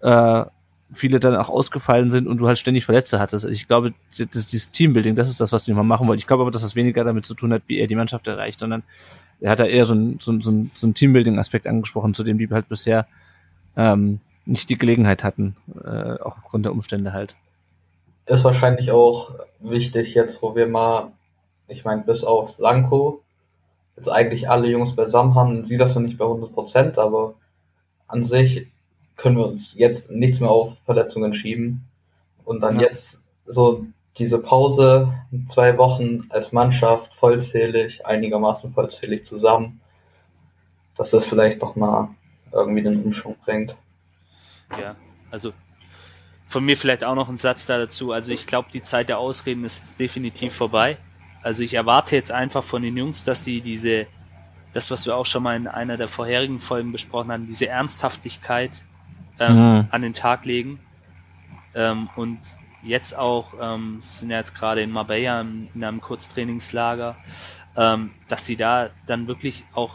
äh, viele dann auch ausgefallen sind und du halt ständig Verletzte hattest. Also ich glaube, das, dieses Teambuilding, das ist das, was die mal machen wollen. Ich glaube aber, dass das weniger damit zu tun hat, wie er die Mannschaft erreicht, sondern er hat da eher so ein, so ein, so ein, so ein Teambuilding-Aspekt angesprochen, zu dem die halt bisher ähm, nicht die Gelegenheit hatten, äh, auch aufgrund der Umstände halt. Ist wahrscheinlich auch wichtig jetzt, wo wir mal, ich meine, bis auf Sanko, jetzt eigentlich alle Jungs beisammen haben, sieht das noch nicht bei 100 Prozent, aber an sich können wir uns jetzt nichts mehr auf Verletzungen schieben. Und dann Ja. jetzt so diese Pause, zwei Wochen als Mannschaft vollzählig, einigermaßen vollzählig zusammen, dass das vielleicht noch mal irgendwie den Umschwung bringt. Ja, also von mir vielleicht auch noch ein Satz da dazu. Also ich glaube, die Zeit der Ausreden ist jetzt definitiv vorbei. Also ich erwarte jetzt einfach von den Jungs, dass sie diese, das, was wir auch schon mal in einer der vorherigen Folgen besprochen haben, diese Ernsthaftigkeit ähm, Mhm. an den Tag legen. Ähm, und jetzt auch, ähm, sind ja jetzt gerade in Marbella in, in einem Kurztrainingslager, ähm, dass sie da dann wirklich auch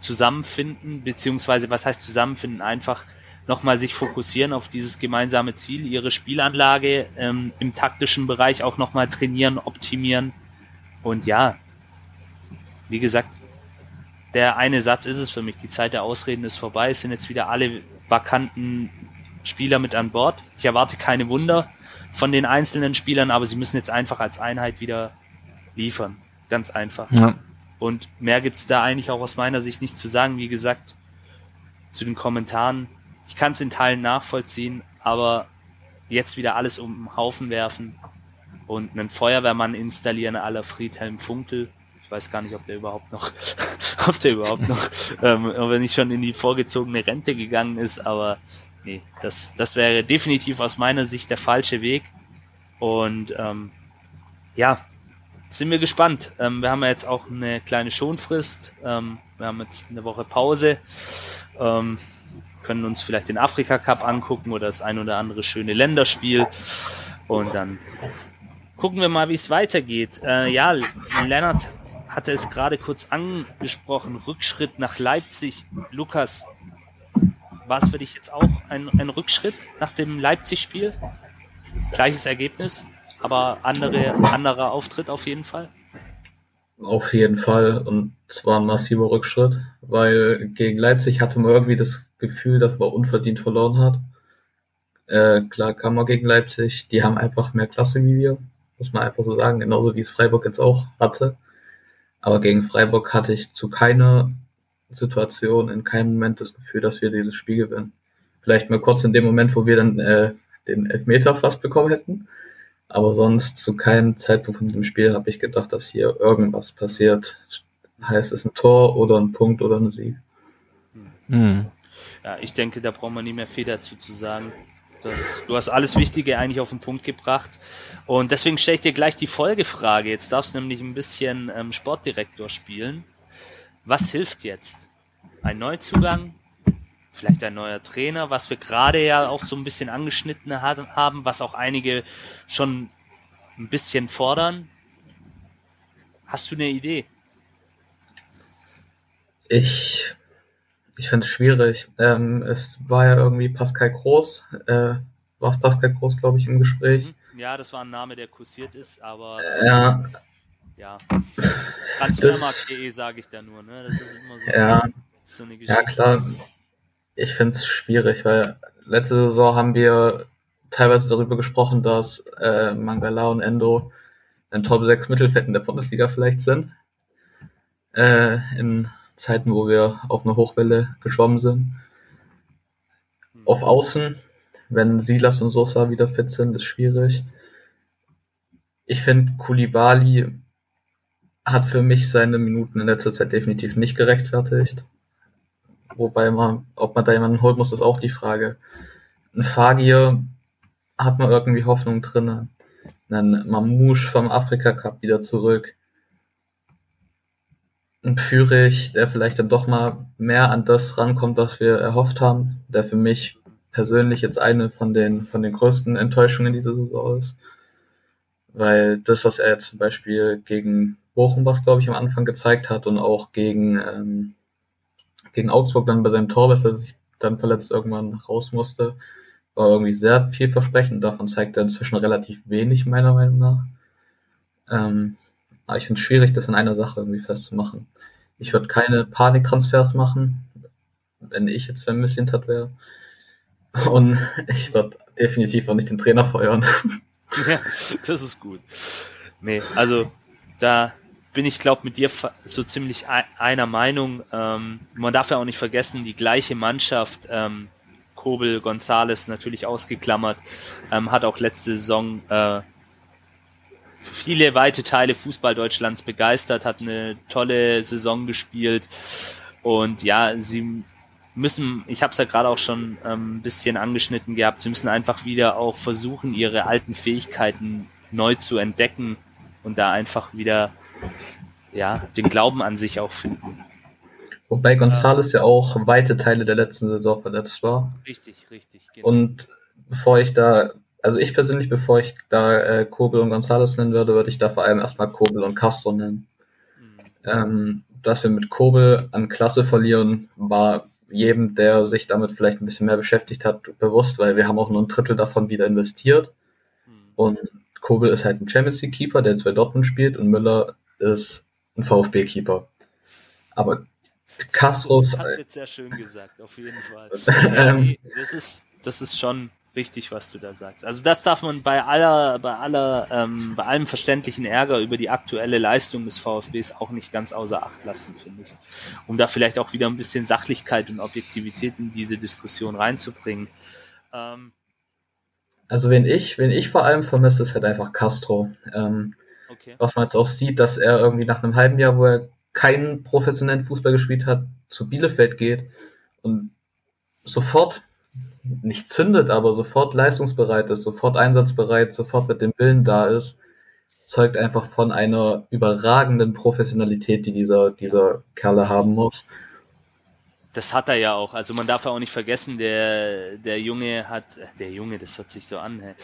zusammenfinden, beziehungsweise was heißt zusammenfinden, einfach nochmal sich fokussieren auf dieses gemeinsame Ziel, ihre Spielanlage ähm, im taktischen Bereich auch nochmal trainieren, optimieren. Und ja, wie gesagt, der eine Satz ist es für mich. Die Zeit der Ausreden ist vorbei. Es sind jetzt wieder alle vakanten Spieler mit an Bord. Ich erwarte keine Wunder von den einzelnen Spielern, aber sie müssen jetzt einfach als Einheit wieder liefern. Ganz einfach. Ja. Und mehr gibt's da eigentlich auch aus meiner Sicht nicht zu sagen. Wie gesagt, zu den Kommentaren. Ich kann es in Teilen nachvollziehen, aber jetzt wieder alles um den Haufen werfen und einen Feuerwehrmann installieren aller Friedhelm Funkel. Ich weiß gar nicht, ob der überhaupt noch, ob der überhaupt noch, ähm, ob er nicht schon in die vorgezogene Rente gegangen ist, aber nee, das, das wäre definitiv aus meiner Sicht der falsche Weg. Und ähm, ja, sind wir gespannt. Ähm, wir haben ja jetzt auch eine kleine Schonfrist. Ähm, wir haben jetzt eine Woche Pause. Ähm, können uns vielleicht den Afrika Cup angucken oder das ein oder andere schöne Länderspiel. Und dann gucken wir mal, wie es weitergeht. Äh, ja, Lennart hatte es gerade kurz angesprochen. Rückschritt nach Leipzig. Lukas, war es für dich jetzt auch ein, ein Rückschritt nach dem Leipzig-Spiel? Gleiches Ergebnis, aber andere, anderer Auftritt auf jeden Fall. Auf jeden Fall. Und zwar ein massiver Rückschritt, weil gegen Leipzig hatte man irgendwie das Gefühl, dass man unverdient verloren hat. Äh, klar kam man gegen Leipzig, die haben einfach mehr Klasse wie wir, muss man einfach so sagen, genauso wie es Freiburg jetzt auch hatte. Aber gegen Freiburg hatte ich zu keiner Situation, in keinem Moment das Gefühl, dass wir dieses Spiel gewinnen. Vielleicht mal kurz in dem Moment, wo wir dann äh, den Elfmeter fast bekommen hätten. Aber sonst zu keinem Zeitpunkt von dem Spiel habe ich gedacht, dass hier irgendwas passiert. Heißt es ein Tor oder ein Punkt oder ein Sieg. Hm. Ja, ich denke, da braucht man nicht mehr viel dazu zu sagen. Das, du hast alles Wichtige eigentlich auf den Punkt gebracht. Und deswegen stelle ich dir gleich die Folgefrage. Jetzt darfst du nämlich ein bisschen ähm, Sportdirektor spielen. Was hilft jetzt? Ein Neuzugang? Vielleicht ein neuer Trainer, was wir gerade ja auch so ein bisschen angeschnitten haben, was auch einige schon ein bisschen fordern. Hast du eine Idee? Ich, ich finde es schwierig. Ähm, es war ja irgendwie Pascal Groß, äh, war Pascal Groß, glaube ich, im Gespräch. Mhm. Ja, das war ein Name, der kursiert ist, aber ja, ja. Transfermarkt.de sage ich da nur, ne? Das ist immer so, ja, so eine Geschichte. Ja, klar. Ich finde es schwierig, weil letzte Saison haben wir teilweise darüber gesprochen, dass äh, Mangala und Endo ein Top 6 Mittelfeld in der Bundesliga vielleicht sind. Äh, in Zeiten, wo wir auf eine Hochwelle geschwommen sind. Auf Außen, wenn Silas und Sosa wieder fit sind, ist schwierig. Ich finde, Kulibali hat für mich seine Minuten in letzter Zeit definitiv nicht gerechtfertigt. Wobei man, ob man da jemanden holen muss, ist auch die Frage. Ein Fagir hat man irgendwie Hoffnung drin. Ein Mamouche vom Afrika Cup wieder zurück. Ein Pfürich, der vielleicht dann doch mal mehr an das rankommt, was wir erhofft haben. Der für mich persönlich jetzt eine von den, von den größten Enttäuschungen dieser Saison ist. Weil das, was er jetzt zum Beispiel gegen Was glaube ich am Anfang gezeigt hat und auch gegen, ähm, gegen Augsburg dann bei seinem Tor, dass er sich dann verletzt irgendwann raus musste, war irgendwie sehr vielversprechend. Davon zeigt er inzwischen relativ wenig, meiner Meinung nach. Ähm, aber ich finde es schwierig, das in einer Sache irgendwie festzumachen. Ich würde keine Paniktransfers machen, wenn ich jetzt ein bisschen hat wäre. Und ich würde definitiv auch nicht den Trainer feuern. Ja, das ist gut. Nee, also da bin ich, glaube mit dir so ziemlich einer Meinung. Ähm, man darf ja auch nicht vergessen, die gleiche Mannschaft, ähm, Kobel, Gonzales natürlich ausgeklammert, ähm, hat auch letzte Saison äh, viele weite Teile Fußball Deutschlands begeistert, hat eine tolle Saison gespielt und ja, sie müssen, ich habe es ja gerade auch schon ähm, ein bisschen angeschnitten gehabt, sie müssen einfach wieder auch versuchen, ihre alten Fähigkeiten neu zu entdecken und da einfach wieder ja, den Glauben an sich auch finden. Wobei Gonzales ja auch weite Teile der letzten Saison verletzt war. Richtig, richtig. Genau. Und bevor ich da, also ich persönlich, bevor ich da äh, Kobel und Gonzales nennen würde, würde ich da vor allem erstmal Kobel und Castro nennen. Mhm. Ähm, dass wir mit Kobel an Klasse verlieren, war jedem, der sich damit vielleicht ein bisschen mehr beschäftigt hat, bewusst, weil wir haben auch nur ein Drittel davon wieder investiert. Mhm. Und Kobel ist halt ein Champions League Keeper, der zwei Dortmund spielt und Müller ist ein VfB Keeper. Aber Castro. Das hast du jetzt sehr schön gesagt, auf jeden Fall. ähm, das ist, das ist schon richtig, was du da sagst. Also das darf man bei aller, bei aller, ähm, bei allem verständlichen Ärger über die aktuelle Leistung des VfBs auch nicht ganz außer Acht lassen, finde ich. Um da vielleicht auch wieder ein bisschen Sachlichkeit und Objektivität in diese Diskussion reinzubringen. Ähm, also wen ich, wen ich vor allem vermisse, ist halt einfach Castro. Ähm, okay. Was man jetzt auch sieht, dass er irgendwie nach einem halben Jahr, wo er keinen professionellen Fußball gespielt hat, zu Bielefeld geht und sofort nicht zündet, aber sofort leistungsbereit ist, sofort einsatzbereit, sofort mit dem Willen da ist, zeugt einfach von einer überragenden Professionalität, die dieser, dieser Kerle haben muss das hat er ja auch. Also man darf ja auch nicht vergessen, der, der Junge hat, der Junge, das hört sich so an, hey.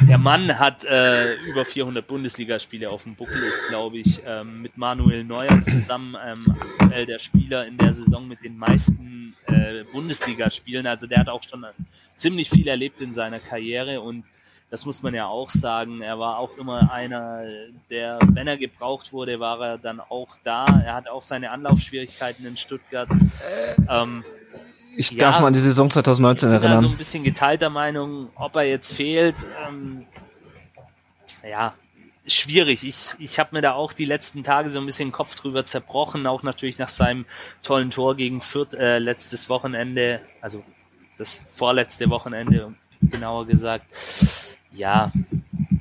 der Mann hat äh, über 400 Bundesligaspiele auf dem Buckel, ist glaube ich ähm, mit Manuel Neuer zusammen ähm, aktuell der Spieler in der Saison mit den meisten äh, Bundesligaspielen. Also der hat auch schon ziemlich viel erlebt in seiner Karriere und das muss man ja auch sagen. Er war auch immer einer, der, wenn er gebraucht wurde, war er dann auch da. Er hat auch seine Anlaufschwierigkeiten in Stuttgart. Ähm, ich darf ja, mal an die Saison 2019 ich bin erinnern. Da so ein bisschen geteilter Meinung, ob er jetzt fehlt. Ähm, ja, schwierig. Ich, ich habe mir da auch die letzten Tage so ein bisschen Kopf drüber zerbrochen, auch natürlich nach seinem tollen Tor gegen Fürth äh, letztes Wochenende, also das vorletzte Wochenende genauer gesagt. Ja,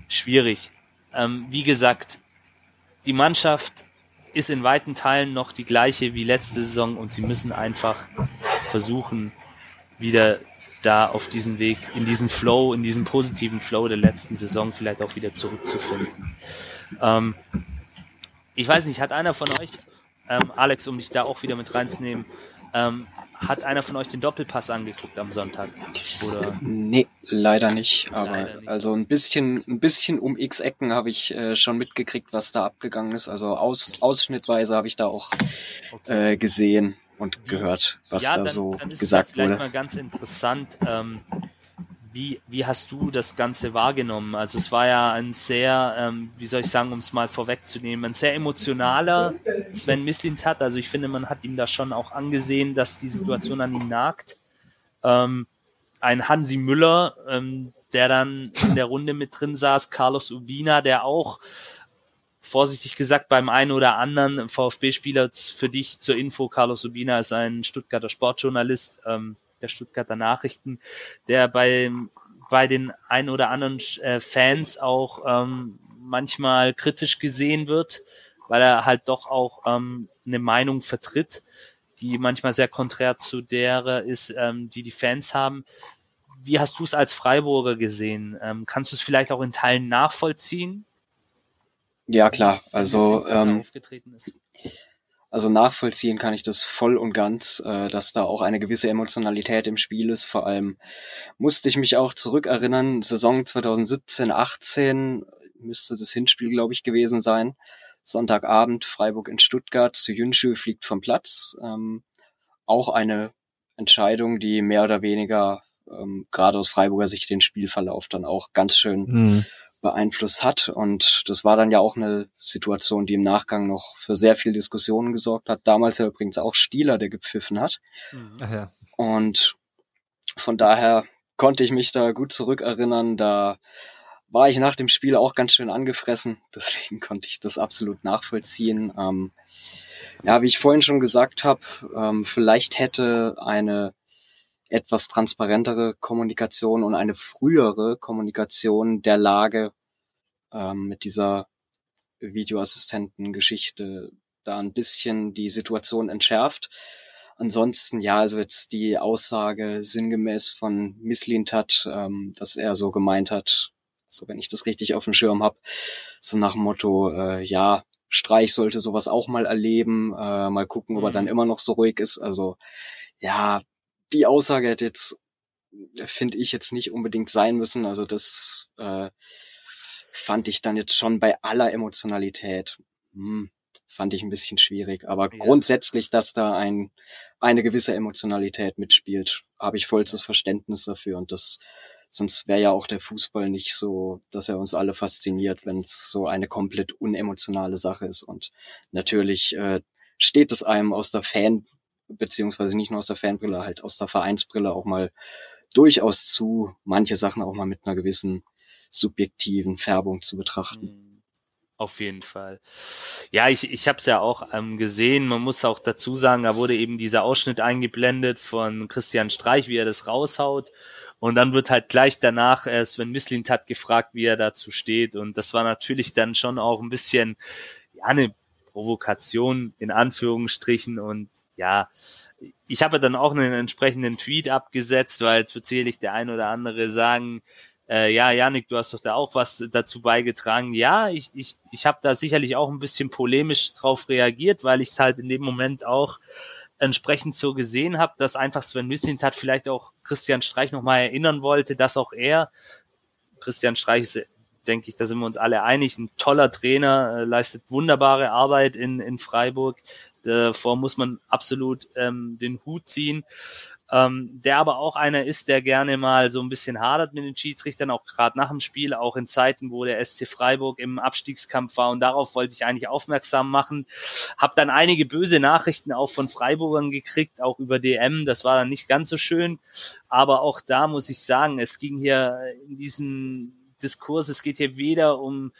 schwierig. Ähm, wie gesagt, die Mannschaft ist in weiten Teilen noch die gleiche wie letzte Saison und sie müssen einfach versuchen, wieder da auf diesen Weg, in diesen Flow, in diesen positiven Flow der letzten Saison vielleicht auch wieder zurückzufinden. Ähm, ich weiß nicht, hat einer von euch, ähm, Alex, um dich da auch wieder mit reinzunehmen, ähm, hat einer von euch den Doppelpass angeguckt am Sonntag? Oder? Nee, leider nicht. Aber Leider nicht. also ein bisschen, ein bisschen um X Ecken habe ich äh, schon mitgekriegt, was da abgegangen ist. Also aus, ausschnittweise habe ich da auch Okay. äh, gesehen und gehört, was ja, da dann, so dann ist gesagt es vielleicht wurde. mal ganz interessant. Ähm, wie, wie hast du das Ganze wahrgenommen? Also es war ja ein sehr, ähm, wie soll ich sagen, um es mal vorwegzunehmen, ein sehr emotionaler Sven Mislintat. Also ich finde, man hat ihm da schon auch angesehen, dass die Situation an ihm nagt. Ähm, ein Hansi Müller, ähm, der dann in der Runde mit drin saß, Carlos Ubina, der auch vorsichtig gesagt beim einen oder anderen VfB-Spieler für dich zur Info, Carlos Ubina ist ein Stuttgarter Sportjournalist ähm, der Stuttgarter Nachrichten, der bei, bei den ein oder anderen äh, Fans auch ähm, manchmal kritisch gesehen wird, weil er halt doch auch ähm, eine Meinung vertritt, die manchmal sehr konträr zu der ist, ähm, die die Fans haben. Wie hast du es als Freiburger gesehen? Ähm, kannst du es vielleicht auch in Teilen nachvollziehen? Ja klar, also ähm, aufgetreten ist? Also nachvollziehen kann ich das voll und ganz, äh, dass da auch eine gewisse Emotionalität im Spiel ist. Vor allem musste ich mich auch zurückerinnern, Saison 2017, 18 müsste das Hinspiel, glaube ich, gewesen sein. Sonntagabend, Freiburg in Stuttgart, zu Jünschu fliegt vom Platz. Ähm, auch eine Entscheidung, die mehr oder weniger ähm, gerade aus Freiburger Sicht den Spielverlauf dann auch ganz schön Mhm. Beeinflusst hat. Und das war dann ja auch eine Situation, die im Nachgang noch für sehr viel Diskussionen gesorgt hat. Damals ja übrigens auch Stieler, der gepfiffen hat. Ach ja. Und von daher konnte ich mich da gut zurückerinnern. Da war ich nach dem Spiel auch ganz schön angefressen. Deswegen konnte ich das absolut nachvollziehen. Ähm, ja, wie ich vorhin schon gesagt habe, ähm, vielleicht hätte eine etwas transparentere Kommunikation und eine frühere Kommunikation der Lage ähm, mit dieser Videoassistenten-Geschichte da ein bisschen die Situation entschärft. Ansonsten, ja, also jetzt die Aussage sinngemäß von Misslintat, ähm, dass er so gemeint hat, so wenn ich das richtig auf dem Schirm habe, so nach dem Motto, äh, ja, Streich sollte sowas auch mal erleben, äh, mal gucken, ob er dann immer noch so ruhig ist. Also ja, die Aussage hätte jetzt, finde ich, jetzt nicht unbedingt sein müssen. Also das äh, fand ich dann jetzt schon bei aller Emotionalität, hm, fand ich ein bisschen schwierig. Aber Ja. grundsätzlich, dass da ein, eine gewisse Emotionalität mitspielt, habe ich vollstes Verständnis dafür. Und das, sonst wäre ja auch der Fußball nicht so, dass er uns alle fasziniert, wenn es so eine komplett unemotionale Sache ist. Und natürlich äh, steht es einem aus der Fan, beziehungsweise nicht nur aus der Fanbrille, halt aus der Vereinsbrille auch mal durchaus zu, manche Sachen auch mal mit einer gewissen subjektiven Färbung zu betrachten. Mhm. Auf jeden Fall. Ja, ich, ich habe es ja auch ähm, gesehen. Man muss auch dazu sagen, da wurde eben dieser Ausschnitt eingeblendet von Christian Streich, wie er das raushaut. Und dann wird halt gleich danach äh, Sven Mislintat gefragt, wie er dazu steht. Und das war natürlich dann schon auch ein bisschen ja, eine Provokation in Anführungsstrichen. Und ja, ich habe dann auch einen entsprechenden Tweet abgesetzt, weil jetzt wird sicherlich der ein oder andere sagen, äh, ja, Janik, du hast doch da auch was dazu beigetragen. Ja, ich, ich, ich habe da sicherlich auch ein bisschen polemisch drauf reagiert, weil ich es halt in dem Moment auch entsprechend so gesehen habe, dass einfach Sven Mislintat vielleicht auch Christian Streich nochmal erinnern wollte, dass auch er, Christian Streich ist, denke ich, da sind wir uns alle einig, ein toller Trainer, äh, leistet wunderbare Arbeit in, in Freiburg. Davor muss man absolut ähm, den Hut ziehen. Ähm, der aber auch einer ist, der gerne mal so ein bisschen hadert mit den Schiedsrichtern, auch gerade nach dem Spiel, auch in Zeiten, wo der SC Freiburg im Abstiegskampf war. Und darauf wollte ich eigentlich aufmerksam machen. Hab dann einige böse Nachrichten auch von Freiburgern gekriegt, auch über DM. Das war dann nicht ganz so schön. Aber auch da muss ich sagen, es ging hier in diesem Diskurs, es geht hier weder um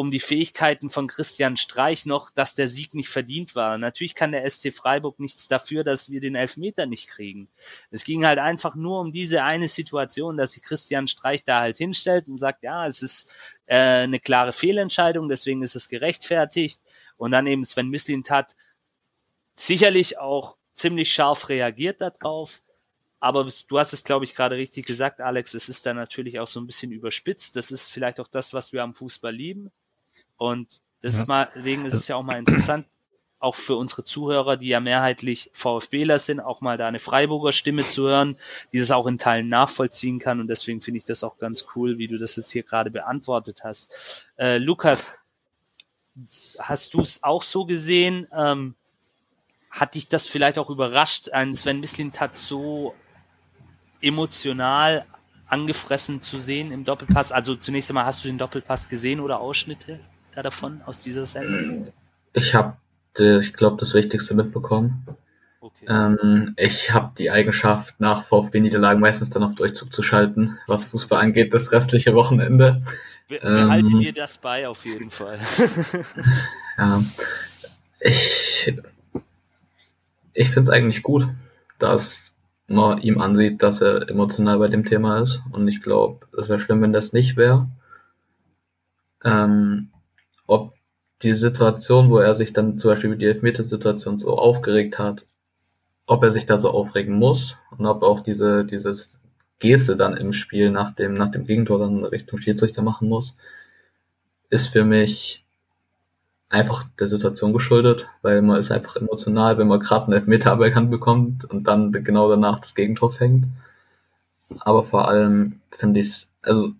um die Fähigkeiten von Christian Streich noch, dass der Sieg nicht verdient war. Natürlich kann der SC Freiburg nichts dafür, dass wir den Elfmeter nicht kriegen. Es ging halt einfach nur um diese eine Situation, dass sich Christian Streich da halt hinstellt und sagt, ja, es ist äh, eine klare Fehlentscheidung, deswegen ist es gerechtfertigt. Und dann eben Sven Mislint hat sicherlich auch ziemlich scharf reagiert darauf. Aber du hast es, glaube ich, gerade richtig gesagt, Alex. Es ist dann natürlich auch so ein bisschen überspitzt. Das ist vielleicht auch das, was wir am Fußball lieben. Und deswegen ist es ja auch mal interessant, auch für unsere Zuhörer, die ja mehrheitlich VfBler sind, auch mal da eine Freiburger Stimme zu hören, die das auch in Teilen nachvollziehen kann. Und deswegen finde ich das auch ganz cool, wie du das jetzt hier gerade beantwortet hast. Äh, Lukas, hast du es auch so gesehen? Ähm, hat dich das vielleicht auch überrascht? Ein Sven Mislint hat so emotional angefressen zu sehen im Doppelpass? Also zunächst einmal, hast du den Doppelpass gesehen oder Ausschnitte davon aus dieser Sendung? Ich habe, ich glaube, das Wichtigste mitbekommen. Okay. Ähm, ich habe die Eigenschaft, nach VfB-Niederlagen meistens dann auf Durchzug zu schalten, was Fußball angeht, das restliche Wochenende. Be behalte ähm, dir das bei, auf jeden Fall. ja, ich ich finde es eigentlich gut, dass man ihm ansieht, dass er emotional bei dem Thema ist. Und ich glaube, es wäre schlimm, wenn das nicht wäre. Ähm, ob die Situation, wo er sich dann zum Beispiel die Elfmetersituation so aufgeregt hat, ob er sich da so aufregen muss und ob auch diese, dieses Geste dann im Spiel nach dem, nach dem Gegentor dann Richtung Schiedsrichter machen muss, ist für mich einfach der Situation geschuldet, weil man ist einfach emotional, wenn man gerade einen Elfmeter aberkannt bekommt und dann genau danach das Gegentor fängt. Aber vor allem finde ich es, also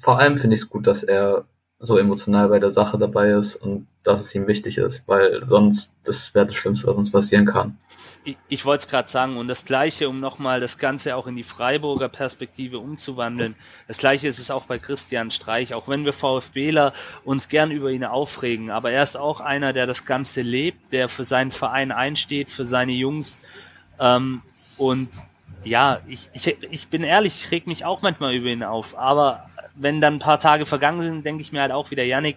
vor allem finde ich es gut, dass er so emotional bei der Sache dabei ist und dass es ihm wichtig ist, weil sonst das wäre das Schlimmste, was uns passieren kann. Ich, ich wollte es gerade sagen und das Gleiche, um nochmal das Ganze auch in die Freiburger Perspektive umzuwandeln. Das Gleiche ist es auch bei Christian Streich, auch wenn wir VfBler uns gern über ihn aufregen, aber er ist auch einer, der das Ganze lebt, der für seinen Verein einsteht, für seine Jungs ähm, und ja, ich, ich, ich bin ehrlich, ich reg mich auch manchmal über ihn auf, aber wenn dann ein paar Tage vergangen sind, denke ich mir halt auch wieder, Yannick,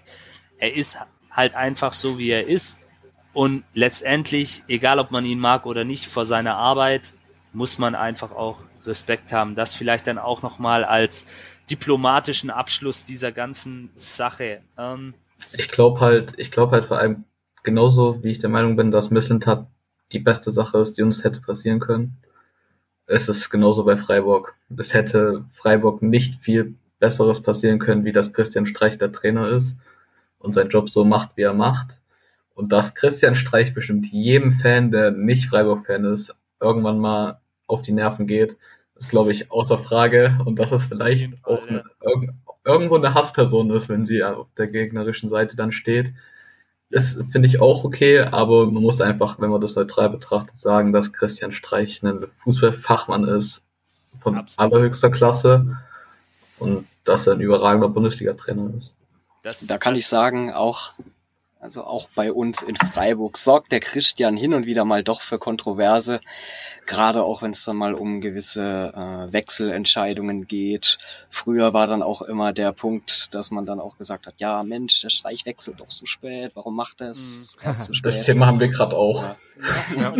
er ist halt einfach so, wie er ist. Und letztendlich, egal ob man ihn mag oder nicht, vor seiner Arbeit muss man einfach auch Respekt haben. Das vielleicht dann auch nochmal als diplomatischen Abschluss dieser ganzen Sache. Ähm, ich glaube halt, ich glaube halt vor allem genauso, wie ich der Meinung bin, dass Missentat die beste Sache ist, die uns hätte passieren können. Es ist genauso bei Freiburg. Es hätte Freiburg nicht viel Besseres passieren können, wie dass Christian Streich der Trainer ist und seinen Job so macht, wie er macht. Und dass Christian Streich bestimmt jedem Fan, der nicht Freiburg-Fan ist, irgendwann mal auf die Nerven geht, ist, glaube ich, außer Frage. Und dass es vielleicht Fall, auch eine, irg irgendwo eine Hassperson ist, wenn sie auf der gegnerischen Seite dann steht. Das finde ich auch okay, aber man muss einfach, wenn man das neutral betrachtet, sagen, dass Christian Streich ein Fußballfachmann ist von Absolut. allerhöchster Klasse und dass er ein überragender Bundesliga-Trainer ist. Das, da kann ich sagen, auch, also auch bei uns in Freiburg sorgt der Christian hin und wieder mal doch für Kontroverse, gerade auch wenn es dann mal um gewisse äh, Wechselentscheidungen geht. Früher war dann auch immer der Punkt, dass man dann auch gesagt hat, ja Mensch, der Streich wechselt doch so spät, warum macht er es mhm. erst so spät? Das Thema haben wir gerade auch. Oder, ja.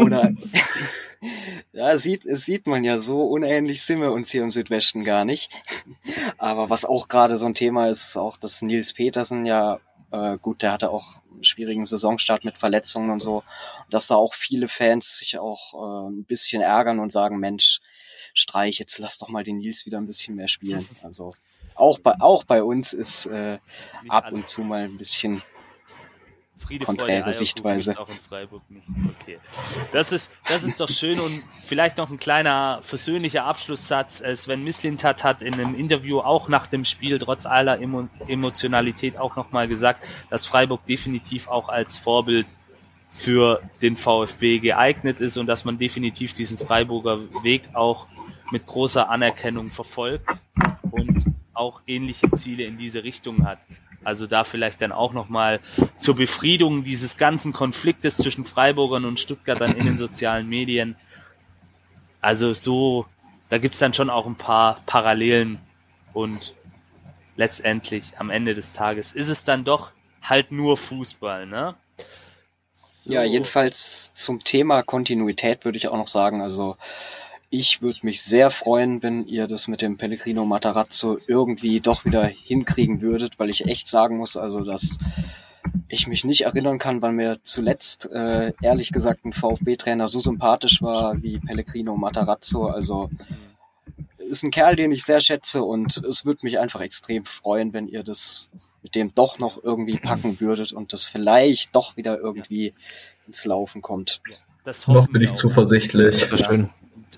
oder ja, sieht, sieht man ja so, unähnlich sind wir uns hier im Südwesten gar nicht. Aber was auch gerade so ein Thema ist, ist auch, dass Nils Petersen ja, äh, gut, der hatte auch einen schwierigen Saisonstart mit Verletzungen und so, dass da auch viele Fans sich auch äh, ein bisschen ärgern und sagen, Mensch, Streich, jetzt lass doch mal den Nils wieder ein bisschen mehr spielen. Also auch bei, auch bei uns ist äh, ab und zu mal ein bisschen Friede, Freude, Sichtweise. Auch in Freiburg nicht. Okay. Das ist, das ist doch schön und vielleicht noch ein kleiner versöhnlicher Abschlusssatz. Äh, Sven Mislintat hat in einem Interview auch nach dem Spiel trotz aller Emo Emotionalität auch nochmal gesagt, dass Freiburg definitiv auch als Vorbild für den VfB geeignet ist und dass man definitiv diesen Freiburger Weg auch mit großer Anerkennung verfolgt und auch ähnliche Ziele in diese Richtung hat. Also da vielleicht dann auch nochmal zur Befriedung dieses ganzen Konfliktes zwischen Freiburgern und Stuttgartern in den sozialen Medien. Also so, da gibt's dann schon auch ein paar Parallelen und letztendlich am Ende des Tages ist es dann doch halt nur Fußball, ne? So. Ja, jedenfalls zum Thema Kontinuität würde ich auch noch sagen, also ich würde mich sehr freuen, wenn ihr das mit dem Pellegrino Matarazzo irgendwie doch wieder hinkriegen würdet, weil ich echt sagen muss, also dass ich mich nicht erinnern kann, wann mir zuletzt äh, ehrlich gesagt ein VfB-Trainer so sympathisch war wie Pellegrino Matarazzo. Also ist ein Kerl, den ich sehr schätze und es würde mich einfach extrem freuen, wenn ihr das mit dem doch noch irgendwie packen würdet und das vielleicht doch wieder irgendwie ins Laufen kommt. Das Noch bin ich zuversichtlich. Das ist schön.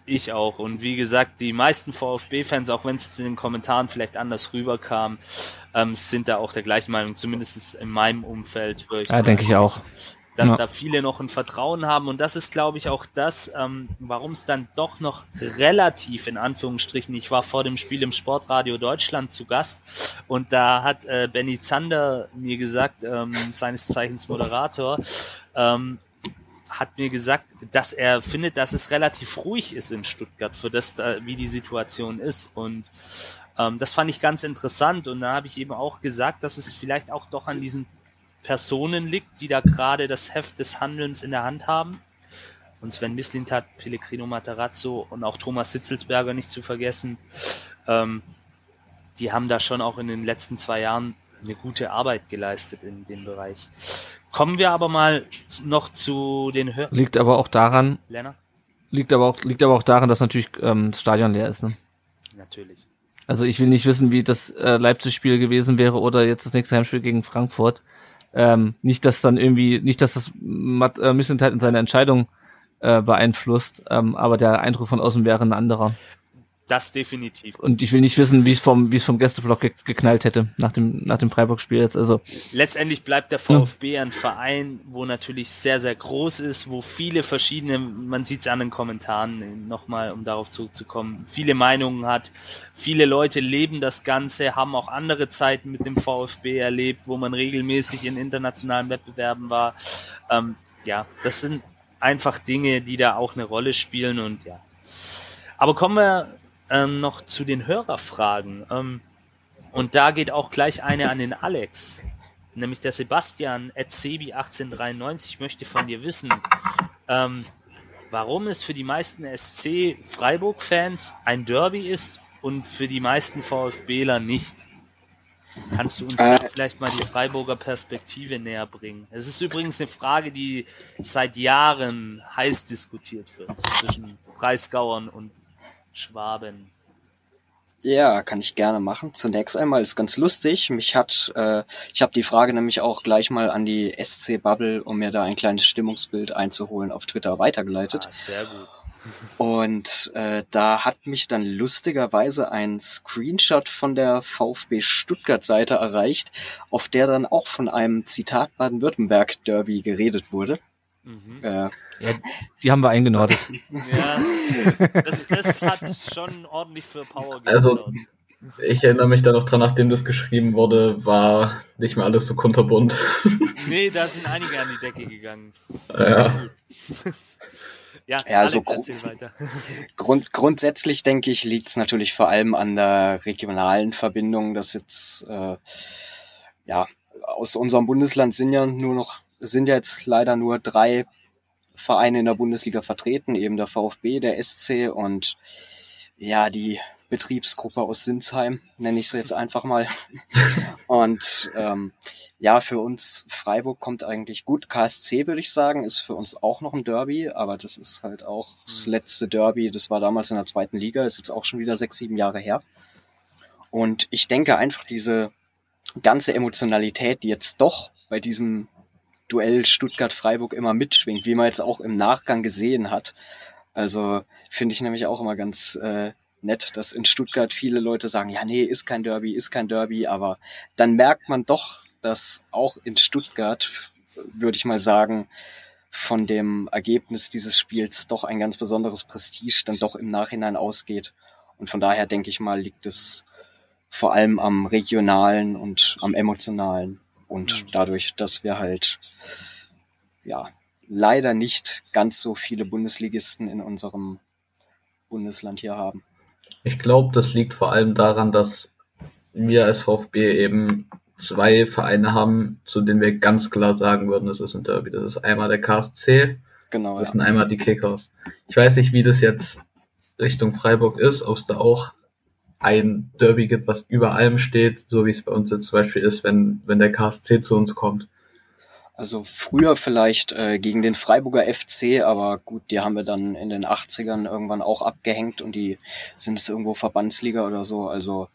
Ich auch. Und wie gesagt, die meisten VfB-Fans, auch wenn es jetzt in den Kommentaren vielleicht anders rüberkam, ähm, sind da auch der gleichen Meinung, zumindest in meinem Umfeld. Ich Ja, denke ich auch. dass Ja. da viele noch ein Vertrauen haben. Und das ist, glaube ich, auch das, ähm, warum es dann doch noch relativ in Anführungsstrichen, ich war vor dem Spiel im Sportradio Deutschland zu Gast und da hat äh, Benny Zander mir gesagt, ähm, seines Zeichens Moderator, ähm, hat mir gesagt, dass er findet, dass es relativ ruhig ist in Stuttgart für das, da, wie die Situation ist. Und ähm, das fand ich ganz interessant. Und da habe ich eben auch gesagt, dass es vielleicht auch doch an diesen Personen liegt, die da gerade das Heft des Handelns in der Hand haben. Und Sven Mislintat, Pellegrino Matarazzo und auch Thomas Sitzelsberger nicht zu vergessen. Ähm, die haben da schon auch in den letzten zwei Jahren eine gute Arbeit geleistet in dem Bereich. Kommen wir aber mal noch zu den Hör Liegt aber auch daran, Lennart? liegt aber auch, liegt aber auch daran, dass natürlich ähm, das Stadion leer ist. Ne? Natürlich. Also ich will nicht wissen, wie das äh, Leipzig-Spiel gewesen wäre oder jetzt das nächste Heimspiel gegen Frankfurt. Ähm, nicht, dass dann irgendwie, nicht, dass das Matt, äh, Missenthal in seine Entscheidung äh, beeinflusst, ähm, aber der Eindruck von außen wäre ein anderer. Das definitiv. Und ich will nicht wissen, wie es vom, wie es vom Gästeblock ge geknallt hätte nach dem, nach dem Freiburg-Spiel jetzt. Also Letztendlich bleibt der VfB ein Verein, wo natürlich sehr, sehr groß ist, wo viele verschiedene, man sieht es an den Kommentaren nochmal, um darauf zurückzukommen, viele Meinungen hat. Viele Leute leben das Ganze, haben auch andere Zeiten mit dem VfB erlebt, wo man regelmäßig in internationalen Wettbewerben war. Ähm, ja, das sind einfach Dinge, die da auch eine Rolle spielen und ja. Aber kommen wir ähm, noch zu den Hörerfragen. Ähm, und da geht auch gleich eine an den Alex. Nämlich der Sebastian at Sebi1893 möchte von dir wissen, ähm, warum es für die meisten SC Freiburg-Fans ein Derby ist und für die meisten VfBler nicht. Kannst du uns Äh. vielleicht mal die Freiburger Perspektive näher bringen? Es ist übrigens eine Frage, die seit Jahren heiß diskutiert wird zwischen Breisgauern und Schwaben. Ja, kann ich gerne machen. Zunächst einmal ist ganz lustig. Mich hat, äh, ich habe die Frage nämlich auch gleich mal an die SC Bubble, um mir da ein kleines Stimmungsbild einzuholen, auf Twitter weitergeleitet. Ah, sehr gut. Und äh, da hat mich dann lustigerweise ein Screenshot von der VfB Stuttgart-Seite erreicht, auf der dann auch von einem Zitat Baden-Württemberg-Derby geredet wurde. Mhm. Äh, die haben wir eingenordet. Ja, das, das hat schon ordentlich für Power Also- gesorgt. Ich erinnere mich da noch dran, nachdem das geschrieben wurde, war nicht mehr alles so kunterbunt. Nee, da sind einige an die Decke gegangen. Ja. Ja, Ja, also weiter. Grund, grundsätzlich denke ich, liegt es natürlich vor allem an der regionalen Verbindung, dass jetzt äh, ja aus unserem Bundesland sind ja nur noch sind ja jetzt leider nur drei Vereine in der Bundesliga vertreten, eben der VfB, der SC und ja die Betriebsgruppe aus Sinsheim, nenne ich sie jetzt einfach mal. Und ähm, ja, für uns Freiburg kommt eigentlich gut. KSC würde ich sagen, ist für uns auch noch ein Derby, aber das ist halt auch das letzte Derby. Das war damals in der zweiten Liga, ist jetzt auch schon wieder sechs, sieben Jahre her. Und ich denke einfach diese ganze Emotionalität, die jetzt doch bei diesem Duell Stuttgart-Freiburg immer mitschwingt, wie man jetzt auch im Nachgang gesehen hat. Also finde ich nämlich auch immer ganz äh, nett, dass in Stuttgart viele Leute sagen, ja, nee, ist kein Derby, ist kein Derby, aber dann merkt man doch, dass auch in Stuttgart, würde ich mal sagen, von dem Ergebnis dieses Spiels doch ein ganz besonderes Prestige dann doch im Nachhinein ausgeht. Und von daher denke ich mal, liegt es vor allem am regionalen und am emotionalen und dadurch, dass wir halt ja leider nicht ganz so viele Bundesligisten in unserem Bundesland hier haben. Ich glaube, das liegt vor allem daran, dass wir als VfB eben zwei Vereine haben, zu denen wir ganz klar sagen würden, das ist ein Derby. Das ist einmal der KSC, Genau, das ja. sind einmal die Kickers. Ich weiß nicht, wie das jetzt Richtung Freiburg ist, ob es da auch ein Derby gibt, was über allem steht, so wie es bei uns jetzt zum Beispiel ist, wenn, wenn der KSC zu uns kommt. Also früher vielleicht äh, gegen den Freiburger FC, aber gut, die haben wir dann in den 80ern irgendwann auch abgehängt und die sind es irgendwo Verbandsliga oder so. Also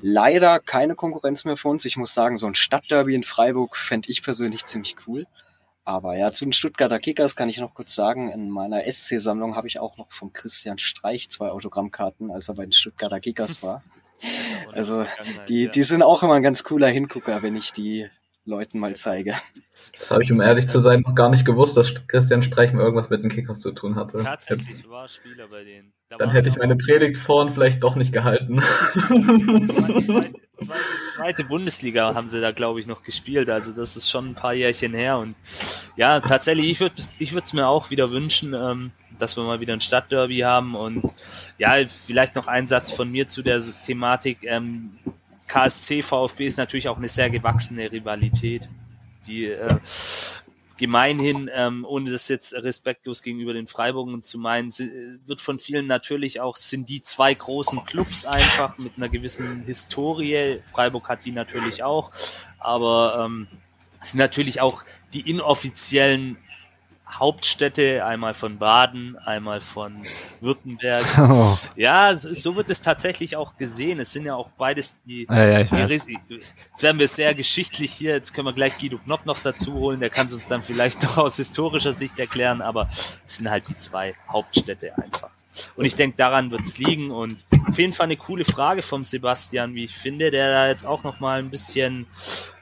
leider keine Konkurrenz mehr für uns. Ich muss sagen, so ein Stadtderby in Freiburg fände ich persönlich ziemlich cool. Aber ja, zu den Stuttgarter Kickers kann ich noch kurz sagen, in meiner SC-Sammlung habe ich auch noch von Christian Streich zwei Autogrammkarten, als er bei den Stuttgarter Kickers war. Also die, die sind auch immer ein ganz cooler Hingucker, wenn ich die Leuten mal zeige. Das habe ich, um ehrlich zu sein, noch gar nicht gewusst, dass Christian Streich mal irgendwas mit den Kickers zu tun hatte. Tatsächlich war Spieler bei denen. Da Dann hätte ich meine Predigt vorhin vielleicht doch nicht gehalten. zweite, zweite, zweite Bundesliga haben sie da, glaube ich, noch gespielt. Also das ist schon ein paar Jährchen her. Und ja, tatsächlich, ich würde ich würde es mir auch wieder wünschen, ähm, dass wir mal wieder ein Stadtderby haben. Und ja, vielleicht noch ein Satz von mir zu der Thematik. Ähm, KSC, VfB ist natürlich auch eine sehr gewachsene Rivalität, die äh, gemeinhin, ähm, ohne das jetzt respektlos gegenüber den Freiburgern zu meinen, wird von vielen natürlich auch, sind die zwei großen Clubs einfach mit einer gewissen Historie. Freiburg hat die natürlich auch, aber ähm, sind natürlich auch die inoffiziellen Hauptstädte, einmal von Baden, einmal von Württemberg. Oh. Ja, so, so wird es tatsächlich auch gesehen. Es sind ja auch beides die, Ja, ja, die Jetzt werden wir sehr geschichtlich hier. Jetzt können wir gleich Guido Knopp noch dazu holen. Der kann es uns dann vielleicht noch aus historischer Sicht erklären. Aber es sind halt die zwei Hauptstädte einfach. Und ich denke, daran wird es liegen. Und auf jeden Fall eine coole Frage vom Sebastian, wie ich finde, der da jetzt auch noch mal ein bisschen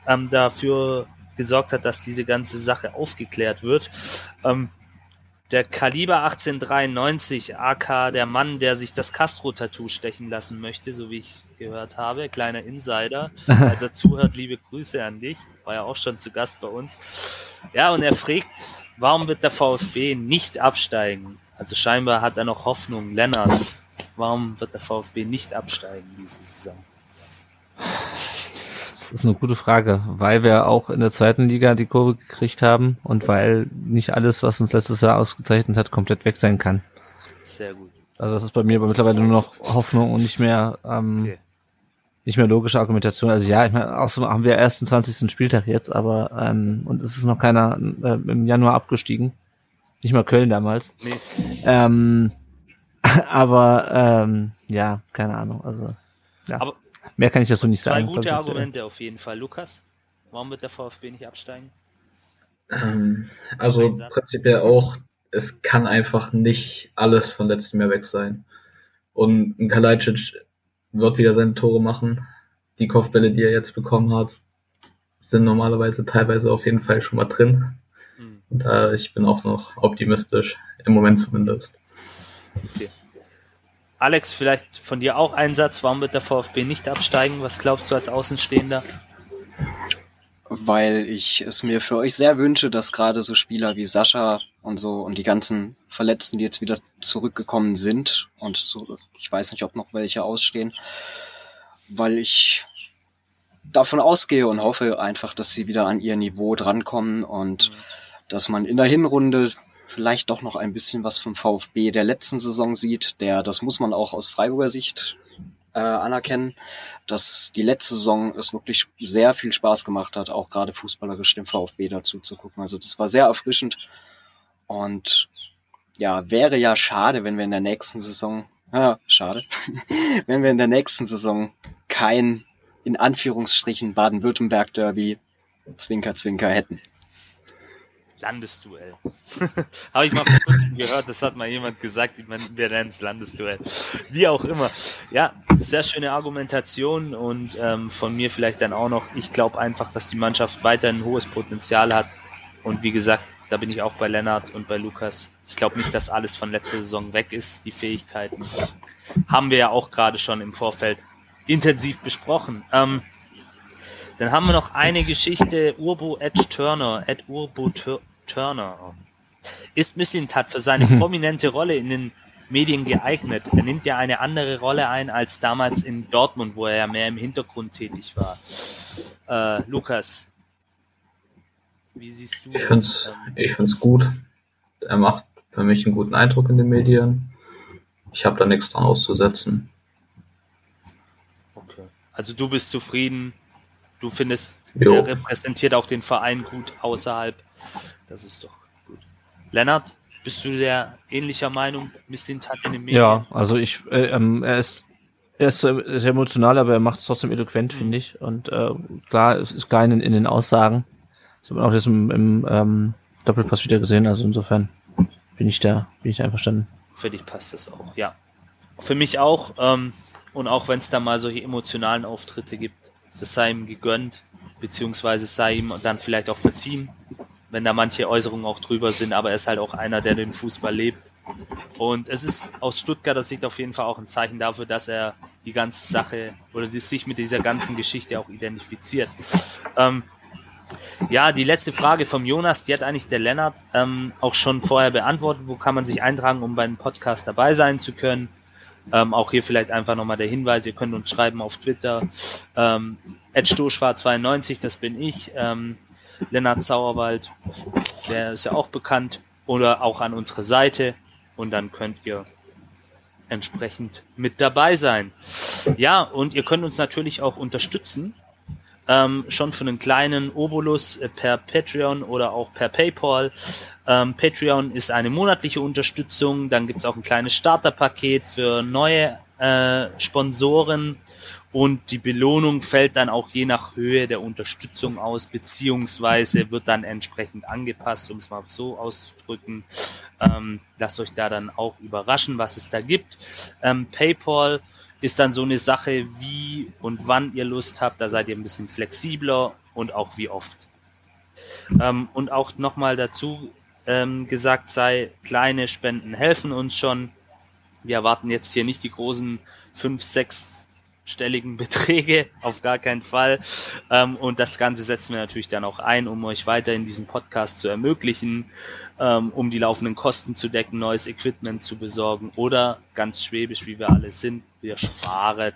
ähm, dafür gesorgt hat, dass diese ganze Sache aufgeklärt wird. Ähm, der Kaliber 1893, AK der Mann, der sich das Castro-Tattoo stechen lassen möchte, so wie ich gehört habe, kleiner Insider. Als er zuhört, liebe Grüße an dich. War ja auch schon zu Gast bei uns. Ja, und er fragt, warum wird der VfB nicht absteigen? Also scheinbar hat er noch Hoffnung. Lennart, warum wird der VfB nicht absteigen diese Saison? Das ist eine gute Frage, weil wir auch in der zweiten Liga die Kurve gekriegt haben und weil nicht alles, was uns letztes Jahr ausgezeichnet hat, komplett weg sein kann. Sehr gut. Also das ist bei mir aber mittlerweile nur noch Hoffnung und nicht mehr ähm, Okay. nicht mehr logische Argumentation. Also ja, ich meine, außerdem haben wir erst den 20. Spieltag jetzt, aber ähm, und es ist noch keiner äh, im Januar abgestiegen. Nicht mal Köln damals. Nee. Ähm, aber ähm, ja, keine Ahnung. Also ja. Aber mehr kann ich dazu nicht zwei sagen. gute glaub ich. Argumente auf jeden Fall. Lukas, warum wird der VfB nicht absteigen? Ähm, also prinzipiell auch, es kann einfach nicht alles von letztem Jahr weg sein. Und ein Kalajdzic wird wieder seine Tore machen. Die Kopfbälle, die er jetzt bekommen hat, sind normalerweise teilweise auf jeden Fall schon mal drin. Hm. Und äh, ich bin auch noch optimistisch, im Moment zumindest. Alex, vielleicht von dir auch ein Satz. Warum wird der VfB nicht absteigen? Was glaubst du als Außenstehender? weil ich es mir für euch sehr wünsche, dass gerade so Spieler wie Sascha und so und die ganzen Verletzten, die jetzt wieder zurückgekommen sind und so, ich weiß nicht, ob noch welche ausstehen, weil ich davon ausgehe und hoffe einfach, dass sie wieder an ihr Niveau drankommen und dass man in der Hinrunde vielleicht doch noch ein bisschen was vom VfB der letzten Saison sieht, der, das muss man auch aus Freiburger Sicht äh, anerkennen, dass die letzte Saison es wirklich sehr viel Spaß gemacht hat, auch gerade fußballerisch dem VfB dazu zu gucken. Also das war sehr erfrischend und ja, wäre ja schade, wenn wir in der nächsten Saison, ja, schade, wenn wir in der nächsten Saison kein, in Anführungsstrichen, Baden-Württemberg-Derby Zwinker, Zwinker hätten. Landesduell. Habe ich mal vor kurzem gehört, das hat mal jemand gesagt, wir nennen es Landesduell. Wie auch immer. Ja, sehr schöne Argumentation und ähm, von mir vielleicht dann auch noch, ich glaube einfach, dass die Mannschaft weiterhin ein hohes Potenzial hat. Und wie gesagt, da bin ich auch bei Lennart und bei Lukas. Ich glaube nicht, dass alles von letzter Saison weg ist, die Fähigkeiten. Haben wir ja auch gerade schon im Vorfeld intensiv besprochen. Ähm, dann haben wir noch eine Geschichte, Urbo Edge Turner, Ed Urbo Turner. Ist Missintat für seine prominente Rolle in den Medien geeignet. Er nimmt ja eine andere Rolle ein als damals in Dortmund, wo er ja mehr im Hintergrund tätig war. Äh, Lukas, wie siehst du Ich das? find's, Ähm, ich find's gut. Er macht für mich einen guten Eindruck in den Medien. Ich habe da nichts dran auszusetzen. okay. Also du bist zufrieden, du findest, Jo. er repräsentiert auch den Verein gut außerhalb. Das ist doch gut. Lennart, bist du der ähnlicher Meinung? Mislintat in den Medien? Ja, also ich, äh, ähm, er ist, er ist sehr sehr emotional, aber er macht es trotzdem eloquent, finde ich. Und äh, klar, es ist klar in, in den Aussagen. Das hat man auch jetzt im, im ähm, Doppelpass wieder gesehen. Also insofern bin ich da, bin ich da einverstanden. Für dich passt das auch, ja. Für mich auch. Ähm, und auch wenn es da mal solche emotionalen Auftritte gibt, das sei ihm gegönnt, beziehungsweise es sei ihm dann vielleicht auch verziehen, wenn da manche Äußerungen auch drüber sind. Aber er ist halt auch einer, der den Fußball lebt. Und es ist aus Stuttgarter Sicht auf jeden Fall auch ein Zeichen dafür, dass er die ganze Sache oder sich mit dieser ganzen Geschichte auch identifiziert. Ähm, ja, die letzte Frage vom Jonas, die hat eigentlich der Lennart ähm, auch schon vorher beantwortet. Wo kann man sich eintragen, um beim Podcast dabei sein zu können? Ähm, auch hier vielleicht einfach nochmal der Hinweis, ihr könnt uns schreiben auf Twitter. Ähm, Stoschwar92, das bin ich. Ähm, Lennart Sauerwald, der ist ja auch bekannt. Oder auch an unsere Seite. Und dann könnt ihr entsprechend mit dabei sein. Ja, und ihr könnt uns natürlich auch unterstützen ähm, schon für einen kleinen Obolus äh, per Patreon oder auch per PayPal. Ähm, Patreon ist eine monatliche Unterstützung, dann gibt's auch ein kleines Starterpaket für neue äh, Sponsoren und die Belohnung fällt dann auch je nach Höhe der Unterstützung aus, beziehungsweise wird dann entsprechend angepasst, um es mal so auszudrücken. Ähm, lasst euch da dann auch überraschen, was es da gibt. Ähm, PayPal ist dann so eine Sache, wie und wann ihr Lust habt. Da seid ihr ein bisschen flexibler und auch wie oft. Ähm, und auch nochmal dazu ähm, gesagt sei, kleine Spenden helfen uns schon. Wir erwarten jetzt hier nicht die großen fünf, sechsstelligen Beträge, auf gar keinen Fall. Ähm, und das Ganze setzen wir natürlich dann auch ein, um euch weiterhin diesen Podcast zu ermöglichen, ähm, um die laufenden Kosten zu decken, neues Equipment zu besorgen oder ganz schwäbisch, wie wir alle sind, wir sparen.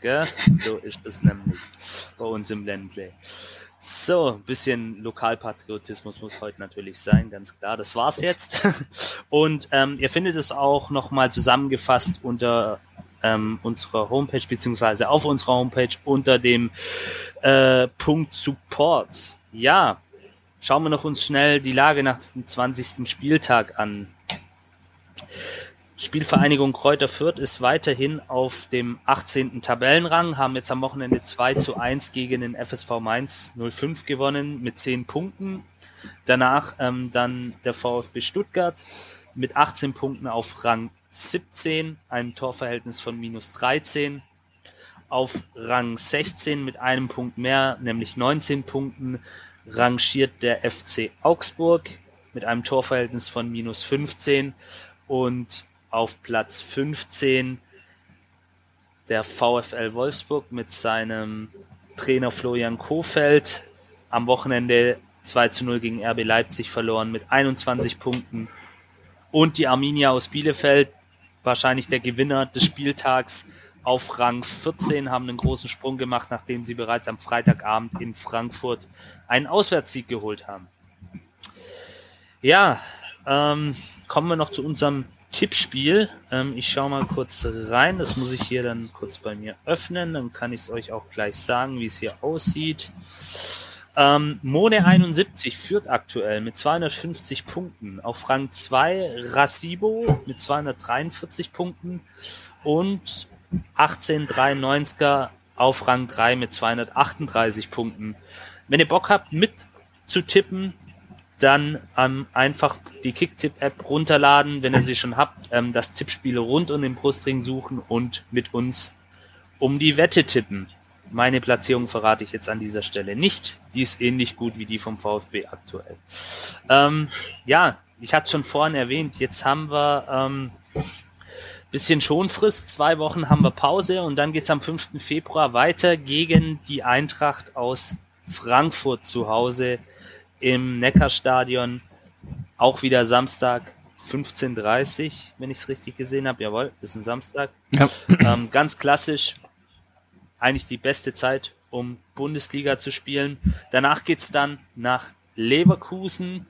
Gell? So ist es nämlich bei uns im Ländle. So, ein bisschen Lokalpatriotismus muss heute natürlich sein, ganz klar. Das war's jetzt. Und ähm, ihr findet es auch nochmal zusammengefasst unter ähm, unserer Homepage, beziehungsweise auf unserer Homepage unter dem äh, Punkt Support. Ja, schauen wir noch uns schnell die Lage nach dem 20. Spieltag an. Spielvereinigung Kräuter Fürth ist weiterhin auf dem 18. Tabellenrang, haben jetzt am Wochenende 2 zu 1 gegen den FSV Mainz 05 gewonnen mit 10 Punkten. Danach ähm, dann der VfB Stuttgart mit 18 Punkten auf Rang 17, einem Torverhältnis von minus 13. Auf Rang 16 mit einem Punkt mehr, nämlich 19 Punkten, rangiert der FC Augsburg mit einem Torverhältnis von minus 15 und auf Platz 15 der VfL Wolfsburg mit seinem Trainer Florian Kofeld am Wochenende 2 zu 0 gegen RB Leipzig verloren mit 21 Punkten. Und die Arminia aus Bielefeld, wahrscheinlich der Gewinner des Spieltags, auf Rang 14 haben einen großen Sprung gemacht, nachdem sie bereits am Freitagabend in Frankfurt einen Auswärtssieg geholt haben. Ja, ähm, kommen wir noch zu unserem Tippspiel. Ähm, ich schaue mal kurz rein. Das muss ich hier dann kurz bei mir öffnen. Dann kann ich es euch auch gleich sagen, wie es hier aussieht. Ähm, Mone 71 führt aktuell mit 250 Punkten. Auf Rang 2 Rasibo mit 243 Punkten und 1893er auf Rang 3 mit 238 Punkten. Wenn ihr Bock habt mit zu tippen, dann ähm, einfach die Kicktipp-App runterladen, wenn ihr sie schon habt, ähm, das Tippspiel rund um den Brustring suchen und mit uns um die Wette tippen. Meine Platzierung verrate ich jetzt an dieser Stelle nicht. Die ist ähnlich gut wie die vom VfB aktuell. Ähm, ja, ich hatte schon vorhin erwähnt, jetzt haben wir ähm, bisschen Schonfrist, zwei Wochen haben wir Pause und dann geht's am 5. Februar weiter gegen die Eintracht aus Frankfurt zu Hause im Neckarstadion. Auch wieder Samstag, 15.30 wenn ich es richtig gesehen habe. Jawohl, ist ein Samstag. Ja. Ähm, ganz klassisch, eigentlich die beste Zeit, um Bundesliga zu spielen. Danach geht's dann nach Leverkusen.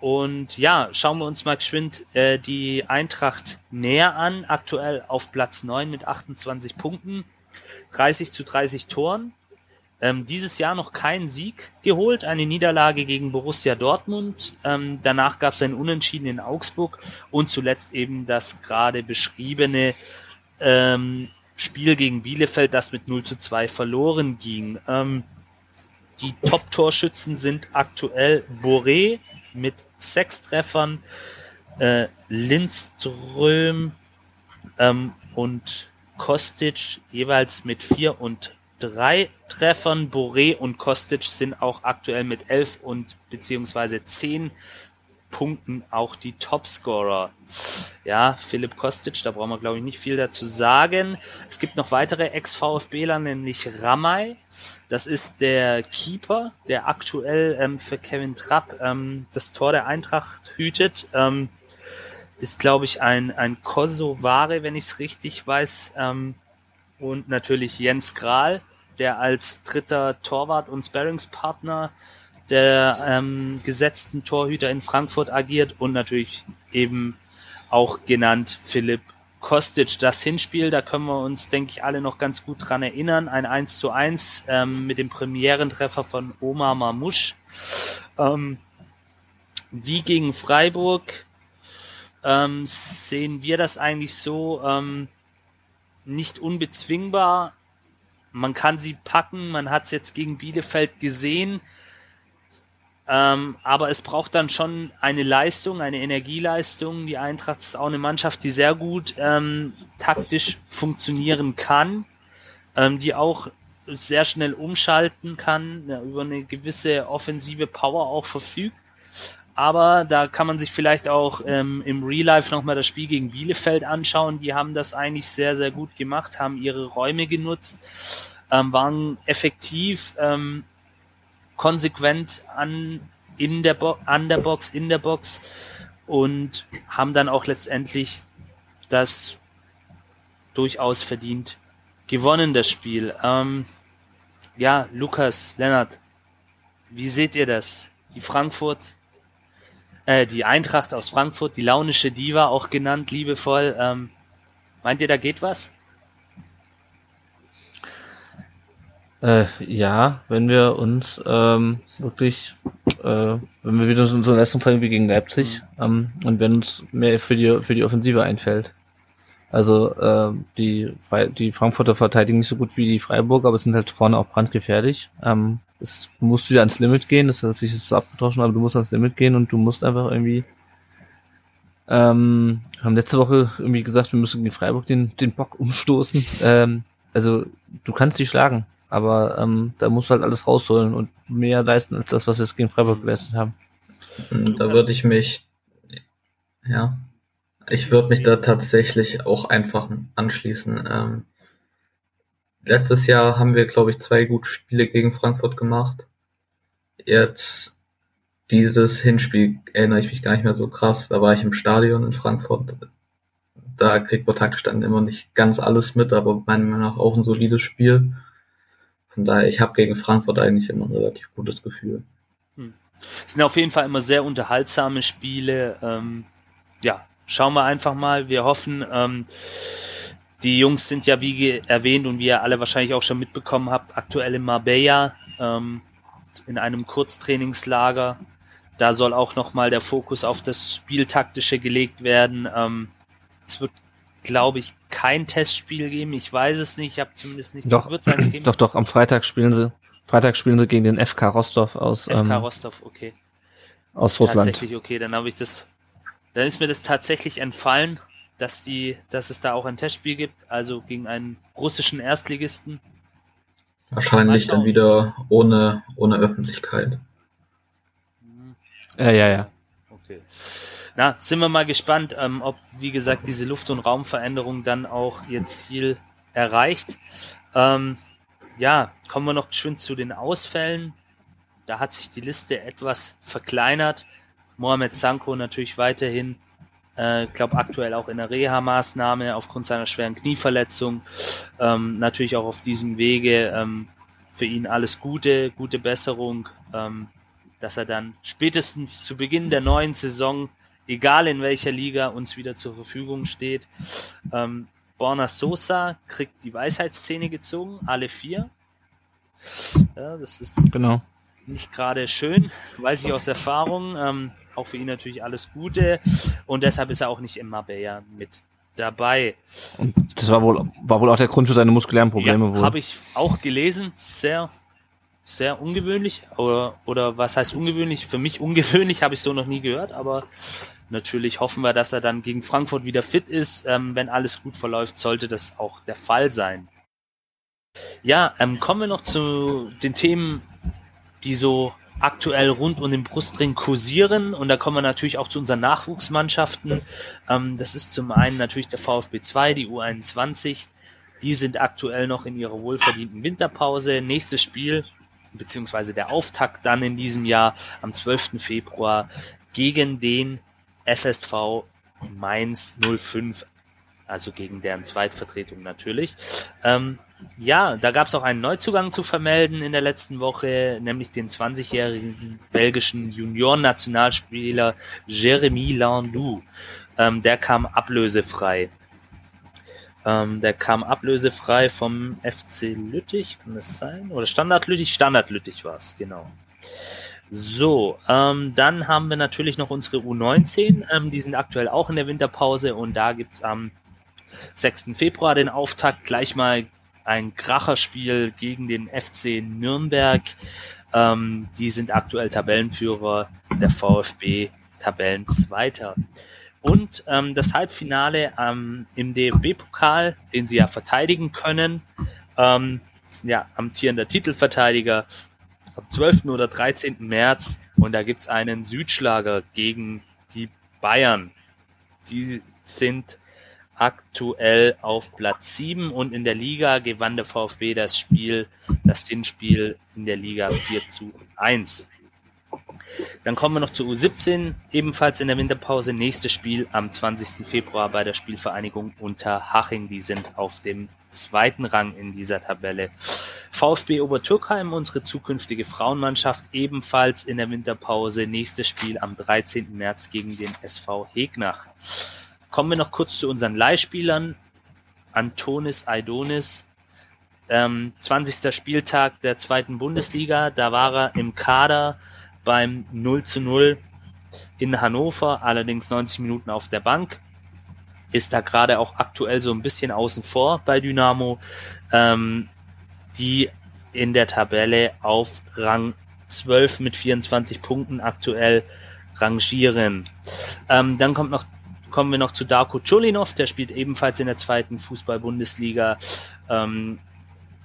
Und ja, schauen wir uns mal geschwind äh, die Eintracht näher an. Aktuell auf Platz 9 mit 28 Punkten, 30 zu 30 Toren. Ähm, dieses Jahr noch keinen Sieg geholt, eine Niederlage gegen Borussia Dortmund. Ähm, danach gab es ein Unentschieden in Augsburg und zuletzt eben das gerade beschriebene ähm, Spiel gegen Bielefeld, das mit 0 zu 2 verloren ging. Ähm, die Top-Torschützen sind aktuell Boré mit sechs Treffern, äh, Lindström ähm, und Kostic jeweils mit vier und drei Treffern. Boré und Kostic sind auch aktuell mit elf und beziehungsweise zehn Punkten auch die Topscorer. Ja, Philipp Kostic, da brauchen wir glaube ich nicht viel dazu sagen. Es gibt noch weitere Ex-VfBler, nämlich Ramay. Das ist der Keeper, der aktuell ähm, für Kevin Trapp ähm, das Tor der Eintracht hütet. Ähm, ist glaube ich ein, ein Kosovare, wenn ich es richtig weiß. Ähm, und natürlich Jens Kral, der als dritter Torwart und Sparringspartner der ähm, gesetzten Torhüter in Frankfurt agiert und natürlich eben auch genannt Philipp Kostic. Das Hinspiel, da können wir uns, denke ich, alle noch ganz gut dran erinnern. Ein 1 zu 1 ähm, mit dem Premierentreffer von Omar Mamouche. Ähm, wie gegen Freiburg ähm, sehen wir das eigentlich so ähm, nicht unbezwingbar. Man kann sie packen, man hat es jetzt gegen Bielefeld gesehen. Ähm, aber es braucht dann schon eine Leistung, eine Energieleistung. Die Eintracht ist auch eine Mannschaft, die sehr gut ähm, taktisch funktionieren kann, ähm, die auch sehr schnell umschalten kann, ja, über eine gewisse offensive Power auch verfügt. Aber da kann man sich vielleicht auch ähm, im Real Life nochmal das Spiel gegen Bielefeld anschauen. Die haben das eigentlich sehr, sehr gut gemacht, haben ihre Räume genutzt, ähm, waren effektiv, ähm, konsequent an, in der Bo an der Box, in der Box und haben dann auch letztendlich das durchaus verdient gewonnen, das Spiel. Ähm, ja, Lukas, Lennart, wie seht ihr das? Die Frankfurt, äh, die Eintracht aus Frankfurt, die launische Diva, auch genannt, liebevoll. Ähm, meint ihr, da geht was? Äh, ja, wenn wir uns ähm, wirklich, äh, wenn wir wieder so eine Leistung zeigen wie gegen Leipzig ähm, und wenn uns mehr für die für die Offensive einfällt. Also äh, die Fre die Frankfurter verteidigen nicht so gut wie die Freiburg, aber sind halt vorne auch brandgefährlich. Ähm, es muss wieder ans Limit gehen, das hat sich jetzt so abgetauscht, aber du musst ans Limit gehen und du musst einfach irgendwie ähm, haben letzte Woche irgendwie gesagt, wir müssen gegen Freiburg den, den Bock umstoßen. Ähm, also du kannst die schlagen. Aber ähm, da muss halt alles rausholen und mehr leisten als das, was wir jetzt gegen Freiburg geleistet haben. Da würde ich mich, ja, ich würde mich da tatsächlich auch einfach anschließen. Ähm, letztes Jahr haben wir, glaube ich, zwei gute Spiele gegen Frankfurt gemacht. Jetzt dieses Hinspiel erinnere ich mich gar nicht mehr so krass. Da war ich im Stadion in Frankfurt. Da kriegt man taktisch dann immer nicht ganz alles mit, aber meiner Meinung nach auch ein solides Spiel. Von daher, ich habe gegen Frankfurt eigentlich immer ein relativ gutes Gefühl. Hm. Es sind auf jeden Fall immer sehr unterhaltsame Spiele. Ähm, ja, schauen wir einfach mal. Wir hoffen, ähm, die Jungs sind ja wie erwähnt und wie ihr alle wahrscheinlich auch schon mitbekommen habt, aktuell in Marbella ähm, in einem Kurztrainingslager. Da soll auch nochmal der Fokus auf das Spieltaktische gelegt werden. Ähm, es wird glaube ich, kein Testspiel geben. Ich weiß es nicht. Ich habe zumindest nicht. Doch, Wird's eins geben? doch, doch. Am Freitag spielen sie. Freitag spielen sie gegen den FK Rostov aus. FK ähm, Rostov, okay. Aus Russland. Tatsächlich, okay. Dann habe ich das. Dann ist mir das tatsächlich entfallen, dass die, dass es da auch ein Testspiel gibt, also gegen einen russischen Erstligisten. Wahrscheinlich dann wieder ohne, ohne Öffentlichkeit. Ja, ja, ja. Okay. Na, sind wir mal gespannt, ähm, ob, wie gesagt, diese Luft- und Raumveränderung dann auch ihr Ziel erreicht. Ähm, ja, kommen wir noch geschwind zu den Ausfällen. Da hat sich die Liste etwas verkleinert. Mohamed Sanko natürlich weiterhin, äh, glaube aktuell auch in der Reha-Maßnahme aufgrund seiner schweren Knieverletzung. Ähm, natürlich auch auf diesem Wege ähm, für ihn alles Gute, gute Besserung, ähm, dass er dann spätestens zu Beginn der neuen Saison, egal in welcher Liga, uns wieder zur Verfügung steht. Ähm, Borna Sosa kriegt die Weisheitszähne gezogen, alle vier. Ja, das ist Genau. nicht gerade schön, weiß ich aus Erfahrung. Ähm, auch für ihn natürlich alles Gute und deshalb ist er auch nicht im Marbella mit dabei. Und das war wohl, war wohl auch der Grund für seine muskulären Probleme ja, habe ich auch gelesen, sehr sehr ungewöhnlich oder oder was heißt ungewöhnlich? Für mich ungewöhnlich, habe ich so noch nie gehört, aber natürlich hoffen wir, dass er dann gegen Frankfurt wieder fit ist. Ähm, wenn alles gut verläuft, sollte das auch der Fall sein. Ja, ähm, kommen wir noch zu den Themen, die so aktuell rund um den Brustring kursieren. Und da kommen wir natürlich auch zu unseren Nachwuchsmannschaften. Ähm, das ist zum einen natürlich der VfB 2, die U21. Die sind aktuell noch in ihrer wohlverdienten Winterpause. Nächstes Spiel, beziehungsweise der Auftakt dann in diesem Jahr am 12. Februar gegen den FSV Mainz 05, also gegen deren Zweitvertretung natürlich. Ähm, ja, da gab es auch einen Neuzugang zu vermelden in der letzten Woche, nämlich den 20-jährigen belgischen Junioren-Nationalspieler Jeremy Landou. Ähm, der kam ablösefrei. Ähm, der kam ablösefrei vom FC Lüttich, kann das sein? Oder Standard Lüttich? Standard Lüttich war es, genau. So, ähm, dann haben wir natürlich noch unsere U19. Ähm, die sind aktuell auch in der Winterpause und da gibt's am 6. Februar den Auftakt gleich mal ein Kracherspiel gegen den FC Nürnberg. Ähm, die sind aktuell Tabellenführer, der VfB Tabellenzweiter. Und ähm, das Halbfinale ähm, im DFB-Pokal, den sie ja verteidigen können, ähm, ja, amtierender Titelverteidiger am 12. oder 13. März und da gibt's einen Südschlager gegen die Bayern. Die sind aktuell auf Platz 7 und in der Liga gewann der VfB das Spiel, das Hinspiel in der Liga 4 zu 1. Dann kommen wir noch zu U17, ebenfalls in der Winterpause. Nächstes Spiel am 20. Februar bei der Spielvereinigung Unterhaching. Die sind auf dem zweiten Rang in dieser Tabelle. VfB Obertürkheim, unsere zukünftige Frauenmannschaft, ebenfalls in der Winterpause. Nächstes Spiel am 13. März gegen den SV Hegnach. Kommen wir noch kurz zu unseren Leihspielern. Antonis Aidonis, ähm, 20. Spieltag der zweiten Bundesliga. Da war er im Kader beim 0 zu 0 in Hannover, allerdings 90 Minuten auf der Bank. Ist da gerade auch aktuell so ein bisschen außen vor bei Dynamo, ähm, die in der Tabelle auf Rang 12 mit 24 Punkten aktuell rangieren. Ähm, dann kommt noch kommen wir noch zu Darko Chulinov, der spielt ebenfalls in der zweiten Fußball-Bundesliga. Ähm,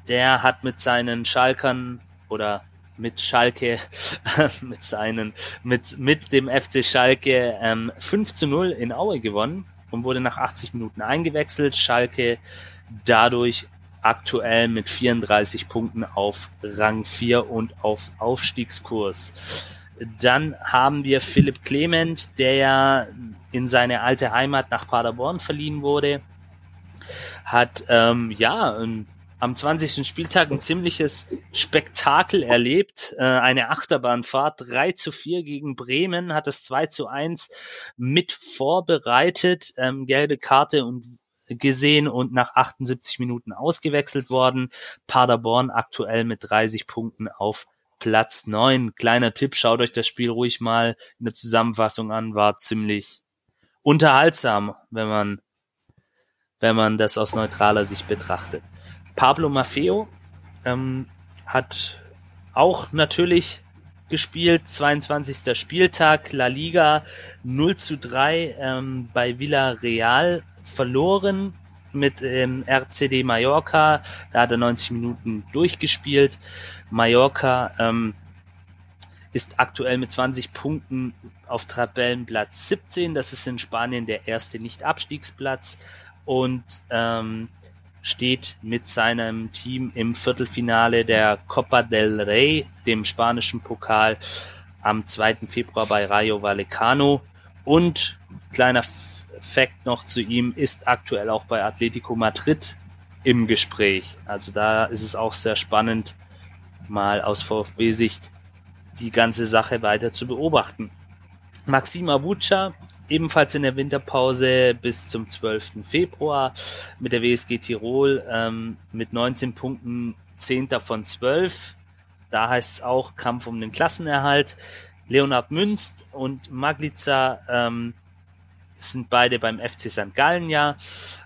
der hat mit seinen Schalkern oder mit Schalke, mit seinen, mit, mit dem FC Schalke ähm, 5 zu 0 in Aue gewonnen und wurde nach 80 Minuten eingewechselt. Schalke dadurch aktuell mit 34 Punkten auf Rang 4 und auf Aufstiegskurs. Dann haben wir Philipp Clement, der ja in seine alte Heimat nach Paderborn verliehen wurde. Hat ähm, ja ein am 20. Spieltag ein ziemliches Spektakel erlebt. Äh, eine Achterbahnfahrt 3 zu 4 gegen Bremen, hat das 2 zu 1 mit vorbereitet, ähm, gelbe Karte und gesehen und nach 78 Minuten ausgewechselt worden. Paderborn aktuell mit 30 Punkten auf Platz 9. Kleiner Tipp, schaut euch das Spiel ruhig mal in der Zusammenfassung an, war ziemlich unterhaltsam, wenn man, wenn man das aus neutraler Sicht betrachtet. Pablo Maffeo ähm, hat auch natürlich gespielt, 22. Spieltag, La Liga 0 zu 3 ähm, bei Villarreal verloren mit ähm, RCD Mallorca. Da hat er 90 Minuten durchgespielt. Mallorca ähm, ist aktuell mit 20 Punkten auf Tabellenplatz 17. Das ist in Spanien der erste Nicht-Abstiegsplatz. Und ähm, steht mit seinem Team im Viertelfinale der Copa del Rey, dem spanischen Pokal. am 2. Februar bei Rayo Vallecano. Und kleiner Fact noch zu ihm, ist aktuell auch bei Atletico Madrid im Gespräch. Also da ist es auch sehr spannend, mal aus VfB-Sicht die ganze Sache weiter zu beobachten. Maxim Abucha ebenfalls in der Winterpause bis zum 12. Februar mit der WSG Tirol ähm, mit 19 Punkten 10. von 12. Da heißt es auch Kampf um den Klassenerhalt. Leonhard Münst und Maglica ähm, sind beide beim FC St. Gallen ja.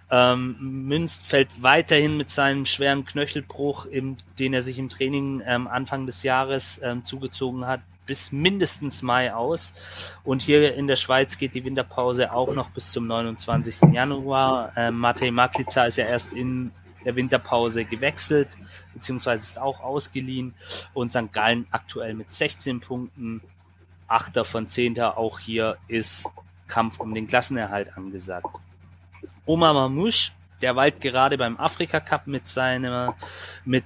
Ähm, Münst fällt weiterhin mit seinem schweren Knöchelbruch, im, den er sich im Training ähm, Anfang des Jahres ähm, zugezogen hat, bis mindestens Mai aus. Und hier in der Schweiz geht die Winterpause auch noch bis zum 29. Januar. Ähm, Matej Maklica ist ja erst in der Winterpause gewechselt, beziehungsweise ist auch ausgeliehen. Und St. Gallen aktuell mit 16 Punkten, Achter von Zehnter. Auch hier ist Kampf um den Klassenerhalt angesagt. Omar Mamouche, der weilt gerade beim Afrika Cup mit seinem, mit,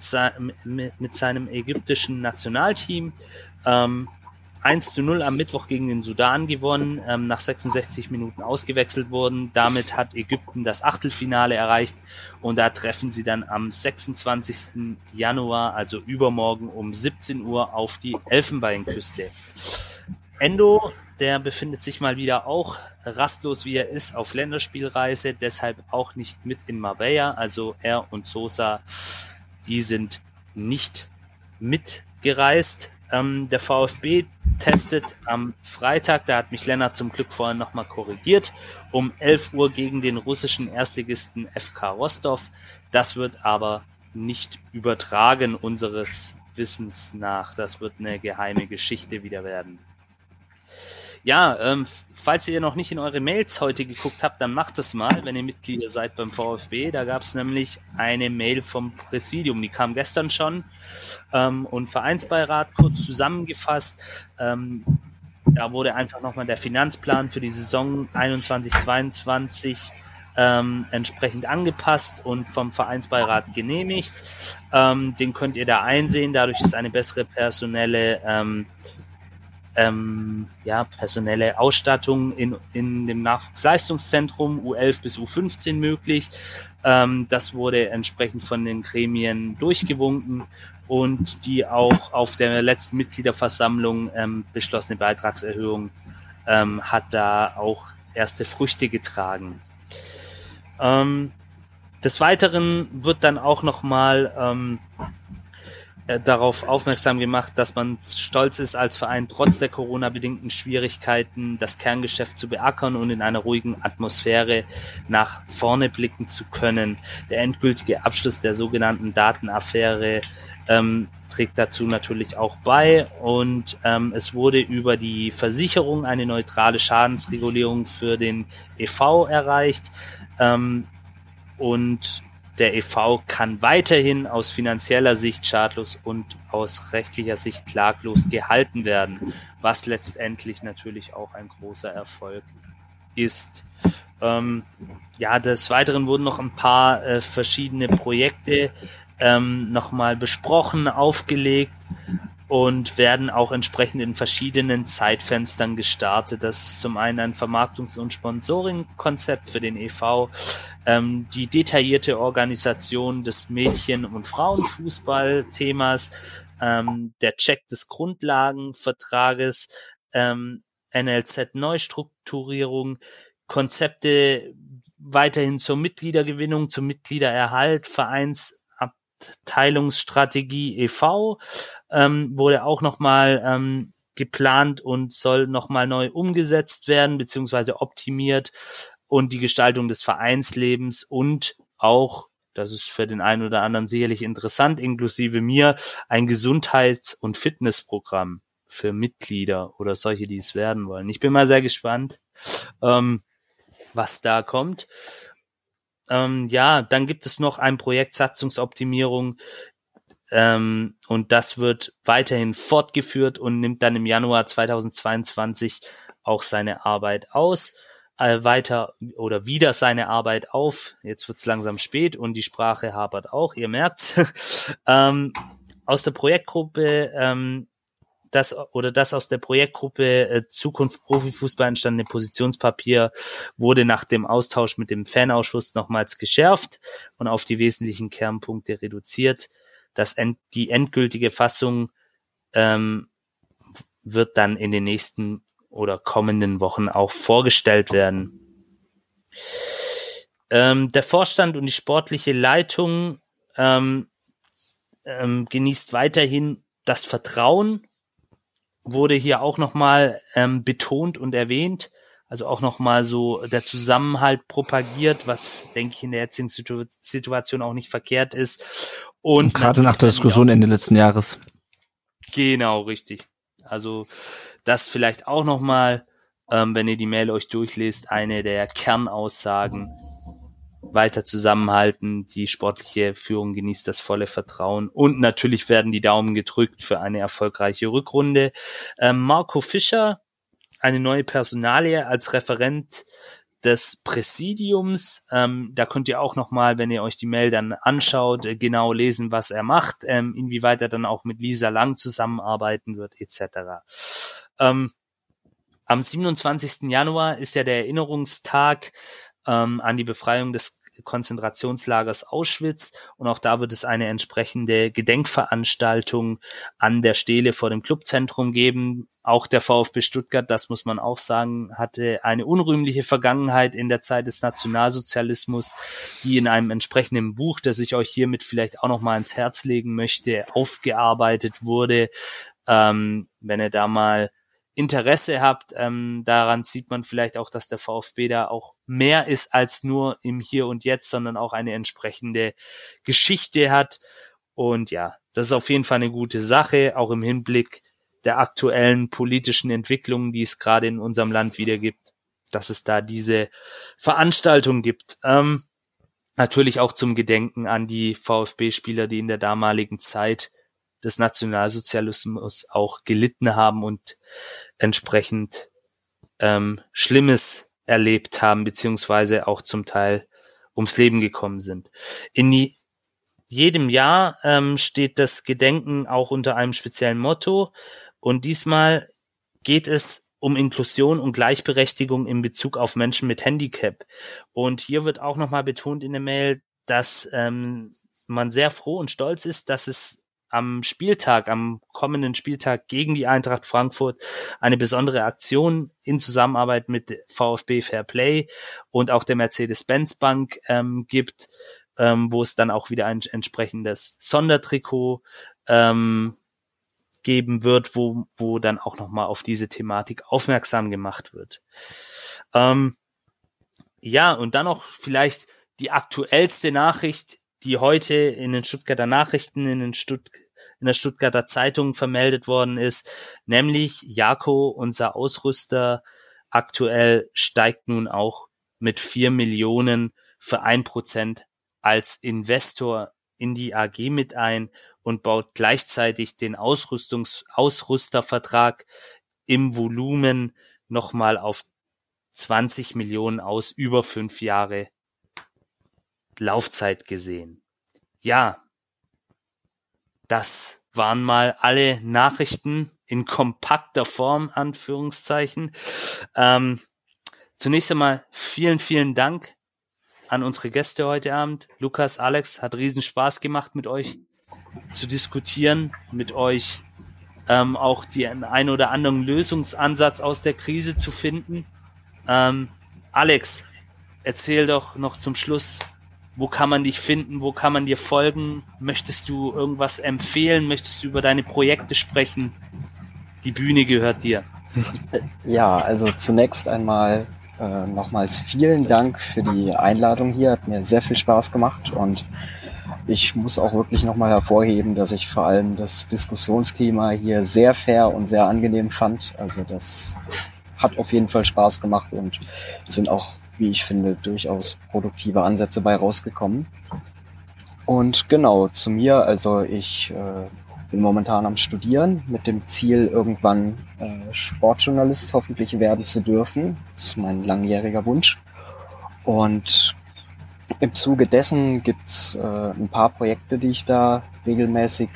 mit, mit seinem ägyptischen Nationalteam. Ähm, 1 zu 0 am Mittwoch gegen den Sudan gewonnen, ähm, nach 66 Minuten ausgewechselt wurden. Damit hat Ägypten das Achtelfinale erreicht und da treffen sie dann am 26. Januar, also übermorgen um 17 Uhr auf die Elfenbeinküste. Endo, der befindet sich mal wieder auch rastlos wie er ist auf Länderspielreise, deshalb auch nicht mit in Marbella. Also er und Sosa, die sind nicht mitgereist. Ähm, der VfB testet am Freitag, da hat mich Lennart zum Glück vorhin nochmal korrigiert, um 11 Uhr gegen den russischen Erstligisten FK Rostov. Das wird aber nicht übertragen unseres Wissens nach. Das wird eine geheime Geschichte wieder werden. Ja, ähm, falls ihr noch nicht in eure Mails heute geguckt habt, dann macht es mal, wenn ihr Mitglieder seid beim VfB. Da gab es nämlich eine Mail vom Präsidium, die kam gestern schon ähm, und Vereinsbeirat kurz zusammengefasst. Ähm, da wurde einfach nochmal der Finanzplan für die Saison 21-22 ähm, entsprechend angepasst und vom Vereinsbeirat genehmigt. Ähm, den könnt ihr da einsehen. Dadurch ist eine bessere personelle ähm, ähm, ja, personelle Ausstattung in, in dem Nachwuchsleistungszentrum U11 bis U15 möglich. Ähm, das wurde entsprechend von den Gremien durchgewunken und die auch auf der letzten Mitgliederversammlung ähm, beschlossene Beitragserhöhung ähm, hat da auch erste Früchte getragen. Ähm, des Weiteren wird dann auch nochmal ähm, äh, darauf aufmerksam gemacht, dass man stolz ist, als Verein trotz der Corona-bedingten Schwierigkeiten das Kerngeschäft zu beackern und in einer ruhigen Atmosphäre nach vorne blicken zu können. Der endgültige Abschluss der sogenannten Datenaffäre ähm, trägt dazu natürlich auch bei und ähm, es wurde über die Versicherung eine neutrale Schadensregulierung für den EV erreicht ähm, und der EV kann weiterhin aus finanzieller Sicht schadlos und aus rechtlicher Sicht klaglos gehalten werden, was letztendlich natürlich auch ein großer Erfolg ist. Ähm, ja, des Weiteren wurden noch ein paar äh, verschiedene Projekte ähm, nochmal besprochen, aufgelegt und werden auch entsprechend in verschiedenen Zeitfenstern gestartet. Das ist zum einen ein Vermarktungs- und Sponsoring-Konzept für den EV, ähm, die detaillierte Organisation des Mädchen- und Frauenfußball-Themas, ähm, der Check des Grundlagenvertrages, ähm, NLZ-Neustrukturierung, Konzepte weiterhin zur Mitgliedergewinnung, zum Mitgliedererhalt, Vereins Teilungsstrategie e.V. Ähm, wurde auch nochmal ähm, geplant und soll nochmal neu umgesetzt werden, beziehungsweise optimiert und die Gestaltung des Vereinslebens und auch, das ist für den einen oder anderen sicherlich interessant, inklusive mir, ein Gesundheits- und Fitnessprogramm für Mitglieder oder solche, die es werden wollen. Ich bin mal sehr gespannt, ähm, was da kommt. Ähm, ja, dann gibt es noch ein Projekt Satzungsoptimierung ähm, und das wird weiterhin fortgeführt und nimmt dann im Januar 2022 auch seine Arbeit aus, äh, weiter oder wieder seine Arbeit auf. Jetzt wird's langsam spät und die Sprache hapert auch, ihr merkt. ähm, aus der Projektgruppe ähm, das oder das aus der Projektgruppe äh, Zukunft Profifußball entstandene Positionspapier wurde nach dem Austausch mit dem Fanausschuss nochmals geschärft und auf die wesentlichen Kernpunkte reduziert. Das end, die endgültige Fassung ähm, wird dann in den nächsten oder kommenden Wochen auch vorgestellt werden. Ähm, der Vorstand und die sportliche Leitung ähm, ähm, genießt weiterhin das Vertrauen, wurde hier auch nochmal ähm, betont und erwähnt. Also auch nochmal so der Zusammenhalt propagiert, was, denke ich, in der jetzigen Situ Situation auch nicht verkehrt ist. Und, und gerade nach der Diskussion Ende letzten Jahres. Genau, richtig. Also das vielleicht auch nochmal, ähm, wenn ihr die Mail euch durchlest, eine der Kernaussagen weiter zusammenhalten. Die sportliche Führung genießt das volle Vertrauen und natürlich werden die Daumen gedrückt für eine erfolgreiche Rückrunde. Ähm, Marco Fischer, eine neue Personalie als Referent des Präsidiums. Ähm, da könnt ihr auch nochmal, wenn ihr euch die Mail dann anschaut, äh, genau lesen, was er macht, ähm, inwieweit er dann auch mit Lisa Lang zusammenarbeiten wird, etc. Ähm, am 27. Januar ist ja der Erinnerungstag ähm, an die Befreiung des Konzentrationslagers Auschwitz und auch da wird es eine entsprechende Gedenkveranstaltung an der Stele vor dem Clubzentrum geben. Auch der VfB Stuttgart, das muss man auch sagen, hatte eine unrühmliche Vergangenheit in der Zeit des Nationalsozialismus, die in einem entsprechenden Buch, das ich euch hiermit vielleicht auch noch mal ins Herz legen möchte, aufgearbeitet wurde. Ähm, wenn ihr da mal Interesse habt, ähm, daran sieht man vielleicht auch, dass der VfB da auch mehr ist als nur im Hier und Jetzt, sondern auch eine entsprechende Geschichte hat. Und ja, das ist auf jeden Fall eine gute Sache, auch im Hinblick der aktuellen politischen Entwicklungen, die es gerade in unserem Land wieder gibt, dass es da diese Veranstaltung gibt. Ähm, natürlich auch zum Gedenken an die VfB-Spieler, die in der damaligen Zeit des Nationalsozialismus auch gelitten haben und entsprechend ähm, Schlimmes erlebt haben, beziehungsweise auch zum Teil ums Leben gekommen sind. In die, jedem Jahr ähm, steht das Gedenken auch unter einem speziellen Motto und diesmal geht es um Inklusion und Gleichberechtigung in Bezug auf Menschen mit Handicap. Und hier wird auch nochmal betont in der Mail, dass ähm, man sehr froh und stolz ist, dass es am Spieltag, am kommenden Spieltag gegen die Eintracht Frankfurt eine besondere Aktion in Zusammenarbeit mit VfB Fair Play und auch der Mercedes-Benz Bank ähm, gibt, ähm, wo es dann auch wieder ein entsprechendes Sondertrikot ähm, geben wird, wo, wo dann auch nochmal auf diese Thematik aufmerksam gemacht wird. Ähm, ja, und dann noch vielleicht die aktuellste Nachricht, die heute in den Stuttgarter Nachrichten, in, den Stutt in der Stuttgarter Zeitung vermeldet worden ist, nämlich Jako, unser Ausrüster, aktuell steigt nun auch mit vier Millionen für ein Prozent als Investor in die AG mit ein und baut gleichzeitig den Ausrüstungs Ausrüstervertrag im Volumen nochmal auf 20 Millionen aus über fünf Jahre Laufzeit gesehen. Ja, das waren mal alle Nachrichten in kompakter Form, Anführungszeichen. Ähm, zunächst einmal vielen, vielen Dank an unsere Gäste heute Abend. Lukas, Alex, hat riesen Spaß gemacht mit euch zu diskutieren, mit euch ähm, auch den ein oder anderen Lösungsansatz aus der Krise zu finden. Ähm, Alex, erzähl doch noch zum Schluss, wo kann man dich finden? Wo kann man dir folgen? Möchtest du irgendwas empfehlen? Möchtest du über deine Projekte sprechen? Die Bühne gehört dir. Ja, also zunächst einmal äh, nochmals vielen Dank für die Einladung hier. Hat mir sehr viel Spaß gemacht und ich muss auch wirklich nochmal hervorheben, dass ich vor allem das Diskussionsklima hier sehr fair und sehr angenehm fand. Also das hat auf jeden Fall Spaß gemacht und sind auch wie ich finde, durchaus produktive Ansätze bei rausgekommen. Und genau, zu mir, also ich äh, bin momentan am Studieren mit dem Ziel, irgendwann äh, Sportjournalist hoffentlich werden zu dürfen. Das ist mein langjähriger Wunsch. Und im Zuge dessen gibt's äh, ein paar Projekte, die ich da regelmäßig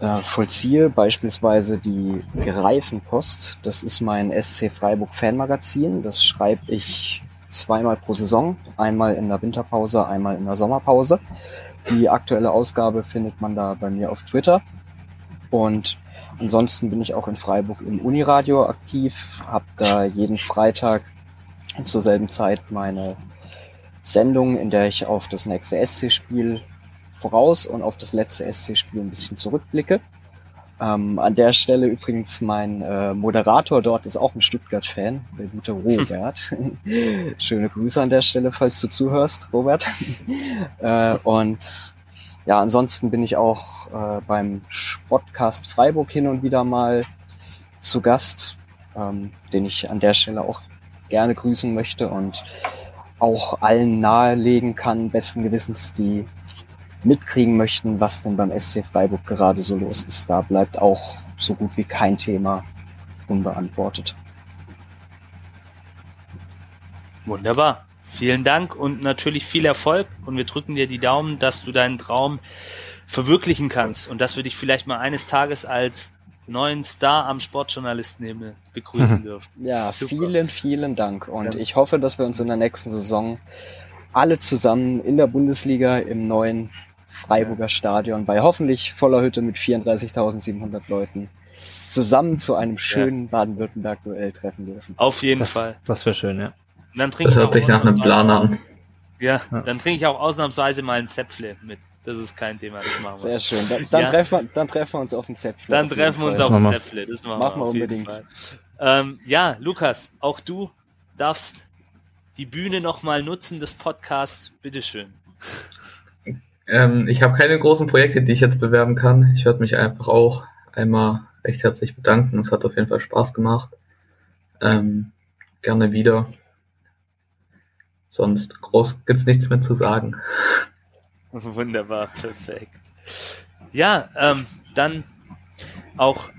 äh, vollziehe, beispielsweise die Greifenpost. Das ist mein SC Freiburg Fanmagazin. Das schreibe ich zweimal pro Saison, einmal in der Winterpause, einmal in der Sommerpause. Die aktuelle Ausgabe findet man da bei mir auf Twitter. Und ansonsten bin ich auch in Freiburg im Uniradio aktiv, habe da jeden Freitag zur selben Zeit meine Sendung, in der ich auf das nächste SC-Spiel voraus und auf das letzte SC-Spiel ein bisschen zurückblicke. Ähm, an der Stelle übrigens mein äh, Moderator dort ist auch ein Stuttgart-Fan, der gute Robert. Schöne Grüße an der Stelle, falls du zuhörst, Robert. äh, und ja, ansonsten bin ich auch äh, beim Sportcast Freiburg hin und wieder mal zu Gast, ähm, den ich an der Stelle auch gerne grüßen möchte und auch allen nahelegen kann, besten Gewissens, die mitkriegen möchten, was denn beim SC Freiburg gerade so los ist. Da bleibt auch so gut wie kein Thema unbeantwortet. Wunderbar. Vielen Dank und natürlich viel Erfolg und wir drücken dir die Daumen, dass du deinen Traum verwirklichen kannst und dass wir dich vielleicht mal eines Tages als neuen Star am Sportjournalistenhimmel begrüßen dürfen. Ja, Super. vielen, vielen Dank und ja. ich hoffe, dass wir uns in der nächsten Saison alle zusammen in der Bundesliga im neuen Freiburger Stadion bei hoffentlich voller Hütte mit 34.700 Leuten zusammen zu einem schönen ja. Baden-Württemberg-Duell treffen dürfen. Auf jeden das, Fall. Das wäre schön, ja. Und dann trinke das hört sich nach einem Plan an. Ja, dann trinke ich auch ausnahmsweise mal ein Zäpfle mit. Das ist kein Thema, das machen wir. Sehr schön. Dann, dann, ja. treffen, wir, dann treffen wir uns auf ein Zäpfle. Dann treffen wir uns auf ein Zäpfle. Das machen, machen wir unbedingt. Ähm, ja, Lukas, auch du darfst die Bühne nochmal nutzen des Podcasts. Bitteschön. Ähm, ich habe keine großen Projekte, die ich jetzt bewerben kann. Ich würde mich einfach auch einmal recht herzlich bedanken. Es hat auf jeden Fall Spaß gemacht. Ähm, gerne wieder. Sonst groß gibt's nichts mehr zu sagen. Wunderbar, perfekt. Ja, ähm, dann auch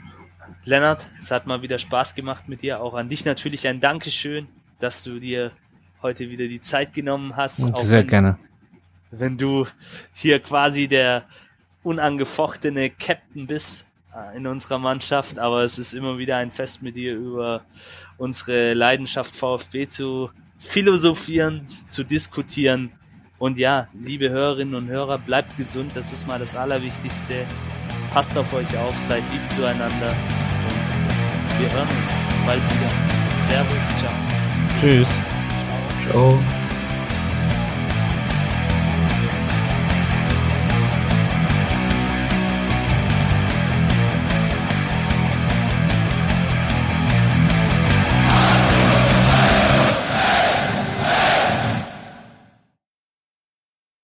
Lennart, es hat mal wieder Spaß gemacht mit dir. Auch an dich natürlich ein Dankeschön, dass du dir heute wieder die Zeit genommen hast. Sehr wenn, gerne wenn du hier quasi der unangefochtene Captain bist äh, in unserer Mannschaft, aber es ist immer wieder ein Fest mit dir über unsere Leidenschaft VfB zu philosophieren, zu diskutieren. Und ja, liebe Hörerinnen und Hörer, bleibt gesund, das ist mal das Allerwichtigste. Passt auf euch auf, seid lieb zueinander und wir hören uns bald wieder. Servus, ciao. Tschüss. Ciao.